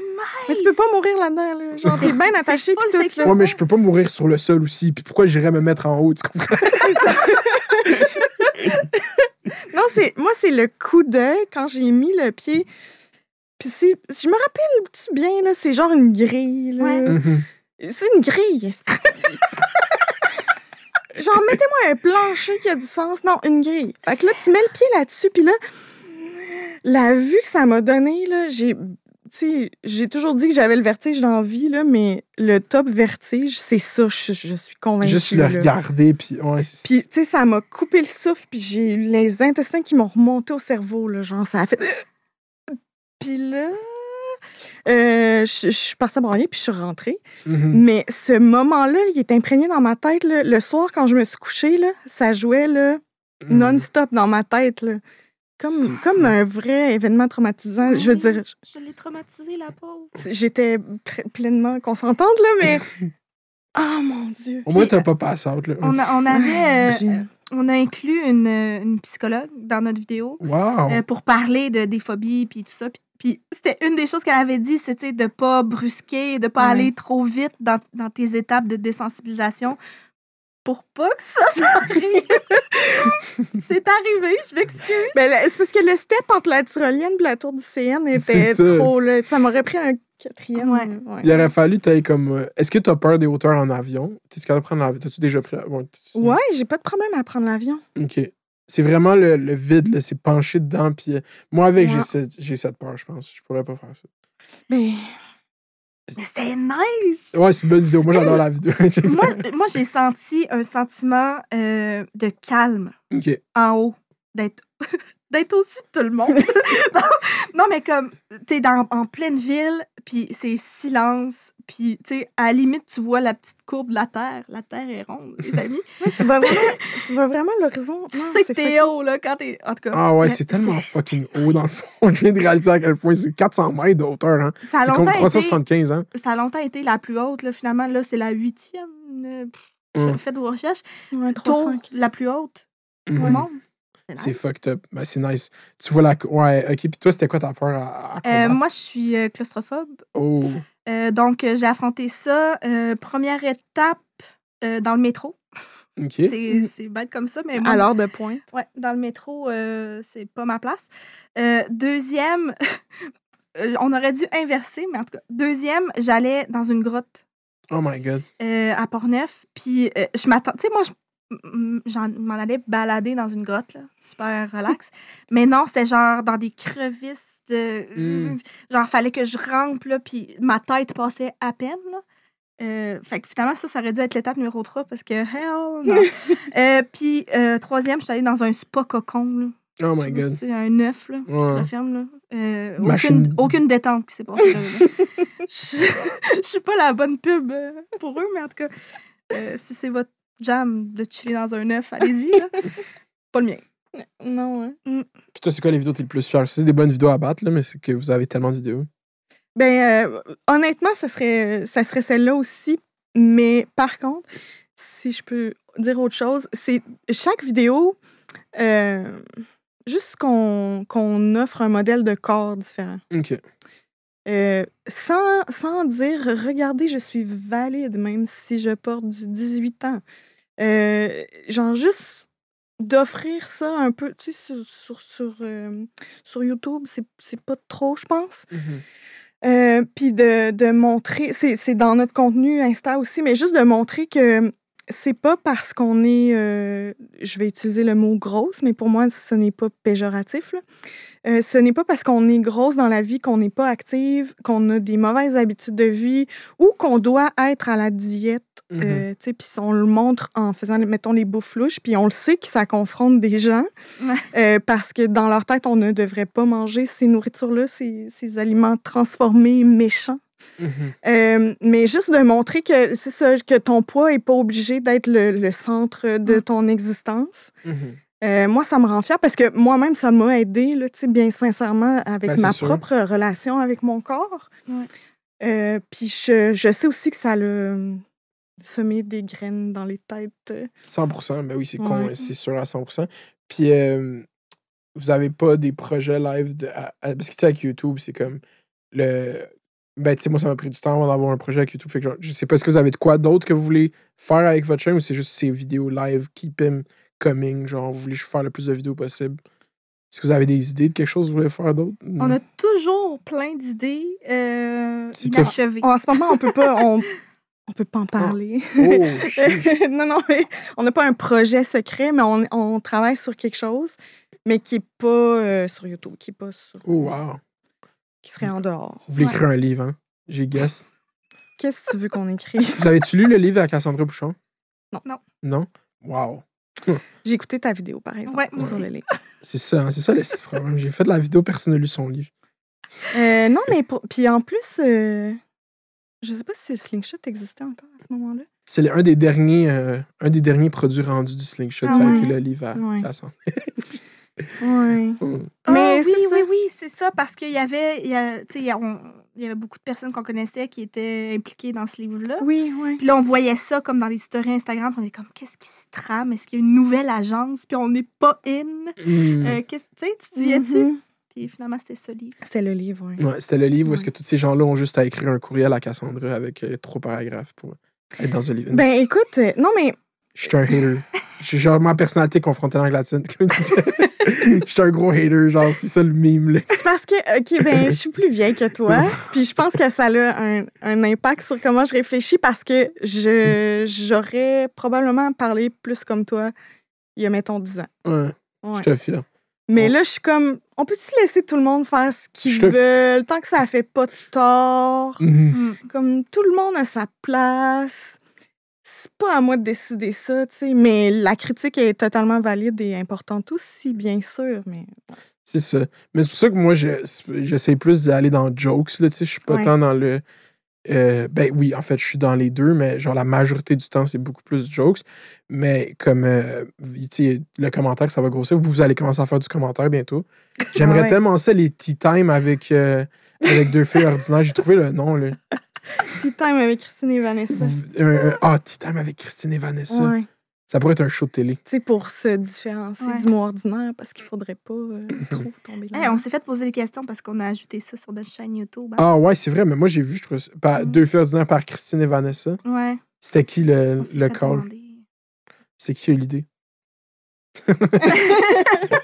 Mais tu peux pas mourir là-dedans, là. Genre, t'es bien [laughs] attaché full tout, là. Ouais, mais je peux pas mourir sur le sol aussi. Puis pourquoi j'irais me mettre en haut? Tu comprends? [laughs] Non, c'est moi, c'est le coup d'œil quand j'ai mis le pied. Puis c'est, je me rappelle-tu bien, là, c'est genre une grille, là. Ouais. Mhm. C'est une grille. [laughs] Genre, mettez-moi un plancher qui a du sens. Non, une grille. Fait que là, tu mets le pied là-dessus, puis là, la vue que ça m'a donné, là, j'ai... Tu sais, j'ai toujours dit que j'avais le vertige dans la vie, là, mais le top vertige, c'est ça, je, je suis convaincue. Juste le là. regarder. Puis, ouais, Puis, tu sais, ça m'a coupé le souffle, puis j'ai eu les intestins qui m'ont remonté au cerveau, là, genre, ça a fait... Puis là, euh, je je suis partie à broyer, puis je suis rentrée. Mhm. Mais ce moment-là, il est imprégné dans ma tête. là. Le soir, quand je me suis couchée, là, ça jouait là, Mhm. non-stop dans ma tête. Là. Comme, comme un vrai événement traumatisant. Je veux dire, Je l'ai traumatisé, la pauvre. j'étais pleinement consentante, là, mais. [laughs] Ah, mon Dieu. Au moins, t'as pas pass out, là. On, a, on [laughs] avait. euh, on a inclus une, une psychologue dans notre vidéo. Wow! euh, pour parler de, des phobies puis tout ça. Puis, c'était une des choses qu'elle avait dit, c'était de pas brusquer, de pas Ouais. aller trop vite dans, dans tes étapes de désensibilisation pour pas que ça, ça arrive. [laughs] c'est arrivé, je m'excuse. Ben, c'est parce que le step entre la tyrolienne et la tour du CN était trop, là. Ça m'aurait pris un quatrième. Ouais. ouais. Il aurait fallu t'ailles comme. euh, Est-ce que t'as peur des hauteurs en avion? T'es capable de prendre l'avion? T'as-tu déjà pris. bon, t'as-tu- Ouais, j'ai pas de problème à prendre l'avion. Ok. C'est vraiment le, le vide, là. C'est penché dedans. Puis euh, moi, avec, j'ai Ouais. cette, j'ai cette peur, je pense. Je pourrais pas faire ça. Ben, Mais c'était nice. Ouais, c'est une bonne vidéo. Moi, j'adore la [laughs] vidéo. Moi, moi j'ai senti un sentiment euh, de calme ok. en haut, d'être [laughs] d'être au-dessus de tout le monde. [laughs] non, non, mais comme, t'es dans, en pleine ville, puis c'est silence, puis, tu sais, à la limite, tu vois la petite courbe de la Terre. La Terre est ronde, les [laughs] amis. ouais, tu vois vraiment, tu vois vraiment l'horizon. tu sais que c'est t'es haut, là, quand t'es... En tout cas, Ah ouais, c'est tellement fucking haut dans le fond. [laughs] Je viens de réaliser à quel point c'est 400 mètres de hauteur. Hein. Ça a comme longtemps été... 375 ans. Ça a longtemps été la plus haute, là, finalement. Là, c'est la huitième. euh, pff, Mm. Faites vos recherches. Ouais, Tour 300. la plus haute au monde. C'est nice. fucked up. Ben, c'est nice. Tu vois la. Ouais, ok. Puis toi, c'était quoi ta peur à, à Euh, combattre? moi, je suis euh, claustrophobe. Oh. Euh, donc, j'ai affronté ça. euh, première étape euh, dans le métro. Ok. C'est c'est bête comme ça, mais moi, À l'heure de pointe. ouais, dans le métro, euh, c'est pas ma place. Euh, deuxième, [laughs] on aurait dû inverser, mais en tout cas, deuxième, j'allais dans une grotte Oh my god. euh, à Portneuf. Puis euh, je m'attends. Tu sais, moi, je j'en- m'en allais balader dans une grotte, là, super relax. [laughs] Mais non, c'était genre dans des crevisses de. Mm. Genre, fallait que je rampe, là, puis ma tête passait à peine, là. Euh, fait que finalement, ça, ça aurait dû être l'étape numéro 3 parce que hell non. [laughs] Euh, puis, euh, troisième, je suis allée dans un spa cocon. Là. Oh my god. C'est un neuf, là. Je te Ouais. confirme, là. Euh, Machine- aucune, aucune détente qui s'est passée là. là. [laughs] je, je suis pas la bonne pub pour eux, mais en tout cas, si c'est votre jam de chiller dans un œuf, allez-y. là. [laughs] Pas le mien. Non, hein. Puis toi, c'est quoi les vidéos que t'es le plus fier? C'est des bonnes vidéos à battre, là, mais c'est que vous avez tellement de vidéos. Ben, euh, honnêtement, ça serait, ça serait celle-là aussi. Mais par contre, si je peux dire autre chose, c'est chaque vidéo, euh, juste qu'on qu'on offre un modèle de corps différent. Ok. Euh, sans, sans dire, regardez, je suis valide, même si je porte du 18 ans. Euh, genre, juste d'offrir ça un peu, tu sais, sur, sur, sur, euh, sur YouTube, c'est pas trop, je pense. Euh, puis de, de montrer, c'est c'est dans notre contenu Insta aussi, mais juste de montrer que c'est pas parce qu'on est, je vais utiliser le mot grosse, mais pour moi, ce n'est pas péjoratif. là. Euh, ce n'est pas parce qu'on est grosse dans la vie qu'on n'est pas active, qu'on a des mauvaises habitudes de vie ou qu'on doit être à la diète. Euh, tu sais, puis on le montre en faisant, mettons, les bouffes louches, puis on le sait que ça confronte des gens euh, parce que dans leur tête, on ne devrait pas manger ces nourritures-là, ces, ces aliments transformés, méchants. Mhm. Euh, mais juste de montrer que c'est ça, que ton poids n'est pas obligé d'être le, le centre de Mm. ton existence. Mhm. Euh, moi, ça me rend fière parce que moi-même, ça m'a aidé, là, tu sais, bien sincèrement, avec Ben, ma sûr. propre relation avec mon corps. Ouais. Euh, puis je, je sais aussi que ça l'a semé des graines dans les têtes. euh. 100%, ben oui, c'est con, Ouais. c'est sûr à 100%. Puis, euh, vous avez pas des projets live de. à- à- parce que, tu sais, avec YouTube, c'est comme. le Ben, tu sais, moi, ça m'a pris du temps avant d'avoir un projet avec YouTube. Fait que, genre, je sais pas, est-ce que vous avez de quoi d'autre que vous voulez faire avec votre chaîne ou c'est juste ces vidéos live, keep them coming, genre, vous voulez faire le plus de vidéos possible? Est-ce que vous avez des idées de quelque chose que vous voulez faire d'autre? On a toujours plein d'idées euh, inachevées. En ce moment, on peut pas, on, [laughs] on peut pas en parler. Oh, [laughs] non, non, mais on n'a pas un projet secret, mais on, on travaille sur quelque chose, mais qui n'est pas euh, sur YouTube, qui est pas sur. Oh, wow. qui serait en dehors. Vous voulez Ouais. écrire un livre, hein? J'ai guess. Qu'est-ce que tu veux qu'on écrive? Vous avez-tu lu le livre à Cassandra Bouchon? Non. Non. Non? Wow. [laughs] J'ai écouté ta vidéo, par exemple. Ouais, sur aussi. le livre. C'est ça, hein, c'est ça le problème. J'ai fait de la vidéo, personne n'a lu son livre. Euh, non, mais pour- puis en plus, euh, je sais pas si Slingshot existait encore à ce moment-là. C'est le- un des derniers euh, un des derniers produits rendus du Slingshot. Ah ça a ouais. été le livre à Ouais. Cassandra. [laughs] Ouais. [laughs] Ah Mais oui, c'est ça. oui, oui, c'est ça, parce qu'il y avait, il y, a- tu sais, il y a- on- il y avait beaucoup de personnes qu'on connaissait qui étaient impliquées dans ce livre-là. Oui, oui. Puis là, on voyait ça comme dans les stories Instagram. puis On est comme, qu'est-ce qui se trame? Est-ce qu'il y a une nouvelle agence? Puis on n'est pas in. Hmm. Euh, qu'est-ce- tu sais, tu te souviens-tu? Mhm. Puis finalement, c'était le livre. C'est le livre, oui. Ouais, c'était le livre où est-ce que tous ces gens-là ont juste à écrire un courriel à Cassandra avec euh, trois paragraphes pour être dans un livre. Ben écoute, euh, non mais Je suis un hater. Je suis genre ma personnalité confrontée à l'anglatine. [laughs] Je suis un gros hater, genre c'est ça le mime. Là. c'est parce que, OK, ben je suis plus vieille que toi, puis je pense que ça a un, un impact sur comment je réfléchis parce que je j'aurais probablement parlé plus comme toi il y a, mettons, 10 ans. Ouais, Ouais. je te fier. Mais Ouais. là, je suis comme, on peut-tu laisser tout le monde faire ce qu'ils veulent, tant que ça fait pas de tort? Mhm. Comme tout le monde a sa place. C'est pas à moi de décider ça, tu sais. Mais la critique est totalement valide et importante aussi, bien sûr. Mais C'est ça. Mais c'est pour ça que moi, je- j'essaie plus d'aller dans jokes. Là, tu sais, je suis pas Ouais. tant dans le. euh, ben oui, en fait, je suis dans les deux, mais genre la majorité du temps, c'est beaucoup plus jokes. Mais comme euh, tu sais, le commentaire, ça va grossir. Vous, vous allez commencer à faire du commentaire bientôt. [laughs] J'aimerais Ouais. tellement ça, les tea time avec, euh, avec deux filles ordinaires. J'ai trouvé le nom. Là. Tea Time avec Christine et Vanessa. Un- Ah, tea time avec Christine et Vanessa. Ouais. Ça pourrait être un show de télé. Tu sais, pour se différencier Ouais. du mot ordinaire, parce qu'il faudrait pas euh, [laughs] trop tomber là. Hey, on s'est fait poser des questions parce qu'on a ajouté ça sur notre chaîne YouTube. hein. Ah ouais, c'est vrai, mais moi j'ai vu, je trouve, par, Mm. deux filles ordinaires par Christine et Vanessa. Ouais. C'était qui le, le call? C'est qui a eu l'idée? [laughs] [laughs]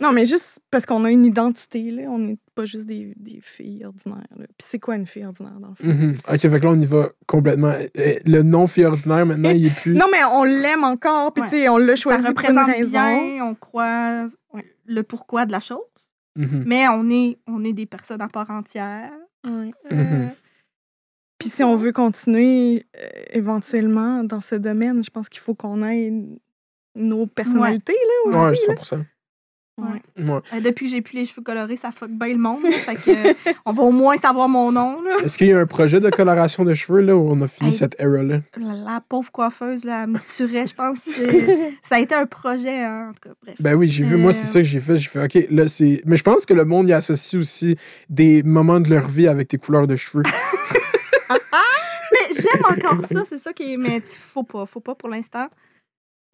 Non, mais juste parce qu'on a une identité, là. On n'est pas juste des, des filles ordinaires. là. Puis c'est quoi une fille ordinaire, dans le fond? Mhm. Ok, fait que là, on y va complètement. Euh, Le nom fille ordinaire, maintenant, il est plus. Non, mais on l'aime encore, puis Ouais. tu sais, on l'a Ça choisi pour une représente raison. bien, on croit Ouais. le pourquoi de la chose. Mhm. Mais on est, on est des personnes à part entière. Ouais. Euh, Mhm. Puis si on veut continuer euh, éventuellement dans ce domaine, je pense qu'il faut qu'on ait nos personnalités là Ouais, aussi. là. 100%. Ouais. Ouais. euh, depuis que j'ai plus les cheveux colorés, ça fuck bien le monde. là. fait que, euh, on va au moins savoir mon nom. Est-ce qu'il y a un projet de coloration de cheveux, là, où on a fini Hey. cette era-là? La, la pauvre coiffeuse, là, elle me tuerait, je pense. C'est- [laughs] ça a été un projet, hein, en tout cas. Bref. Ben oui, j'ai vu, moi, c'est Euh. ça que j'ai fait. J'ai fait, OK, là, c'est. Mais je pense que le monde y associe aussi des moments de leur vie avec tes couleurs de cheveux. [laughs] Mais j'aime encore ça, c'est ça qui est. Mais tu- faut pas, faut pas pour l'instant.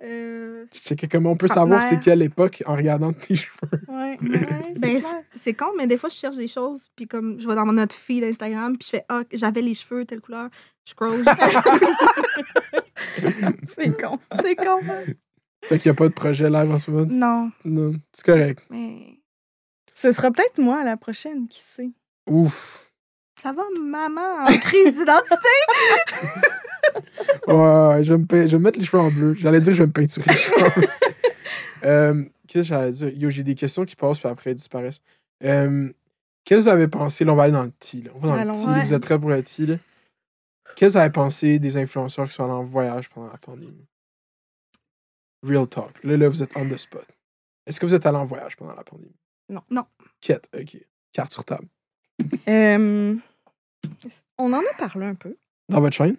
Euh, que comment on peut savoir c'est quelle époque en regardant [laughs] tes cheveux. Ouais, ouais, [laughs] c'est Ben, c'est- c'est con, mais des fois, je cherche des choses, puis comme je vais dans mon autre feed Instagram, puis je fais Ah, j'avais les cheveux, telle couleur. Je scroll. [laughs] c'est con. c'est con. Fait qu'il n'y a pas de projet live en ce moment? Non, Non, c'est correct. mais Ce sera peut-être moi la prochaine, qui sait? Ouf. ça va, maman, en crise d'identité? [laughs] Ouais, je, vais me je vais me mettre les cheveux en bleu. J'allais dire que je vais me peinturer les cheveux. [laughs] Euh, Qu'est-ce que j'allais dire? Yo, j'ai des questions qui passent puis après elles disparaissent. Euh, Qu'est-ce que vous avez pensé? Là, on va aller dans le. Là. On va dans Allons, le ouais. Vous êtes prêts pour le? Qu'est-ce que vous avez pensé des influenceurs qui sont allés en voyage pendant la pandémie? Real talk. Là, là, vous êtes on the spot. Est-ce que vous êtes allé en voyage pendant la pandémie? Non. Non. Quête, ok. Carte sur table. Euh, on en a parlé un peu. Dans votre chaîne?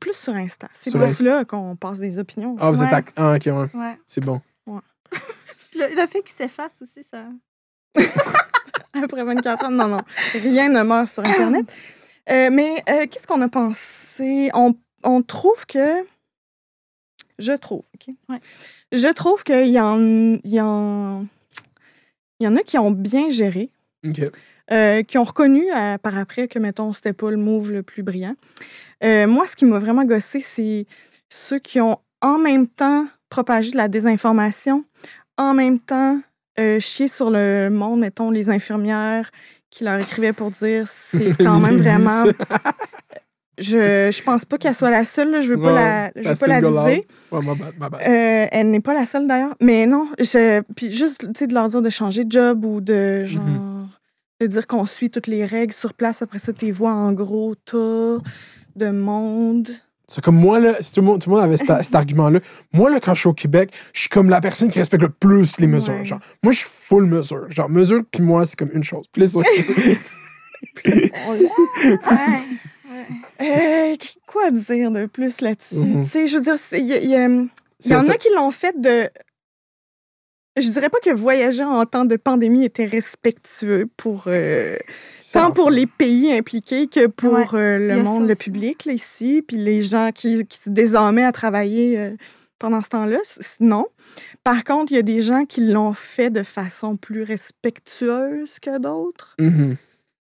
Plus sur Insta. C'est Sur plus Insta. là qu'on passe des opinions. Ah, vous êtes Ouais. à... Ah, ok, ouais. Ouais. C'est bon. [laughs] Le, le fait qu'il s'efface aussi, ça. [laughs] Après 24 ans, non, non. Rien ne meurt sur Internet. [coughs] Euh, mais euh, qu'est-ce qu'on a pensé? On, on trouve que. Je trouve, OK? Ouais. Je trouve qu'il y en, il y, en, il y en a qui ont bien géré, Ok. Euh, qui ont reconnu euh, par après que, mettons, c'était pas le move le plus brillant. Euh, moi, ce qui m'a vraiment gossé, c'est ceux qui ont en même temps propagé de la désinformation, en même temps euh, chié sur le monde, mettons, les infirmières qui leur écrivaient pour dire c'est [laughs] quand même vraiment. [laughs] Je, je pense pas qu'elle soit la seule, là, je veux pas Ouais, la, je veux pas la viser. Ouais, ma bad, ma bad. Euh, elle n'est pas la seule d'ailleurs. Mais non, je, puis juste de leur dire de changer de job ou de genre. De dire qu'on suit toutes les règles sur place, après ça, tu vois en gros tas de monde. C'est comme moi, là, si tout le monde, tout le monde avait cet, cet argument-là. Moi, là, quand je suis au Québec, je suis comme la personne qui respecte le plus les mesures. Ouais. Genre, moi, je suis full mesure. Genre, mesure, puis moi, c'est comme une chose. Puis les Euh, quoi dire de plus là-dessus? Mhm. Tu sais, je veux dire, il y, y y C'est en ça. a qui l'ont fait de. Je dirais pas que voyager en temps de pandémie était respectueux pour euh, tant pour les pays impliqués que pour Ouais, euh, le monde, le public là, ici, puis les gens qui, qui se désormaient à travailler euh, pendant ce temps-là. Non. Par contre, il y a des gens qui l'ont fait de façon plus respectueuse que d'autres. Mhm.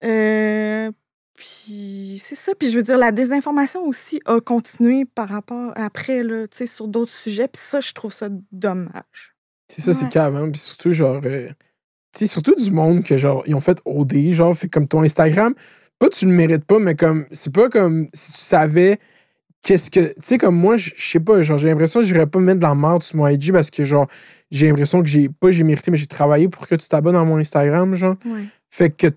Euh, puis c'est ça. Puis je veux dire, la désinformation aussi a continué par rapport après, là, tu sais, sur d'autres sujets. Puis ça, je trouve ça dommage. C'est ça, c'est Ouais. cave, hein. Puis surtout, genre. euh, tu sais, surtout du monde que, genre, ils ont fait OD, genre, fait comme ton Instagram. Pas tu le mérites pas, mais comme. C'est pas comme si tu savais qu'est-ce que. Tu sais, comme moi, je je sais pas, genre, j'ai l'impression que j'irais pas mettre de la merde sur mon IG parce que, genre, j'ai l'impression que j'ai. Pas j'ai mérité, mais j'ai travaillé pour que tu t'abonnes à mon Instagram, genre. Ouais. Fait que.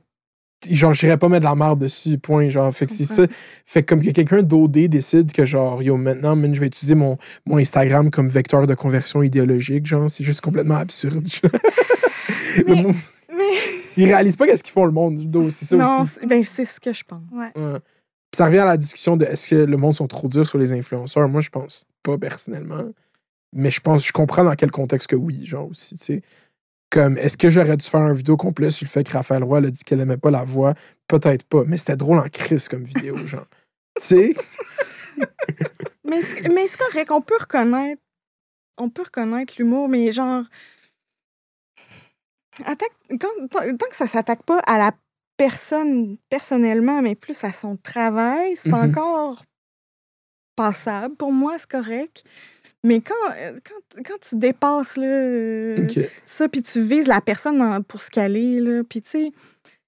Genre, j'irais pas mettre de la merde dessus, point. Genre, fait que c'est ça. Fait que comme que quelqu'un d'OD décide que, genre, yo, maintenant, man, je vais utiliser mon, mon Instagram comme vecteur de conversion idéologique, genre, c'est juste complètement absurde. [laughs] Mais- monde- Mais [laughs] Ils réalisent pas qu'est-ce qu'ils font le monde du dos, c'est ça non, aussi. c'est ben, c'est ce que je pense. Ouais. Ouais. Puis ça revient à la discussion de est-ce que le monde sont trop durs sur les influenceurs? Moi, je pense pas personnellement. Mais je pense, je comprends dans quel contexte que oui, genre aussi, tu sais. Comme, est-ce que j'aurais dû faire une vidéo complète sur le fait que Raphaël Roy a dit qu'elle aimait pas la voix? Peut-être pas, mais c'était drôle en crise comme vidéo, [laughs] genre. tu sais? [laughs] Mais, c'est- mais c'est correct, on peut reconnaître. On peut reconnaître l'humour, mais genre. Attaque, quand- tant, que ça s'attaque pas à la personne personnellement, mais plus à son travail, c'est Mhm. encore passable. Pour moi, c'est correct. Mais quand, euh, quand, quand tu dépasses là, euh, ça, puis tu vises la personne pour ce qu'elle est, là, puis tu sais,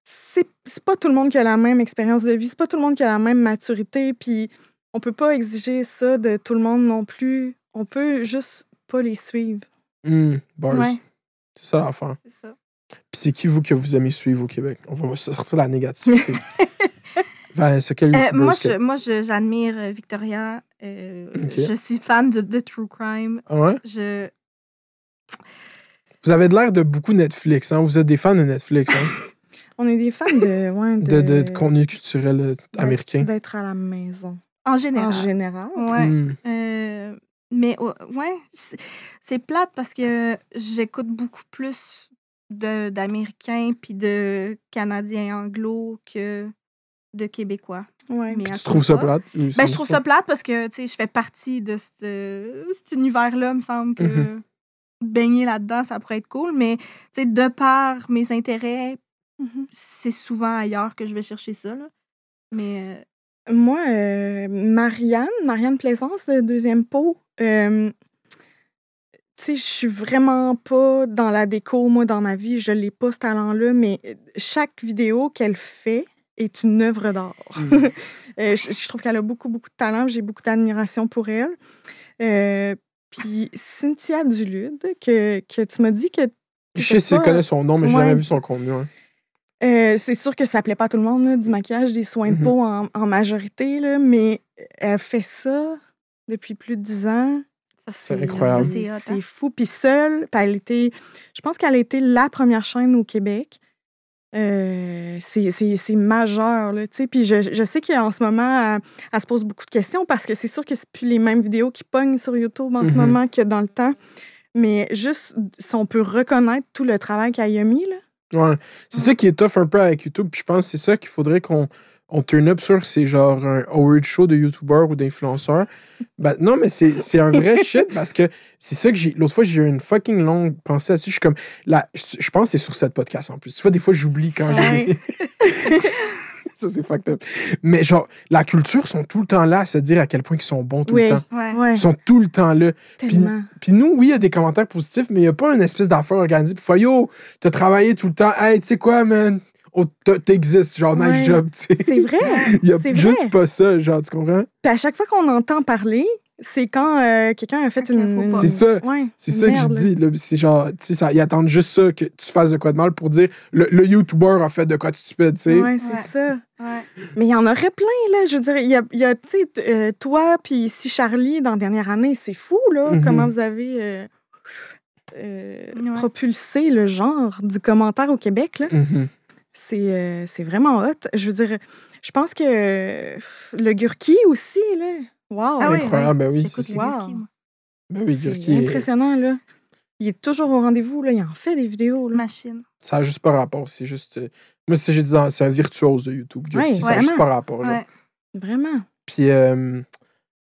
c'est c'est pas tout le monde qui a la même expérience de vie, c'est pas tout le monde qui a la même maturité, puis on peut pas exiger ça de tout le monde non plus. On peut juste pas les suivre. Bars. Ouais. C'est ça l'affaire. C'est ça. Puis c'est qui, vous, que vous aimez suivre au Québec? On va sortir la négativité. [laughs] Quel Euh, youtubeur moi, je, moi je- j'admire euh, Victoria. Euh. Je suis fan de, de True Crime. Ah ouais? Je... Vous avez de l'air de beaucoup Netflix, hein? Vous êtes des fans de Netflix, hein? [laughs] On est des fans de, ouais, de, de, de, de contenu culturel d'être- américain. D'être à la maison. En général. En général. Ouais. Hmm. Euh, mais oh, ouais, c'est c'est plate parce que j'écoute beaucoup plus de- d'Américains puis de Canadiens anglo que de Québécois. Ouais. Mais tu trouves ça plate? Ben, je trouve ça plate parce que, tu sais, je fais partie de ce- cet univers-là, me semble que Mhm. baigner là-dedans, ça pourrait être cool. Mais, tu sais, de par mes intérêts, Mhm. c'est souvent ailleurs que je vais chercher ça, là. Mais, Moi, euh, Marianne, Marianne Plaisance, de deuxième pot, euh, tu sais, je suis vraiment pas dans la déco, moi, dans ma vie, je l'ai pas ce talent-là, mais euh, chaque vidéo qu'elle fait est une œuvre d'art. Hmm. [laughs] Euh, je, je trouve qu'elle a beaucoup, beaucoup de talent, j'ai beaucoup d'admiration pour elle. Euh, puis Cynthia Dulude, que, que tu m'as dit que Je sais si je connais son nom, mais j'ai Ouais. jamais vu son contenu. hein. Euh, c'est sûr que ça plaît pas à tout le monde, là, du maquillage, des soins de peau en, en majorité, là, mais elle fait ça depuis plus de dix ans. ça, C'est incroyable. ça, c'est hein. fou. Puis seule, puis elle était, je pense qu'elle a été la première chaîne au Québec. Euh, c'est majeur, là, tu sais. Puis je, je sais qu'en ce moment, elle, elle se pose beaucoup de questions parce que c'est sûr que c'est plus les mêmes vidéos qui pognent sur YouTube en ce Mhm. moment que dans le temps. Mais juste, si on peut reconnaître tout le travail qu'elle a mis, là. Ouais. C'est ça qui est tough un peu avec YouTube. Puis je pense que c'est ça qu'il faudrait qu'on on turn up sur. C'est genre un award show de YouTubeurs ou d'influenceurs. Ben, non, mais c'est c'est un vrai [laughs] shit parce que c'est ça que j'ai. L'autre fois, j'ai eu une fucking longue pensée là-dessus. Je suis comme. Là, je, je pense que c'est sur cette podcast en plus. Tu vois, des fois, j'oublie quand j'ai. [laughs] ça, c'est fucked up. Mais genre, la culture sont tout le temps là à se dire à quel point ils sont bons tout Oui. le temps. Ouais. Ils sont tout le temps là. tellement. Puis nous, oui, il y a des commentaires positifs, mais il n'y a pas une espèce d'affaire organisée. Puis, yo, t'as travaillé tout le temps. Hey, tu sais quoi, man? Oh, T'existes, genre, nice Ouais. job, tu sais. C'est vrai. [laughs] Il y a c'est juste vrai. pas ça, genre, tu comprends? Puis à chaque fois qu'on entend parler, c'est quand euh, quelqu'un a fait qu'il une. C'est ça. Ouais, C'est ça que je dis. C'est genre, tu sais, ça- ils attendent juste ça, que tu fasses de quoi de mal pour dire le, le YouTuber a fait de quoi de stupide, tu sais. Ouais, c'est Ouais. ça. Ouais. Mais il y en aurait plein, là. Je veux dire, il y a, il y a, tu sais, euh, toi, puis ici Charlie, dans la dernière année, c'est fou, là, Mhm. comment vous avez euh, euh, Ouais. propulsé le genre du commentaire au Québec, là. Mhm. C'est euh, c'est vraiment hot. Je veux dire, je pense que le Gurki aussi, là. Wow! Ah oui, Incroyable, ben oui, J'écoute c'est. Gurki, moi. Ben oui, c'est Gurki est- impressionnant, là. Il est toujours au rendez-vous, là. Il en fait des vidéos, là. Machine. Ça n'a juste pas rapport. C'est juste. euh, Moi, c'est j'ai dit, c'est un virtuose de YouTube. Ouais, ça n'a juste pas rapport. genre. Ouais. Vraiment. Puis, euh,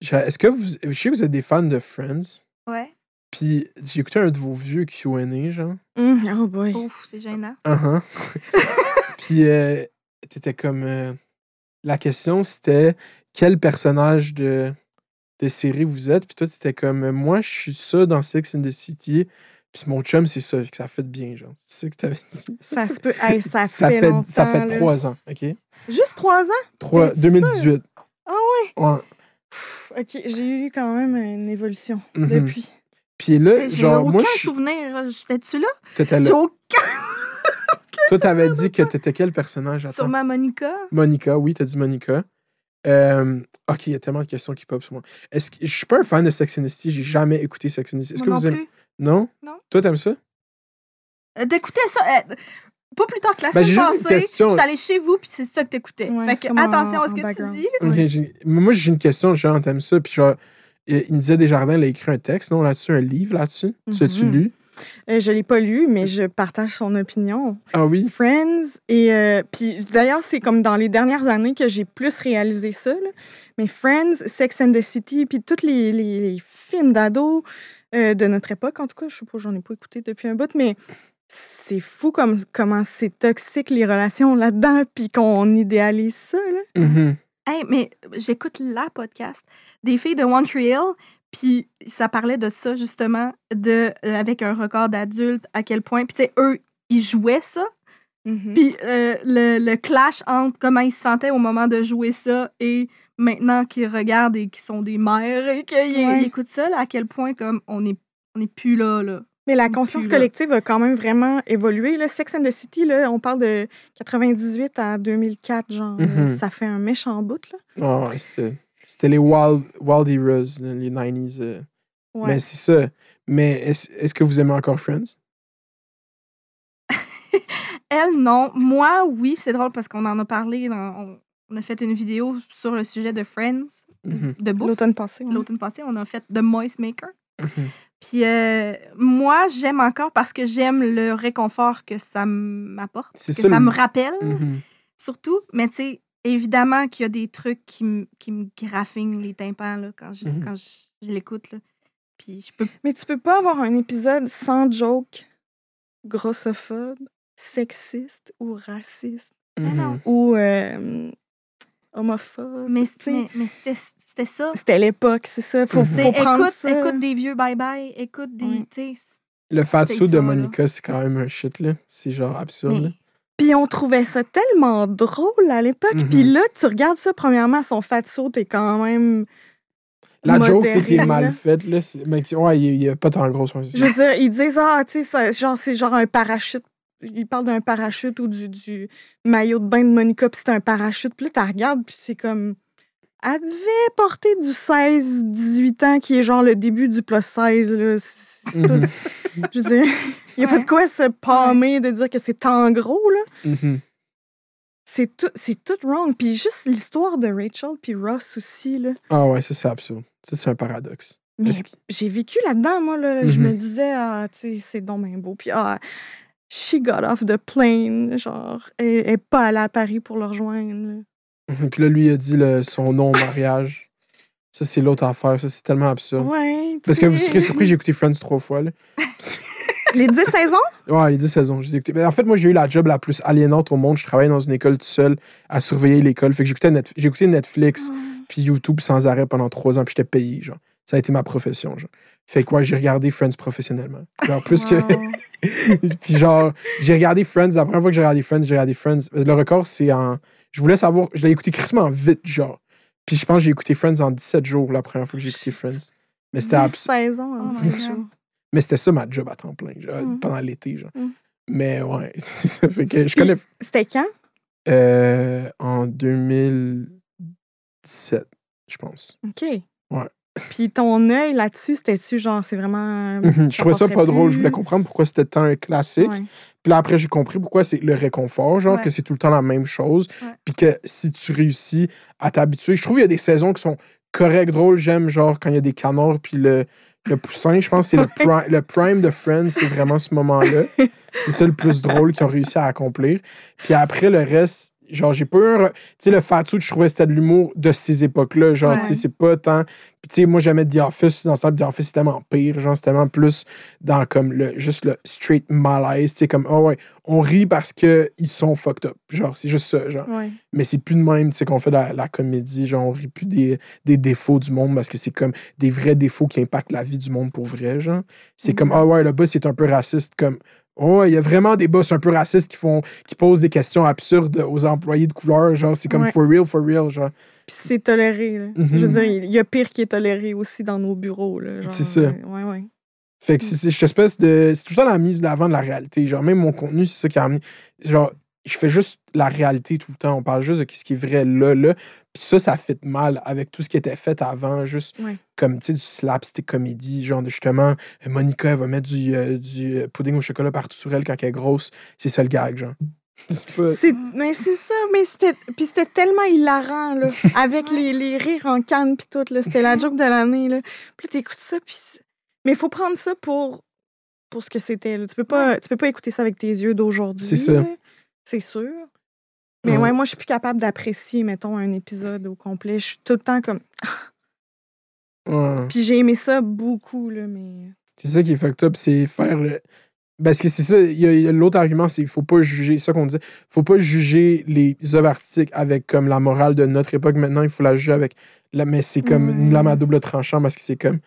est-ce que vous. Je sais que vous êtes des fans de Friends. Ouais. Puis, j'ai écouté un de vos vieux QA, genre. Hum, oh boy. Ouf, c'est gênant. Uh-huh. [laughs] Puis, euh, t'étais comme. euh, la question, c'était quel personnage de, de série vous êtes? Puis toi, t'étais comme. euh, Moi, je suis ça dans Sex and the City. Puis mon chum, c'est ça. Ça fait bien, genre. C'est ça que t'avais dit. Ça se peut. Hey, ça, ça fait, fait, ça fait trois ans, OK? Juste trois ans? Trois, T'es 2018. Ah ouais? Ouais. Pff, OK, j'ai eu quand même une évolution Mhm. depuis. Puis là, J'ai genre, aucun moi, je- souvenir. J'étais-tu là? t'étais J'ai là. aucun. Toi, t'avais dit que t'étais quel personnage? Attends? Sûrement Monica. Monica, oui, t'as dit Monica. Euh, ok, il y a tellement de questions qui pop sur moi. Est-ce que je suis pas un fan de Sex and the City, j'ai jamais écouté Sex and the City. Est-ce que non vous aimez plus. Non? Non. Toi t'aimes ça? Euh, D'écouter ça. euh, pas plus tard que la Ben, semaine j'ai juste une passée, question. j'étais allée chez vous, puis c'est ça que t'écoutais. Ouais, fait c'est que comme en- attention à ce en que background. tu dis. Ok, Ouais. j'ai- Moi j'ai une question, genre t'aimes ça, puis genre il il me disait Desjardins, il a écrit un texte, non, là-dessus, un livre là-dessus? Tu l'as-tu Mhm. lu? Euh, je l'ai pas lu, mais je partage son opinion. Ah oui? Friends, et euh, puis d'ailleurs, c'est comme dans les dernières années que j'ai plus réalisé ça. là. Mais Friends, Sex and the City, puis tous les, les- les films d'ados euh, de notre époque, en tout cas, je sais pas, j'en ai pas écouté depuis un bout, mais c'est fou comme, comment c'est toxique les relations là-dedans, puis qu'on idéalise ça. Là. Mhm. Hey, mais j'écoute la podcast des filles de One Tree Hill, puis ça parlait de ça, justement, de, euh, avec un record d'adultes, à quel point. Puis, tu sais, eux, ils jouaient ça. Mhm. Puis, euh, le, le clash entre comment ils se sentaient au moment de jouer ça et maintenant qu'ils regardent et qu'ils sont des mères et qu'ils Ouais. ils écoutent ça, là, à quel point, comme, on n'est on est plus là, là. Mais la conscience là. collective a quand même vraiment évolué. Là. Sex and the City, là, on parle de 98 à 2004, genre. Mhm. Ça fait un méchant bout, là. Ah ouais, c'était les Wild, wild Heroes, les 90s. euh. Ouais. Mais c'est ça. Mais est-ce est-ce que vous aimez encore Friends? [laughs] Elle, non. Moi, oui, c'est drôle parce qu'on en a parlé. Dans, on, on a fait une vidéo sur le sujet de Friends, Mhm. de bouffe. L'automne passé. ouais. L'automne passé, on a fait The Moist Maker. Mhm. Puis euh, moi, j'aime encore parce que j'aime le réconfort que ça m'apporte, que C'est ça, ça, le- me rappelle, Mhm. surtout. Mais tu sais, évidemment qu'il y a des trucs qui, me- qui me graffinent les tympans là, quand je, Mhm. quand je, je l'écoute. là. Puis je peux Mais tu peux pas avoir un épisode sans joke grossophobe, sexiste ou raciste. Mhm. ou euh, homophobe. Mais, c'était c'était ça. C'était l'époque, c'est ça. Faut. C'est- faut prendre écoute, ça. écoute des vieux bye-bye, écoute des. Sais, Le fatso de là. Monica, c'est quand même un shit, là. C'est genre absurde. mais- Puis on trouvait ça tellement drôle à l'époque. Mhm. Puis là, tu regardes ça, premièrement, son fatso, t'es quand même. La joke, c'est qu'il est mal là. faite, là. Mais ouais, il il est pas tant gros, c'est Je veux dire, ils disent, ah, tu sais, genre, c'est genre un parachute. Ils parlent d'un parachute ou du, du maillot de bain de Monica, puis c'est un parachute. Puis là, tu regardes, puis c'est comme. Elle devait porter du 16-18 ans, qui est genre le début du plus 16. Là. Je veux dire, il n'y a pas de quoi se palmer de dire que c'est en gros, là. C'est tout, c'est tout wrong. Puis juste l'histoire de Rachel puis Ross aussi, là. Ah ouais, ça, c'est absurde. Ça, c'est un paradoxe. Mais j'ai vécu là-dedans, moi. Là, Je me disais, ah, tu sais, c'est donc bien beau. Puis, ah, she got off the plane. Genre, elle n'est pas allée à Paris pour le rejoindre. là. [laughs] Puis là, lui, il a dit le- son nom au mariage. Ça, c'est l'autre affaire. Ça, c'est tellement absurde. Ouais. Parce que vous serez surpris, j'ai écouté Friends trois fois. Là. [laughs] Les 10 saisons? Ouais, les 10 saisons. écoutées. Mais en fait, moi, j'ai eu la job la plus aliénante au monde. Je travaillais dans une école tout seul à surveiller l'école. Fait que j'écoutais Net- j'ai écouté Netflix puis YouTube sans arrêt pendant trois ans, puis j'étais payé. Genre. Ça a été ma profession. Genre. Fait que ouais, j'ai regardé Friends professionnellement. Genre, plus que. [laughs] Puis genre, j'ai regardé Friends. La première fois que j'ai regardé Friends, j'ai regardé Friends. Le record, c'est en. Je voulais savoir. Je l'ai écouté crissement vite, genre. Puis je pense que j'ai écouté Friends en 17 jours la première fois que j'ai écouté Friends. Mais c'était 10 absurde. saisons. en Oh 10 my God. jours. Mais c'était ça ma job à temps plein, genre, Mm. pendant l'été, genre. Mm. Mais ouais, [laughs] c'est ça. Fait que je connais C'était quand? euh, en 2017, je pense. OK. Puis ton œil là-dessus, c'était-tu genre, c'est vraiment. Mhm. Je trouvais ça pas drôle. Je voulais comprendre pourquoi c'était tant un classique. Ouais. Puis là, après, j'ai compris pourquoi c'est le réconfort, genre, Ouais. que c'est tout le temps la même chose. Puis que si tu réussis à t'habituer, je trouve qu'il y a des saisons qui sont correctes, drôles. J'aime, genre, quand il y a des canards, puis le, le poussin, je pense que c'est le, [laughs] pri- le prime de Friends, c'est vraiment ce moment-là. [laughs] C'est ça le plus drôle qu'ils ont réussi à accomplir. Puis après, le reste, genre, j'ai re- Tu sais, le Fatou, je trouvais que c'était de l'humour de ces époques-là. Genre, Ouais. tu sais, c'est pas tant. Puis tu sais, moi, j'aimais The Office dans. The Office, c'est tellement pire. Genre, c'est tellement plus dans comme le juste le straight malaise. Tu sais, comme, oh ouais, on rit parce qu'ils sont fucked up. Genre, c'est juste ça. Genre. Ouais. Mais c'est plus de même, tu sais, qu'on fait la, la comédie. Genre, on rit plus des, des défauts du monde parce que c'est comme des vrais défauts qui impactent la vie du monde pour vrai, genre. C'est comme, ah ouais, le boss est un peu raciste. Comme, oh, il y a vraiment des boss un peu racistes qui font, qui posent des questions absurdes aux employés de couleur. Genre, c'est comme Ouais. for real, for real, genre. Puis c'est toléré. là. Mhm. Je veux dire, il y a pire qui est toléré aussi dans nos bureaux. là, C'est ça. Ouais, ouais. Fait que c'est- espèce de. C'est tout le temps la mise de l'avant de la réalité. Genre, même mon contenu, c'est ça qui a amené. Genre, je fais juste la réalité tout le temps. On parle juste de ce qui est vrai là, là. Puis ça, ça fit mal avec tout ce qui était fait avant. Juste Ouais. comme, tu sais, du slapstick comédie. Genre, justement, euh, Monica, elle va mettre du, euh, du euh, pudding au chocolat partout sur elle quand elle est grosse. C'est ça le gag, genre. [laughs] C'est Mais c'est ça, mais c'était. Puis c'était tellement hilarant, là. [laughs] avec les, les rires en canne, puis tout, là. C'était la [laughs] joke de l'année, là. Puis là, t'écoutes ça, puis. Mais il faut prendre ça pour, pour ce que c'était, là. Tu peux, pas, tu peux pas écouter ça avec tes yeux d'aujourd'hui. C'est ça. là. C'est sûr. Mais Ouais. ouais, moi, je suis plus capable d'apprécier, mettons, un épisode au complet. Je suis tout le temps comme. Ouais. Puis j'ai aimé ça beaucoup, là, mais. C'est ça qui est fucked up, c'est faire le. Parce que c'est ça, l'autre argument, c'est qu'il faut pas juger, c'est ça qu'on dit, faut pas juger les œuvres artistiques avec comme la morale de notre époque. Maintenant, il faut la juger avec. La, mais c'est comme une lame à double tranchant parce que c'est comme.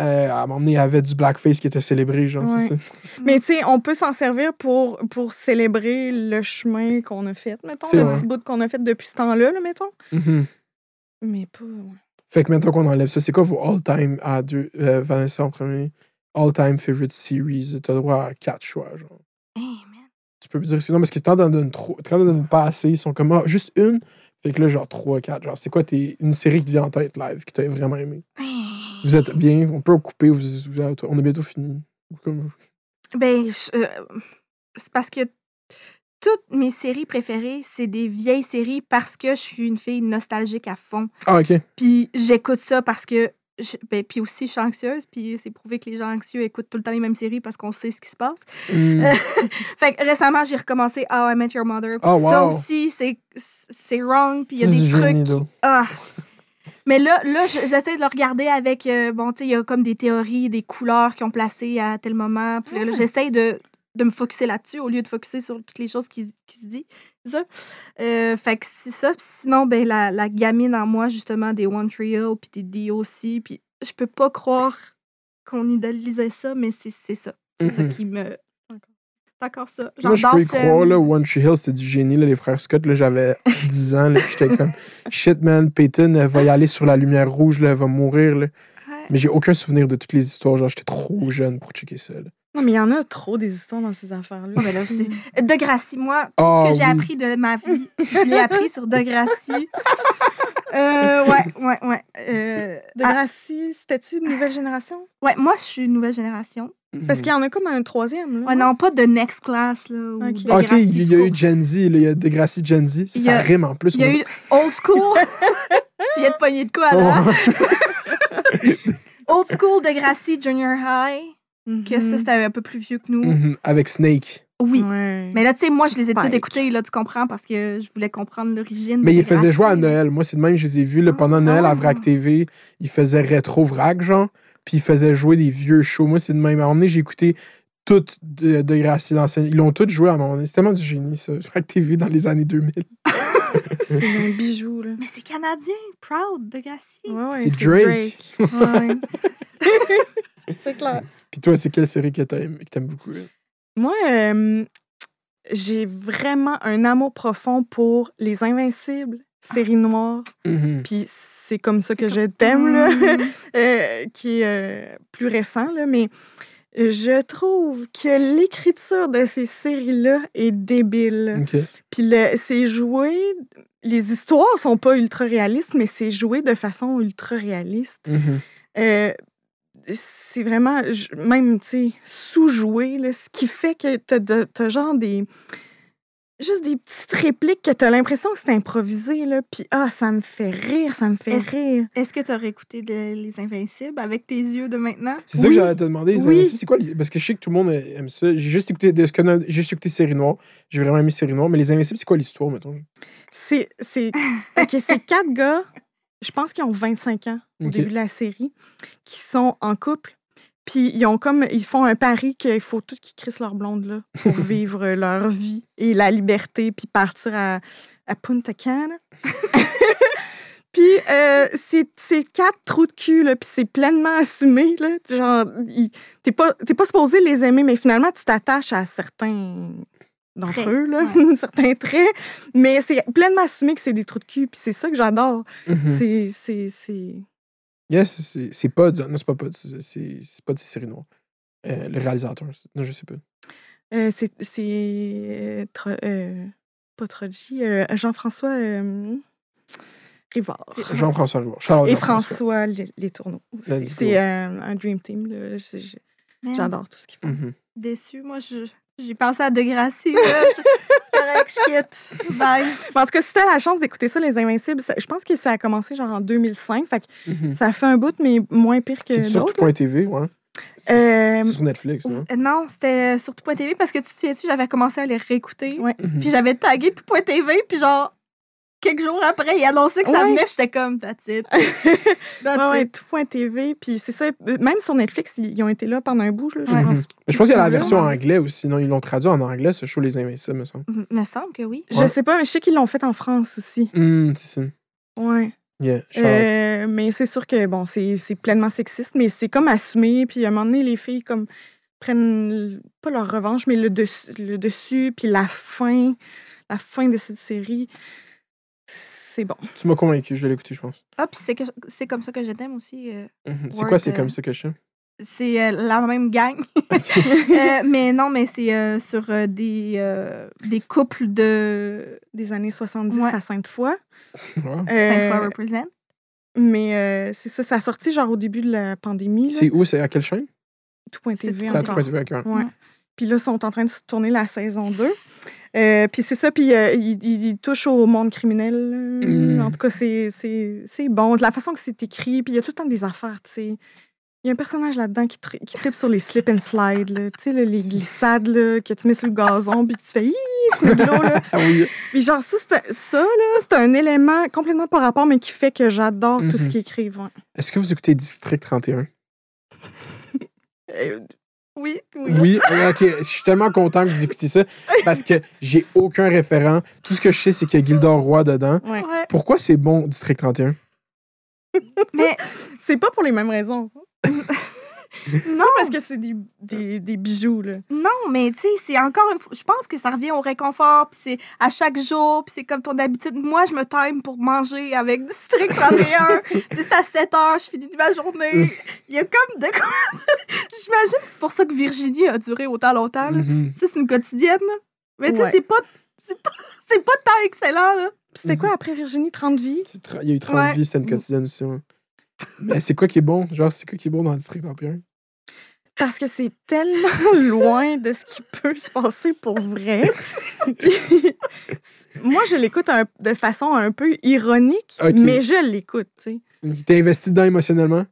Euh, à un moment donné, il y avait du blackface qui était célébré, genre, Ouais. c'est ça. [laughs] Mais tu sais, on peut s'en servir pour, pour célébrer le chemin qu'on a fait, mettons, C'est le vrai. petit bout qu'on a fait depuis ce temps-là, là, mettons. Mhm. Mais pas. Fait que maintenant qu'on enlève ça, c'est quoi vos all-time à deux, euh, Vanessa en premier? All-time favorite series? T'as droit à quatre choix, genre. Hey, man. Tu peux me dire, non, parce que t'en donnes trop, quand t'en donnes pas assez, ils sont comme, ah, juste une? Fait que là, genre, trois, quatre. Genre, c'est quoi tes, une série qui te vient en tête live, que t'as vraiment aimé? Hey. Vous êtes bien, on peut couper, vous, vous êtes- on est bientôt fini. Comme- Ben, euh, c'est parce que toutes mes séries préférées, c'est des vieilles séries parce que je suis une fille nostalgique à fond. Ah, ok. Puis j'écoute ça parce que. je- ben, puis aussi, je suis anxieuse, puis c'est prouvé que les gens anxieux écoutent tout le temps les mêmes séries parce qu'on sait ce qui se passe. Hmm. Euh, [laughs] fait que récemment, j'ai recommencé How I Met Your Mother. Oh, Ça wow. aussi, c'est c'est wrong, puis il y a des trucs. qui-. Ah! Mais là, là je- j'essaie de le regarder avec. euh, bon, tu sais, il y a comme des théories, des couleurs qui ont placé à tel moment. Puis là, j'essaie de, de me focuser là-dessus au lieu de focuser sur toutes les choses qui, qui se disent. Ça. Euh, fait que c'est ça. Sinon, ben, la, la gamine en moi, justement, des One Hill, puis des DOC. Puis je peux pas croire qu'on idéalisait ça, mais c'est c'est ça. C'est ça Mhm. qui me. Encore ça. Moi, je peux y croire, là, One Tree Hill, c'était du génie, là, les frères Scott, là, j'avais [laughs] 10 ans, là, puis j'étais comme, shit, man, Peyton, elle va y aller sur la lumière rouge, là, elle va mourir, là. Ouais. Mais j'ai aucun souvenir de toutes les histoires, genre, j'étais trop jeune pour checker ça, là. Non, mais il y en a trop des histoires dans ces affaires-là. Ah, ben là, c'est- [laughs] De Gracie, moi, tout Ah, ce que j'ai oui. appris de ma vie, je l'ai appris sur De Gracie. Euh, ouais, ouais, ouais. Euh, De ah, Gracie, c'était-tu une nouvelle génération? ouais, moi, je suis une nouvelle génération. Parce qu'il y en a comme un troisième, là. Ouais, non, pas de Next Class, là. Ou Ok. de Gracie, il y a eu. Gen Z, il y a Degrassi Gen Z, ça, y ça a- rime en plus. Il y a eu Old School. [laughs] tu viens de pogner de quoi, là? Old School de Gracie Junior High. Mhm. Que ça, c'était un peu plus vieux que nous. Mhm, Avec Snake. Oui. Ouais. Mais là, tu sais, moi, je les ai Spike. toutes écoutées, là, tu comprends, parce que je voulais comprendre l'origine. Mais de il faisait jouer à Degrassi. Noël. Moi, c'est de même, je les ai vus là, pendant Ah. Noël à Ah. Vrac TV. Il faisait rétro vrac, genre. Puis il faisait jouer des vieux shows. Moi, c'est de même. À un moment donné, j'ai écouté toutes de, de Gracie l'ancienne. Ils l'ont toutes joué à un moment donné. C'est tellement du génie, ça. Vrac TV dans les années 2000. [laughs] C'est un bijou, là. Mais c'est canadien, proud de Gracie. Ouais, ouais, C'est Drake. Ouais. [laughs] c'est clair. Puis toi, c'est quelle série que t'aimes, que t'aimes beaucoup? là? Moi, euh, j'ai vraiment un amour profond pour Les Invincibles, série noire. Mhm. Puis c'est comme ça que je t'aime, là, Mm. [laughs] euh, qui est euh, plus récent, là, mais je trouve que l'écriture de ces séries-là est débile. Ok. Puis le- c'est joué, les histoires sont pas ultra réalistes, mais c'est joué de façon ultra réaliste. Euh, c'est vraiment, même, tu sais, sous-joué, là, ce qui fait que t'as t'as genre des... juste des petites répliques que t'as l'impression que c'est improvisé, là. Puis, ah, ça me fait rire, ça me fait rire. Est-ce que tu aurais écouté de- Les Invincibles avec tes yeux de maintenant? C'est ça que j'allais te demander. les Oui. Invincibles, C'est quoi Parce que je sais que tout le monde aime ça. J'ai juste écouté, de j'ai juste écouté Série Noire. J'ai vraiment aimé Série Noire. Mais les Invincibles, c'est quoi l'histoire, mettons? C'est. c'est... [laughs] OK, c'est quatre gars, je pense qu'ils ont 25 ans au début de la série, qui sont en couple. Puis ils ont comme ils font un pari qu'il faut tout qu'ils crissent leur blonde là pour [laughs] vivre leur vie et la liberté puis partir à, à Punta Cana. [laughs] puis euh, c'est quatre trous de cul là puis c'est pleinement assumé là. Genre t'es pas t'es pas supposé les aimer mais finalement tu t'attaches à certains d'entre eux là [laughs] certains traits. Mais c'est pleinement assumé que c'est des trous de cul puis c'est ça que j'adore. C'est c'est Yes, c'est- c'est pas. du- Non, c'est pas pas. C'est c'est pas de Série Noire. Euh, le réalisateur. c'est- Non, je sais pas. Euh, c'est. c'est euh, euh, pas Troji, euh, Jean-François euh, Rivard. Jean-François Rivard. Charles Et. François Les, les Tourneaux. aussi. C'est un, un Dream Team. J'adore tout ce qu'ils font. Mhm. Déçue. Moi, je- j'ai pensé à Degrassi. C'est correct, je quitte. Bye. Mais en tout cas, si t'as la chance d'écouter ça, Les Invincibles, ça- je pense que ça a commencé genre en 2005. Fait que Mhm. ça fait un bout, mais moins pire que C'est sur d'autres. tout point TV, ouais. Euh, C'est sur Netflix, non? Non, c'était sur tout.tv parce que tu te souviens-tu, j'avais commencé à les réécouter. Ouais. Mhm. Puis j'avais tagué tout.tv, puis genre, quelques jours après, il annonçait que ça Ouais. venait, j'étais comme, that's it. [laughs] That's ouais, ouais, it. tout.tv. Puis c'est ça. Même sur Netflix, ils ont été là pendant un bout. Là, je Ouais. Pense. Mais je pense qu'il y a la version en anglais aussi. Sinon, ils l'ont traduit en anglais, ce show Les Invincibles, me semble. M- Me semble que oui. Je sais pas, mais je sais qu'ils l'ont fait en France aussi. Hum, c'est ça. Ouais. Yeah. Euh, mais c'est sûr que bon, c'est c'est pleinement sexiste, mais c'est comme assumé. Puis à un moment donné, les filles comme prennent pas leur revanche, mais le dessus, le dessus puis la fin, la fin de cette série, c'est bon. Tu m'as convaincu, je vais l'écouter, je pense. Ah, puis c'est que- c'est comme ça que je t'aime aussi. euh, Mhm. C'est Word, quoi, c'est euh, comme ça que je sais? c'est euh, la même gang. [laughs] [laughs] Euh, mais non, mais c'est euh, sur euh, des, euh, des couples de Des années 70 Ouais. à Sainte-Foy. [laughs] Euh, fois Represent. mais euh, c'est ça, ça a sorti genre au début de la pandémie. là. C'est où? C'est à quelle chaîne? Tout.tv c'est C'est à encore. tout point TV, ok. Ouais. Puis là, ils sont en train de se tourner la saison 2. Euh, puis c'est ça, puis euh, ils touchent au monde criminel. Mm. En tout cas, c'est- bon. De la façon que c'est écrit, puis il y a tout le temps des affaires, tu sais. Il y a un personnage là-dedans qui, tri- qui tripe sur les slip and slide, là. tu sais, là, les glissades là, que tu mets sur le gazon, puis tu fais Hi! tu mets de l'eau. là. [laughs] Oui. Puis genre, ça, c'est un- ça, là, c'est un élément complètement par rapport, mais qui fait que j'adore tout ce Mhm. qu'ils écrivent. ouais. Est-ce que vous écoutez District 31? [laughs] Oui, oui. Oui, ok. Je suis tellement content que vous écoutiez ça parce que j'ai aucun référent. Tout ce que je sais, c'est qu'il y a Gildor Roy dedans. Ouais. Pourquoi c'est bon, District 31? Mais [laughs] C'est pas pour les mêmes raisons. [laughs] [laughs] non, Parce que c'est des, des, des bijoux, là. non, mais tu sais, c'est encore une fois, je pense que ça revient au réconfort, puis c'est à chaque jour, puis c'est comme ton habitude. Moi, je me time pour manger avec District 31. [laughs] tu sais, c'est à 7 heures, je finis ma journée. Il y a comme de quoi. [laughs] J'imagine que c'est pour ça que Virginie a duré autant longtemps. là. Mhm. Ça, c'est une quotidienne. là. Mais tu sais, Ouais. c'est pas, c'est pas, c'est pas tant excellent, là. C'était quoi après Virginie 30 vies? C'est Il y a eu 30 Ouais. vies, c'était une quotidienne aussi. Mais c'est quoi qui est bon? Genre, c'est quoi qui est bon dans District 31? Parce que c'est tellement [laughs] loin de ce qui peut se passer pour vrai. Puis, [laughs] moi, je l'écoute de façon un peu ironique, mais je l'écoute, tu sais. T'es investi dedans émotionnellement?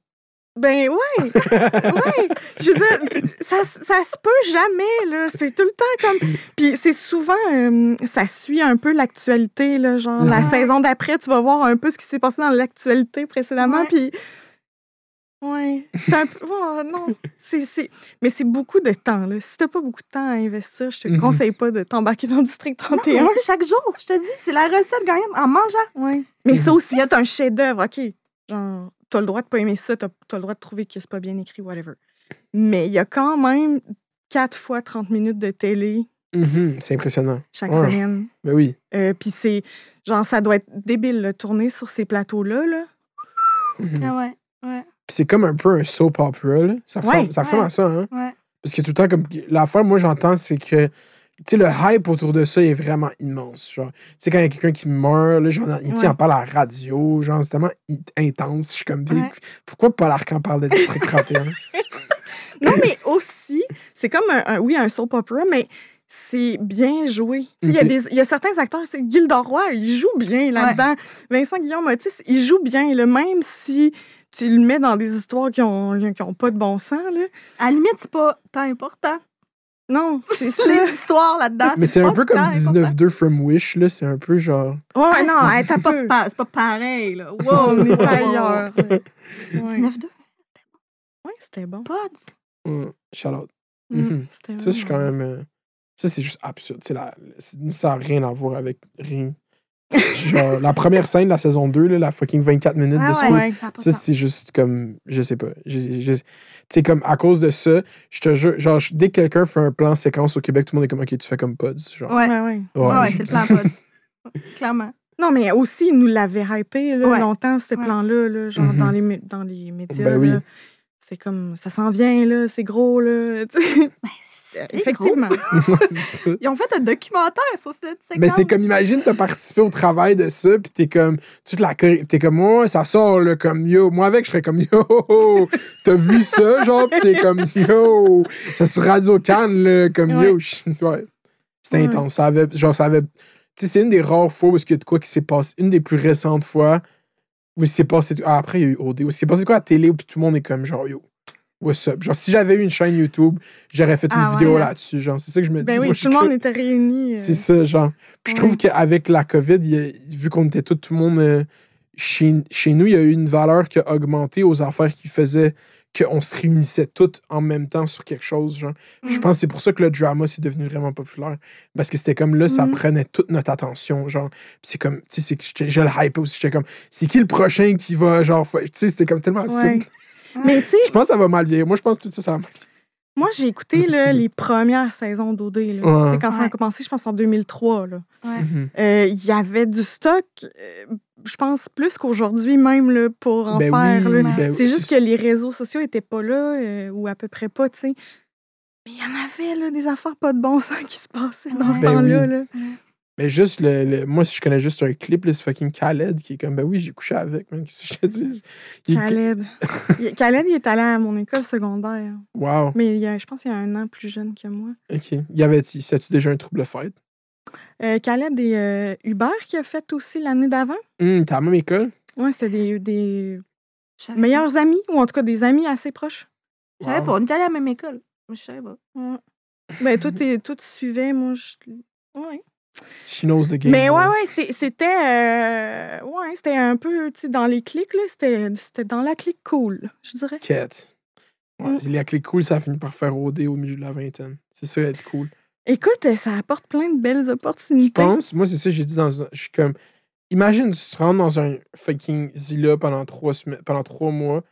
Ben ouais, ouais. Je veux dire, ça, ça se peut jamais, là. C'est tout le temps comme... Puis c'est souvent... euh, ça suit un peu l'actualité, là. Genre, la saison d'après, tu vas voir un peu ce qui s'est passé dans l'actualité précédemment, Ouais. puis... Ouais, c'est un peu... oh, non, c'est... c'est- Mais c'est beaucoup de temps, là. Si t'as pas beaucoup de temps à investir, je te Mhm. conseille pas de t'embarquer dans le District Non, mais 31. chaque jour, je te dis, c'est la recette gagnante en mangeant. Ouais. Mais ça aussi, c'est un chef-d'œuvre, OK. Genre, t'as le droit de pas aimer ça, t'as as le droit de trouver que c'est pas bien écrit, whatever. Mais il y a quand même 4 fois 30 minutes de télé Mhm, C'est impressionnant. chaque Ouais. semaine. Ben oui. Euh, Puis c'est, genre, ça doit être débile, là, tourner sur ces plateaux-là, là. Mhm. Ah ouais, ouais, c'est comme un peu un soap opera, là. Ça ressemble, Ouais. ça ressemble Ouais. à ça, hein? ouais. Parce que tout le temps, comme l'affaire, moi, j'entends, c'est que, tu sais, le hype autour de ça est vraiment immense. Genre, tu sais, quand il y a quelqu'un qui meurt, là, genre, il en parle à la radio, genre, c'est tellement intense. Je suis comme, pourquoi Paul Arcand parle de District [laughs] 31? Non, mais aussi, c'est comme un, un- oui, un soap opera, mais c'est bien joué. Il y a Ok. des- il y, a certains acteurs, Gilda Roy, il joue bien là-dedans. Vincent Guillaume Otis, il joue bien, là, même si tu le mets dans des histoires qui ont, qui ont pas de bon sens. Là. À la limite, c'est pas tant important. Non, c'est. [laughs] Les histoires là-dedans. Mais c'est un peu comme tant important. 19-2 from Wish, là. C'est un peu genre. Ouais, Ah, non, c'est pas, pas. [laughs] pa- c'est pas pareil, là. Wow, On n'est pas ailleurs. là. [laughs] Ouais. 19-2, Ouais, c'était bon. pods. hum, shout out. Mm, Mhm. c'était Ça, je suis quand même. euh, Ça, c'est juste absurde. La... Ça n'a rien à voir avec rien. Genre, la première scène de la saison 2, là, la fucking 24 minutes Ah de ouais, school. Ouais. ça c'est juste comme. Je sais pas. Je- je- Tu sais, comme à cause de ça, je te jure, genre, dès que quelqu'un fait un plan séquence au Québec, tout le monde est comme, ok, tu fais comme Pods. Genre. Ouais, Ouais, ouais. ouais, ouais, je- c'est le plan pods. [laughs] Clairement. Non, mais aussi, ils nous l'avaient hypé là, Ouais. longtemps, ce Ouais. plan-là, là, genre Mhm. dans, les, dans les médias. Ben oui. C'est comme, ça s'en vient, là, c'est gros, là. [laughs] tu. Ben, c'est Effectivement. [laughs] Ça. gros. Ils ont fait un documentaire sur cette séquence. Mais c'est comme, imagine, t'as participé au travail de ça, puis t'es comme, toute la choré- t'es comme, ouais, ça sort, là, comme, yo, moi avec, je serais comme, yo, t'as vu ça, genre, puis t'es comme, yo, c'est sur Radio Cannes, là, comme, yo, ouais. C'était Ouais. intense. Ça avait, genre, ça avait, tu sais, c'est une des rares fois où il y a de quoi qui s'est passé, une des plus récentes fois où il s'est passé, ah, après, il y a eu OD, où il s'est passé quoi à la télé, où puis tout le monde est comme, genre, yo, what's up? Genre, si j'avais eu une chaîne YouTube, j'aurais fait une Ah ouais, vidéo là-dessus, genre, c'est ça que je me dis. Ben oui, tout le monde était réunis. euh. c'est ça, genre. Puis je trouve qu'avec la COVID, il y a- vu qu'on était tout, tout le monde euh, chez, chez nous, il y a eu une valeur qui a augmenté aux affaires qui faisaient qu'on se réunissait toutes en même temps sur quelque chose, genre. Je Mhm. pense que c'est pour ça que le drama, c'est devenu vraiment populaire. Parce que c'était comme là, ça Mhm. prenait toute notre attention, genre. Puis c'est comme, tu sais, c'est que j'étais- je le hype aussi. J'étais comme, c'est qui le prochain qui va, genre, tu sais, c'était comme tellement absurde. Ouais. Mais tu sais, [laughs] Je pense que ça va mal vieillir. Moi, je pense que tout ça, ça va mal vieillir. moi, j'ai écouté là, [laughs] les premières saisons d'OD. là. Ouais. Quand ça a commencé, je pense en 2003. là. Ouais. Mhm. Euh, Il y avait du stock, euh, je pense, plus qu'aujourd'hui même là, pour en Ben faire. oui, ben C'est oui, juste que les réseaux sociaux n'étaient pas là, euh, ou à peu près pas, tu sais. Mais il y en avait là, des affaires pas de bon sens qui se passaient dans ce Ben temps-là. oui. là. Mais juste, le, le- moi, si je connais juste un clip, c'est fucking Khaled qui est comme, ben oui, j'ai couché avec, man, qu'est-ce que je te dis? Il- Khaled. Il- Khaled, il est allé à mon école secondaire. Wow, Mais il y a- je pense qu'il y a un an plus jeune que moi. ok. Il y avait, tu déjà un trouble fête? Euh, Khaled et euh, Hubert qui a fait aussi l'année d'avant. Hum, t'es à la même école? Ouais, c'était des, des Je savais meilleurs amis, ou en tout cas des amis assez proches. pas. Je savais Wow. pas. On était allés à la même école. Mais je savais pas. Ouais. Ben, toi, t'es- toi, tu suivais, moi, je. Ouais. She knows the game. Mais ouais, ouais, c'était. C'était euh, ouais, c'était un peu, tu sais, dans les clics, là. C'était c'était dans la clique cool, je dirais. Quête. Ouais, Mm. Les clés cool, ça a fini par faire OD au milieu de la vingtaine. C'est ça, être cool. Écoute, euh, ça apporte plein de belles Tu opportunités. penses? Moi, c'est ça que j'ai dit dans un. Je suis comme. Imagine, tu te rends dans un fucking Zilla pendant trois, semaines, pendant trois mois.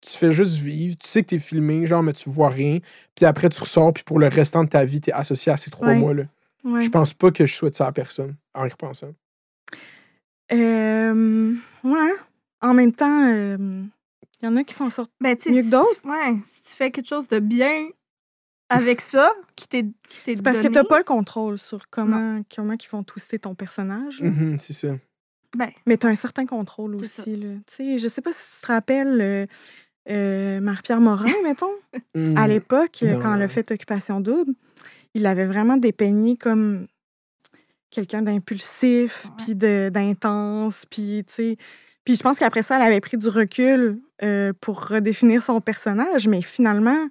Tu fais juste vivre. Tu sais que t'es filmé, genre, mais tu vois rien. Puis après, tu ressors, puis pour le restant de ta vie, t'es associé à ces trois Ouais. mois-là. Ouais. Je pense pas que je souhaite ça à personne, en y repensant. Euh, ouais. En même temps, il y en a qui s'en sortent. Ben, tu Mieux que si- d'autres? Ouais, si tu fais quelque chose de bien avec ça, qui t'est qui t'est C'est parce que t'as pas le contrôle sur comment, comment ils font twister ton personnage. Mhm, c'est ça. Ben, Mais tu as un certain contrôle aussi. Là. Tu sais, Je sais pas si tu te rappelles euh, euh, Marie-Pierre Morin, [laughs] mettons, Mhm. à l'époque, quand elle a fait Occupation Double, il avait vraiment dépeigné comme quelqu'un d'impulsif, puis de- d'intense, puis tu sais. Puis je pense qu'après ça, elle avait pris du recul euh, pour redéfinir son personnage, mais finalement,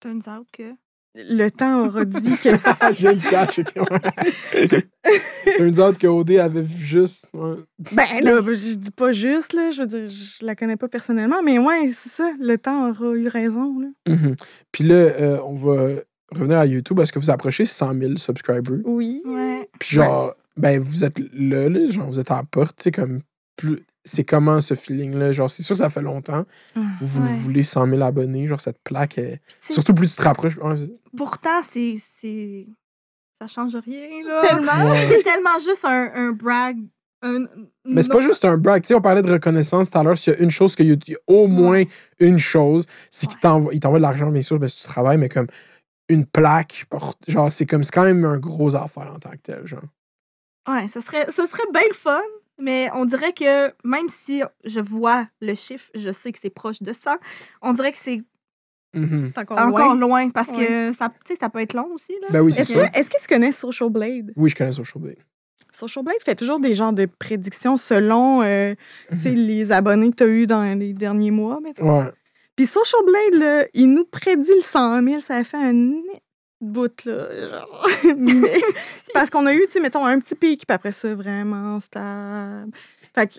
turns out que. le temps aura dit que [laughs] J'ai le ok, ouais. Turns out que OD avait vu juste. ouais. Ben là, je dis pas juste, là, je veux dire, je la connais pas personnellement, mais ouais, c'est ça, le temps aura eu raison. Là. Mhm. Puis là, euh, on va revenir à YouTube parce que vous approchez 100 000 subscribers? Oui. Ouais. Puis genre, ben vous êtes là, là, genre vous êtes à la porte, tu sais, comme plus. C'est comment ce feeling-là? Genre, c'est sûr, ça fait longtemps. Ah, Vous Ouais. voulez 100 000 abonnés, genre cette plaque. est- Surtout plus tu te rapproches. Pourtant, c'est. c'est- Ça change rien, là. Tellement. [laughs] Ouais. C'est tellement juste un, un brag. Un, Mais c'est pas juste un brag. Tu sais, on parlait de reconnaissance tout à l'heure. S'il y a une chose que YouTube, au moins une chose, c'est qu'il Ouais. t'envoie, il t'envoie de l'argent, bien sûr, parce que tu travailles, mais comme une plaque, genre, c'est comme, c'est quand même un gros affaire en tant que tel, genre. Ouais, ce serait, ce serait bien le fun, mais on dirait que même si je vois le chiffre, je sais que c'est proche de ça, on dirait que c'est Mhm. C'est encore, Encore loin. loin, parce que ça, tu sais, ça peut être long aussi. Là. Ben oui, c'est Est-ce ça. que, est-ce que tu connais Social Blade? Oui, je connais Social Blade. Social Blade fait toujours des genres de prédictions selon euh, tu sais, les abonnés que tu as eu dans les derniers mois. Ouais. Puis Social Blade, là, il nous prédit le 100 000. Ça a fait un bout, là. Genre. [laughs] Mais c'est parce qu'on a eu, tu sais, mettons, un petit pic, puis après ça, vraiment stable. Fait que,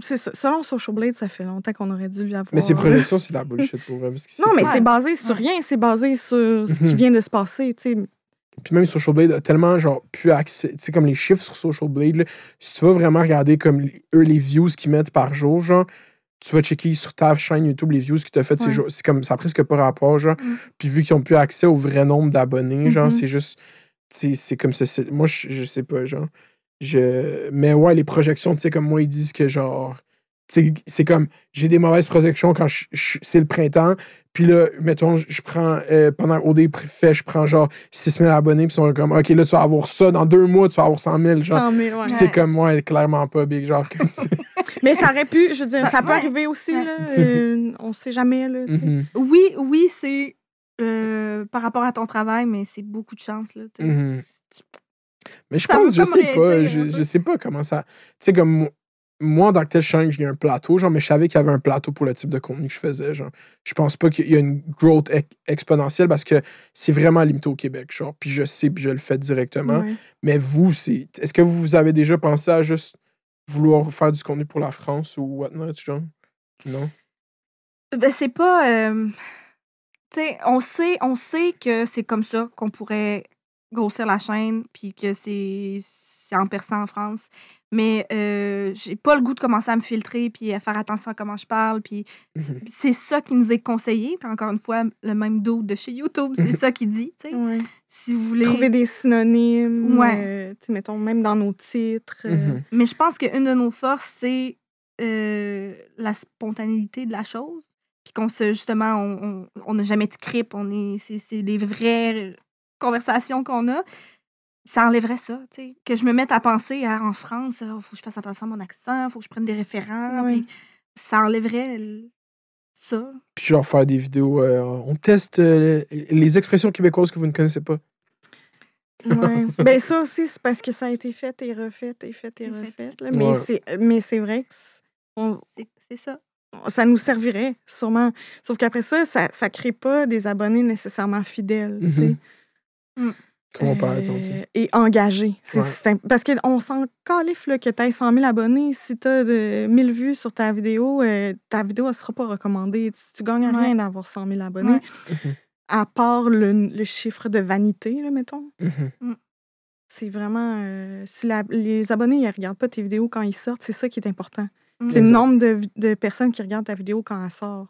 c'est ça. Selon Social Blade, ça fait longtemps qu'on aurait dû l'avoir. Mais ces [laughs] projections, c'est de la bullshit pour vrai. parce que c'est Non, mais c'est basé sur rien. C'est basé sur ce qui Mhm. vient de se passer, tu sais. Puis même Social Blade a tellement, genre, plus accès. Tu sais, comme les chiffres sur Social Blade, là, si tu vas vraiment regarder comme eux, les views qu'ils mettent par jour, genre, tu vas checker sur ta chaîne YouTube les views qu'ils t'ont fait ces Ouais. jours. C'est comme, ça a presque pas rapport, genre. Mm. Puis vu qu'ils ont plus accès au vrai nombre d'abonnés, genre, Mhm. c'est juste. tu c'est comme ça. Moi, je, je sais pas, genre. Je... Mais ouais, les projections, tu sais, comme moi, ils disent que, genre. tu C'est comme, j'ai des mauvaises projections quand c'est le printemps. Puis là, mettons, je prends, euh, pendant OD fait, je prends genre 6 000 abonnés. Puis ils sont comme, OK, là, tu vas avoir ça. Dans deux mois, tu vas avoir 100 000. Genre. 100 000, ouais. Puis c'est Ouais. comme, moi, clairement pas big. Genre, comme [laughs] ça. Mais ça aurait pu, je veux dire, Ça- ça peut ouais. arriver aussi, Ouais. là. Euh, on sait jamais, là. Mhm, Oui, oui, c'est euh, par rapport à ton travail, mais c'est beaucoup de chance. Là. Mhm. Tu- Mais je Ça pense, je sais pas. je sais pas comment ça. Tu sais, comme moi- moi, en tant que tel, je sens qu'il y a un plateau, genre, mais je savais qu'il y avait un plateau pour le type de contenu que je faisais. Genre. Je pense pas qu'il y a une growth ex- exponentielle parce que c'est vraiment limité au Québec. Genre. Puis je sais, puis je le fais directement. Ouais. Mais vous, c'est. Est-ce que vous avez déjà pensé à juste vouloir faire du contenu pour la France ou whatnot, genre? Non? Ben, c'est pas. euh, tu sais, on sait, on sait que c'est comme ça qu'on pourrait grossir la chaîne, puis que c'est c'est en perçant en France. Mais euh, j'ai pas le goût de commencer à me filtrer, puis à faire attention à comment je parle, puis c'est- Mhm. c'est ça qui nous est conseillé. Puis encore une fois, le même dos de chez YouTube, c'est ça qui dit, tu sais. Ouais. Si vous voulez. Trouver des synonymes, Ouais. euh, mettons, même dans nos titres. euh, Mhm. Mais je pense qu'une de nos forces, c'est euh, la spontanéité de la chose. Puis qu'on se, justement, on- on on n'a jamais de script, on est, c'est, c'est des vraies conversations qu'on a. Ça enlèverait ça, tu sais. Que je me mette à penser à, en France, il faut que je fasse attention à mon accent, il faut que je prenne des référents. Puis ça enlèverait ça. Puis genre faire des vidéos. euh, on teste euh, les expressions québécoises que vous ne connaissez pas. Ouais. [laughs] ben ça aussi, c'est parce que ça a été fait et refait et fait et Et fait. refait. là. Mais Ouais. c'est mais c'est vrai que c'est- on- C'est, c'est ça. ça nous servirait sûrement. Sauf qu'après ça, ça ça crée pas des abonnés nécessairement fidèles, tu sais. Mhm. Comment on parlait Euh, et engagés. C'est- Ouais. parce qu'on s'en califfe là, que tu aies 100 000 abonnés. Si tu as de 1000 vues sur ta vidéo, euh, ta vidéo ne sera pas recommandée. Tu, tu gagnes rien d'avoir 100 000 abonnés. Ouais. Mhm. À part le, le chiffre de vanité, là, mettons. Mhm. C'est vraiment. euh, si la- les abonnés ils regardent pas tes vidéos quand ils sortent, c'est ça qui est important. Mm. C'est le nombre de, de personnes qui regardent ta vidéo quand elle sort.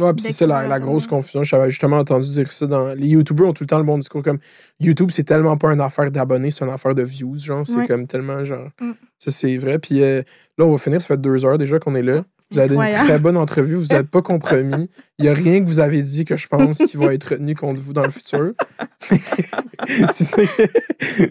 Ouais, puis c'est la, la grosse confusion. J'avais justement entendu dire ça dans. Les YouTubers ont tout le temps le bon discours comme YouTube, c'est tellement pas une affaire d'abonnés, c'est une affaire de views. Genre, c'est Ouais. comme tellement genre. Mm. Ça, c'est vrai. Puis euh, là, on va finir. Ça fait deux heures déjà qu'on est là. Vous avez une très bonne entrevue. Vous n'êtes pas compromis. Il n'y a rien que vous avez dit que je pense qui va être retenu contre vous dans le futur. [laughs] c'est ça.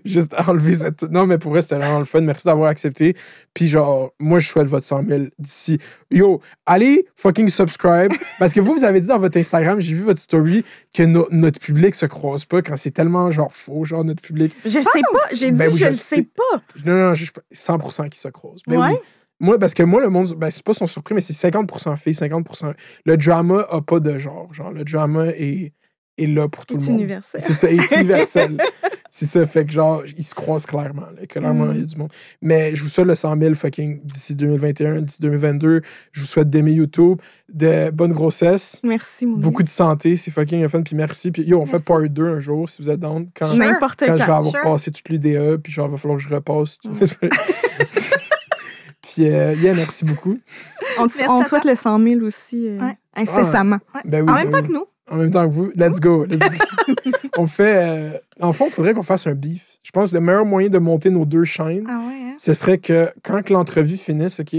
Juste enlever cette. Non, mais pour vrai, c'était vraiment le fun. Merci d'avoir accepté. Puis, genre, moi, je souhaite votre 100 000 d'ici. Yo, allez fucking subscribe. Parce que vous, vous avez dit dans votre Instagram, j'ai vu votre story, que no- notre public se croise pas quand c'est tellement, genre, faux, genre, notre public. Je sais pas. J'ai Ben dit, oui, je le sais. pas. Non, non, je suis pas- 100% qui se croisent. Ben Ouais? oui. Moi, parce que moi, le monde, ben, c'est pas son surpris, mais c'est 50% filles, 50%. Le drama a pas de genre. Genre, le drama est, est là pour tout le monde. universel. C'est ça, est universel. [laughs] c'est ça, fait que genre, ils se croisent clairement. Là, clairement, Mm. il y a du monde. Mais je vous souhaite le 100 000 fucking d'ici 2021, d'ici 2022. Je vous souhaite d'aimer YouTube, de bonne grossesse, Merci, mon beaucoup de santé, c'est fucking fun. Puis merci. Puis yo, on fait part 2 un jour si vous êtes down. Quand, Sure. N'importe quand je vais quand. avoir sure. passé toute l'UDA, puis genre, il va falloir que je repasse. Mm. [laughs] puis, euh, yeah, merci beaucoup. On, Merci on à souhaite le 100 000 aussi euh, Ouais. incessamment. Ouais. Ben oui, en ben même temps oui. que nous. En même temps que vous. Let's go. let's go. [laughs] on fait. euh, en fond, il faudrait qu'on fasse un beef. Je pense que le meilleur moyen de monter nos deux chaînes, Ah ouais, hein? ce serait que quand que l'entrevue finisse, OK,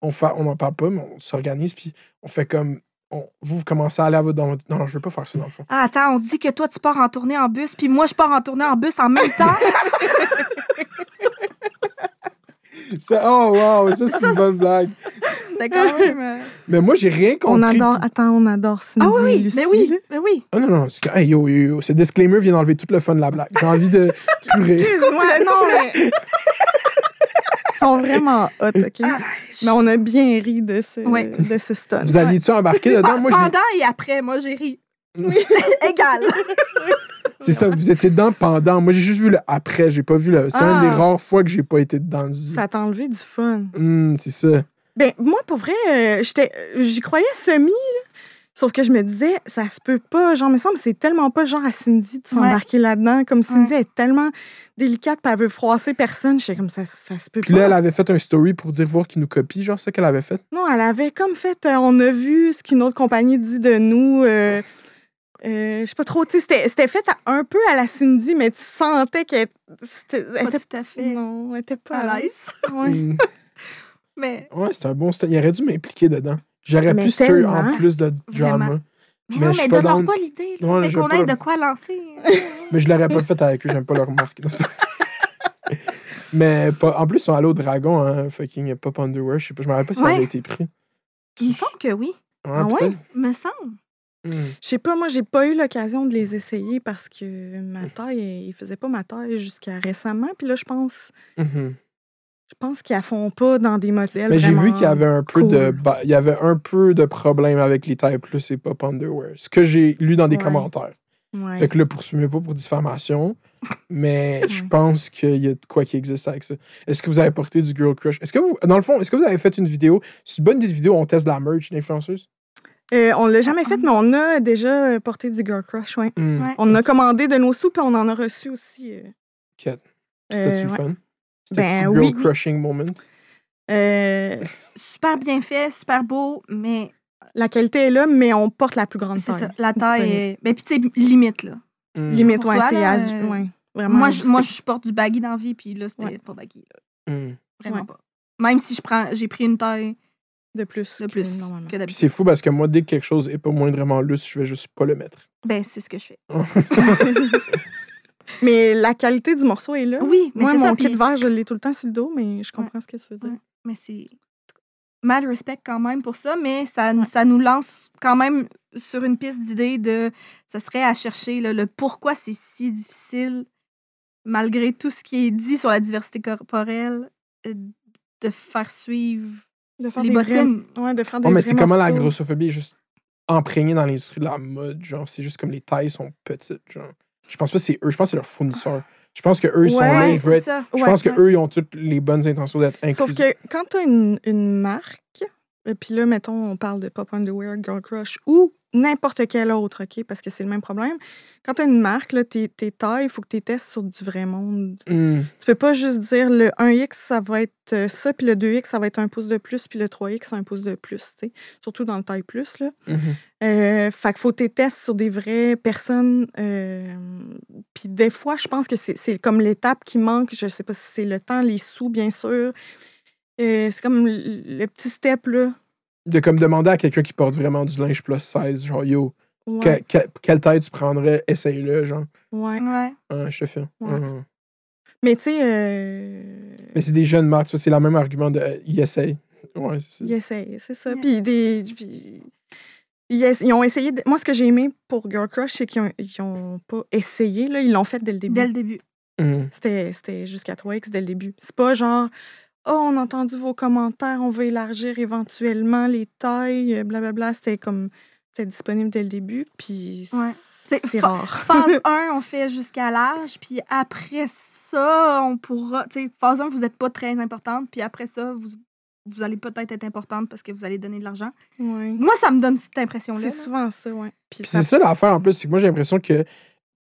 on fa- on n'en parle pas, mais on s'organise, puis on fait comme. on- vous, vous commencez à aller à votre. Dans votre- Non, je veux pas faire ça dans le fond. Ah, attends, on dit que toi, tu pars en tournée en bus, puis moi, je pars en tournée en bus en même temps. [laughs] Ça- oh, wow, ça, c'est une bonne blague. c'était quand même. euh, Mais moi, j'ai rien compris. On adore. tout- Attends, on adore Cindy Ah oui, et oui, Lucie. mais oui, mais oui. Ah non, non, c'est que- hey, yo, yo, yo, ce disclaimer vient d'enlever tout le fun de la blague. J'ai envie de [laughs] pleurer. Excuse-moi, non, mais. Ils sont vraiment hot, OK? Mais on a bien ri de ce, Ouais. de ce stunt. Vous alliez-tu embarquer dedans? Moi, Pendant et après, moi, j'ai ri. [laughs] Égal. [laughs] c'est ça, vous étiez dedans pendant. Moi, j'ai juste vu le après, j'ai pas vu le. C'est une Ah. des rares fois que j'ai pas été dedans du. Ça t'a enlevé du fun. Hum, c'est ça. Ben, moi, pour vrai, euh, j'étais, j'y croyais semi, là. Sauf que je me disais, ça se peut pas. Genre, me semble, c'est tellement pas genre à Cindy de s'embarquer là-dedans. Comme Cindy est tellement délicate, puis elle veut froisser personne. J'étais comme ça, ça se peut Puis pas. là, elle avait fait un story pour dire voir qu'il nous copie, genre ça qu'elle avait fait. Non, elle avait comme fait, euh, on a vu ce qu'une autre compagnie dit de nous. euh, euh, je sais pas trop, tu sais, c'était- c'était fait à- un peu à la Cindy, mais tu sentais qu'elle c'était- elle Pas était tout à fait Non, elle était pas à l'aise. [laughs] Ouais. Hum. Mais, Ouais, c'est un bon. Il aurait dû m'impliquer dedans. J'aurais pu tellement. en plus de drama. Vraiment. mais, Mais non, mais donne-leur pas l'idée. Ouais, mais qu'on ait de quoi lancer. [laughs] Mais je l'aurais pas fait avec eux, j'aime pas leur marque. Non, c'est pas- [laughs] Mais pas- en plus, ils sont allés au dragon, hein, fucking Pop Underwear. Je sais pas, je me rappelle pas si ça Ouais. avait été pris. Il me semble que oui. Ouais, Ah ouais? Me semble. Hum. Je sais pas, moi, j'ai pas eu l'occasion de les essayer parce que ma taille, ils faisaient pas ma taille jusqu'à récemment. Puis là, je pense, Mhm. je pense qu'ils la font pas dans des modèles. Mais j'ai vu qu'il y avait un peu de cool. il y avait un peu de problème avec les tailles plus et Pop Underwear. Ce que j'ai lu dans des Ouais. commentaires. Ouais. Fait que là, poursuivez pas pour diffamation. Mais [laughs] je pense qu'il y a de quoi qui existe avec ça. Est-ce que vous avez porté du Girl Crush? Est-ce que vous, dans le fond, est-ce que vous avez fait une vidéo? C'est une bonne idée de vidéo, on teste de la merch d'influenceuse? Euh, on l'a jamais fait, mais on a déjà euh, porté du Girl Crush, ouais. Hum. Ouais. On a commandé de nos sous, puis on en a reçu aussi. euh. C'était-tu Euh, ouais. fun? C'était Ben Girl oui. Crushing moment? Euh, [laughs] Super bien fait, super beau, mais la qualité est là, mais on porte la plus grande c'est taille. ça. La taille disponible. est. Mais puis, tu sais, limite, là. Hum. Limite, ouais, c'est euh, ouais, vraiment. Moi je, moi, je porte du baggy dans la vie, puis là, c'était Ouais. pas baggy. Là. Hum. Vraiment Ouais. pas. Même si je prends, j'ai pris une taille de plus. de plus que c'est fou parce que moi, dès que quelque chose est pas moindrement lousse, je vais juste pas le mettre. Ben, c'est ce que je fais. [laughs] Mais la qualité du morceau est là. Oui, mais Moi, mon ça, kit puis- vert, je l'ai tout le temps sur le dos, mais je comprends ce que tu veux dire. Ouais. Mais c'est. Mad respect quand même pour ça, mais ça, ça nous lance quand même sur une piste d'idée de. Ça serait à chercher là, le pourquoi c'est si difficile, malgré tout ce qui est dit sur la diversité corporelle, euh, de faire suivre De faire les des vrais- bottines. Ouais, de faire des Ouais, mais vrais c'est comment la grossophobie est juste imprégnée dans l'industrie de la mode. Genre, c'est juste comme les tailles sont petites. Genre. Je pense pas que c'est eux, je pense que c'est leurs fournisseurs. Je pense que eux ils sont là, ils veulent être-. Je Ouais, pense que ouais. eux ils ont toutes les bonnes intentions d'être Sauf inclusifs. que quand tu as une, une marque, et puis là, mettons, on parle de Pop Underwear, Girl Crush ou n'importe quel autre, OK? Parce que c'est le même problème. Quand tu as une marque, là, tes, tes tailles, il faut que tu testes sur du vrai monde. Hum. Tu peux pas juste dire le 1X, ça va être euh, ça, puis le 2X, ça va être un pouce de plus, puis le 3X, un pouce de plus, tu sais. Surtout dans le taille plus, là. Mhm. Euh, fait qu'il faut tes tests sur des vraies personnes. euh, puis des fois, je pense que c'est c'est comme l'étape qui manque. Je sais pas si c'est le temps, les sous, bien sûr. C'est comme le, le petit step, là. De comme demander à quelqu'un qui porte vraiment du linge plus 16, genre yo, Ouais, que- que- quelle taille tu prendrais, essaye-le, genre. ouais. Ouais. Hein, je te fais. Ouais. Hum. Mais tu sais, euh, Mais c'est des jeunes marques, ça, c'est le même argument de euh, ils essayent. Ouais, c'est ça. ils essayent, c'est ça. Yeah. Puis des... puis ils, ont essayé... de- Moi, ce que j'ai aimé pour Girl Crush, c'est qu'ils ont, ils ont pas essayé, là. Ils l'ont fait dès le début. Dès le début. Hum. C'était, c'était jusqu'à 3X dès le début. C'est pas genre, oh, on a entendu vos commentaires, on va élargir éventuellement les tailles, blablabla. C'était comme, c'était disponible dès le début, puis Ouais. c'est, rare. Phase [laughs] 1, on fait jusqu'à l'âge, puis après ça, on pourra. Tu sais, phase 1, vous n'êtes pas très importante, puis après ça, vous, vous allez peut-être être importante parce que vous allez donner de l'argent. Ouais. Moi, ça me donne cette impression-là. C'est souvent ça, ouais. Puis Puis ça- c'est ça l'affaire en plus, c'est que moi j'ai l'impression que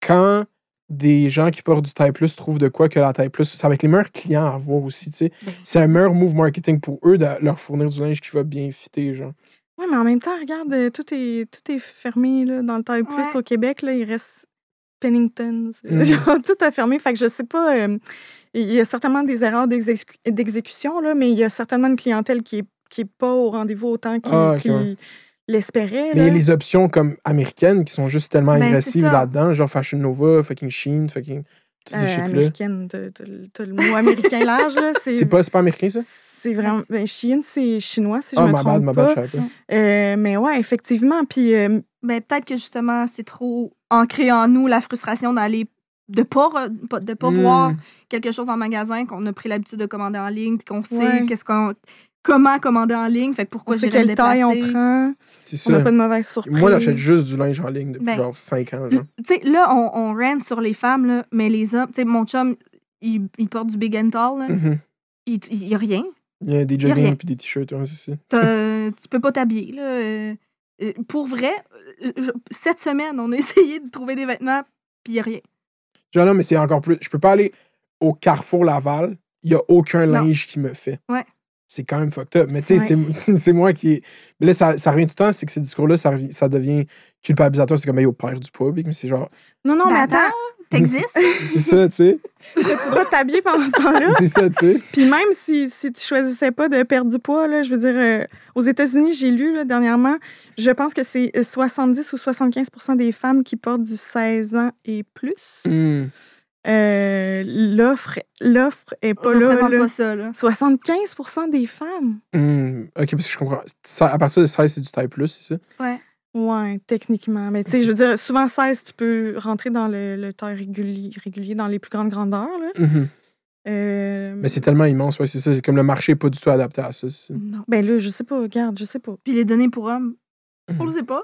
quand des gens qui portent du taille plus trouvent de quoi que la taille plus, ça va être les meilleurs clients à avoir aussi, tu sais. C'est un meilleur move marketing pour eux de leur fournir du linge qui va bien fitter, genre. Ouais, mais en même temps, regarde, euh, tout est, tout est fermé là, dans le taille plus Ouais. au Québec. Là, il reste Pennington. [laughs] Mm. Genre, tout a fermé. Fait que je sais pas. euh, il y a certainement des erreurs d'exécu- d'exécution, là, mais il y a certainement une clientèle qui est, qui est pas au rendez-vous autant qu'il Ah. L'espérait. Mais les options comme américaines qui sont juste tellement Ben, agressives là-dedans, genre Fashion Nova, fucking Sheen, fucking. Tous ces Euh, américaine, t'as le mot américain large. là, C'est pas, c'est pas américain, ça? C'est vraiment. Ben, Shein, c'est chinois, si je Ah, me ma trompe bad, ma pas. bad. Euh, mais ouais, effectivement. Puis euh, Ben, peut-être que justement, c'est trop ancré en nous la frustration d'aller de pas re- de pas Hmm. voir quelque chose en magasin qu'on a pris l'habitude de commander en ligne puis qu'on sait Ouais. qu'est-ce qu'on comment commander en ligne fait que pourquoi me quelle taille on prend. C'est On n'a pas de mauvaise surprise. Moi, j'achète juste du linge en ligne depuis Ben, genre 5 ans. Tu sais là on, on rant sur les femmes là, mais les hommes, tu sais mon chum il, il porte du big and tall là. Mhm. il, il y a rien. Il y a des y a rien. jogging puis des t-shirts, ouais, c'est [laughs] tu peux pas t'habiller là. euh, euh, Pour vrai, euh, je- cette semaine, on a [laughs] essayé de trouver des vêtements puis il y a rien. Genre là, mais c'est encore plus. Je peux pas aller au Carrefour Laval, il y a aucun Non. linge qui me fait. Ouais. C'est quand même fucked up. Mais tu sais, Ouais. c'est- [laughs] c'est moi qui. Mais là, ça, ça revient tout le temps, c'est que ces discours-là, ça, revient- ça devient culpabilisateur. C'est comme, hey, au père du public, mais c'est genre. Non, non, mais attends. T'existes? [laughs] C'est ça, tu sais. [laughs] tu dois t'habiller pendant ce temps-là? C'est ça, tu sais. Puis même si, si tu choisissais pas de perdre du poids, là, je veux dire, euh, aux États-Unis, j'ai lu là, dernièrement, je pense que c'est euh, 70 ou 75% des femmes qui portent du 16 ans et plus. Hmm. Euh, L'offre l'offre est pas là. là. pas ça là. 75% des femmes. Hmm. Ok, parce que je comprends. Ça- à partir de 16, c'est du taille plus, c'est ça? Ouais. Ouais, techniquement. Mais tu sais, je veux dire, souvent 16, tu peux rentrer dans le, le taille régulier, régulier dans les plus grandes grandeurs. Là. Mhm. Euh, Mais c'est tellement immense, ouais, c'est ça. C'est Comme le marché n'est pas du tout adapté à ça. Non. Ben là, je sais pas, regarde, je sais pas. Puis les données pour hommes, on le sait pas.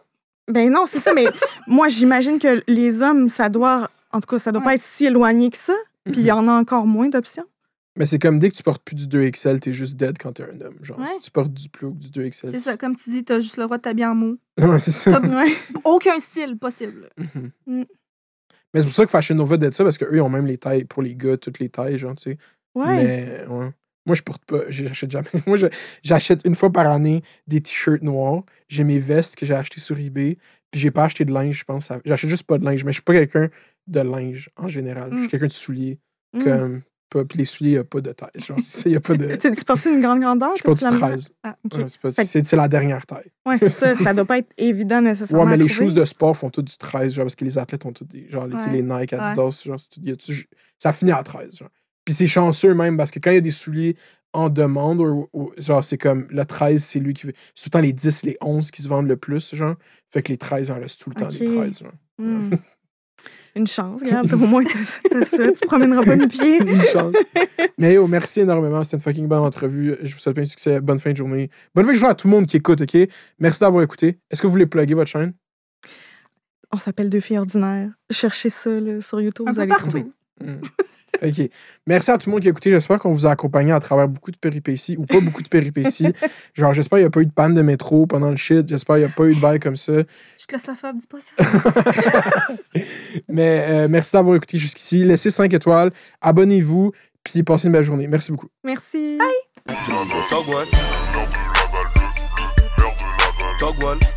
Ben non, c'est ça, mais [laughs] moi, j'imagine que les hommes, ça doit, en tout cas, ça doit pas être si éloigné que ça. Puis il y en a encore moins d'options. Mais c'est comme dès que tu portes plus du 2XL, t'es juste dead quand t'es un homme. Genre, Ouais. si tu portes du plus haut que du 2XL. C'est ça, comme tu dis, t'as juste le droit de t'habiller en mou. [laughs] Ouais, c'est ça. Ouais. aucun style possible. Mhm. Mm. Mais c'est pour ça que Fashion Nova d'être ça, parce qu'eux, ils ont même les tailles pour les gars, toutes les tailles, genre, tu sais. Ouais. Mais, ouais. Moi, je porte pas, j'achète jamais. [laughs] Moi, j'achète une fois par année des t-shirts noirs. J'ai mes vestes que j'ai achetées sur eBay. Puis j'ai pas acheté de linge, je pense. J'achète juste pas de linge, mais je suis pas quelqu'un de linge en général. Je suis Mm. quelqu'un de souliers. Mm. Comme, pas, puis les souliers, y a pas de taille. Genre, y a pas de. [laughs] Tu, portes une grande grandeur? Je porte t'as-tu du la misère? 13. Ah, OK. Ouais, c'est la dernière taille. Ouais, c'est ça. Ça doit pas être évident nécessairement. Ouais, mais les choses de sport font toutes du 13, genre, parce que les athlètes ont toutes des. Genre, les- Ouais. les Nike, Adidas, genre, tout- y a tout- ça finit à 13, genre. Puis c'est chanceux même, parce que quand il y a des souliers en demande, ou- ou- genre, c'est comme le 13, c'est lui qui veut. C'est tout le temps les 10, les 11 qui se vendent le plus, genre. Fait que les 13, il en reste tout le temps Ok. 13, genre. Mm. [laughs] Une chance, regarde, au moins t'as t'as ça. Tu promèneras pas mes pieds. Une chance. Mais yo, merci énormément. C'était une fucking bonne entrevue. Je vous souhaite plein de succès. Bonne fin de journée. Bonne fin de journée à tout le monde qui écoute, OK? Merci d'avoir écouté. Est-ce que vous voulez plugger votre chaîne? On s'appelle Deux filles ordinaires. Cherchez ça là, sur YouTube, Un vous allez partout. trouver. Mm. [laughs] [laughs] OK. Merci à tout le monde qui a écouté. J'espère qu'on vous a accompagné à travers beaucoup de péripéties ou pas beaucoup de péripéties. [laughs] Genre, j'espère qu'il n'y a pas eu de panne de métro pendant le shit. J'espère qu'il n'y a pas eu de bail comme ça. Je suis claustrophobe, dis pas ça. [laughs] Mais euh, merci d'avoir écouté jusqu'ici. Laissez 5 étoiles. Abonnez-vous. Puis passez une belle journée. Merci beaucoup. Merci. One.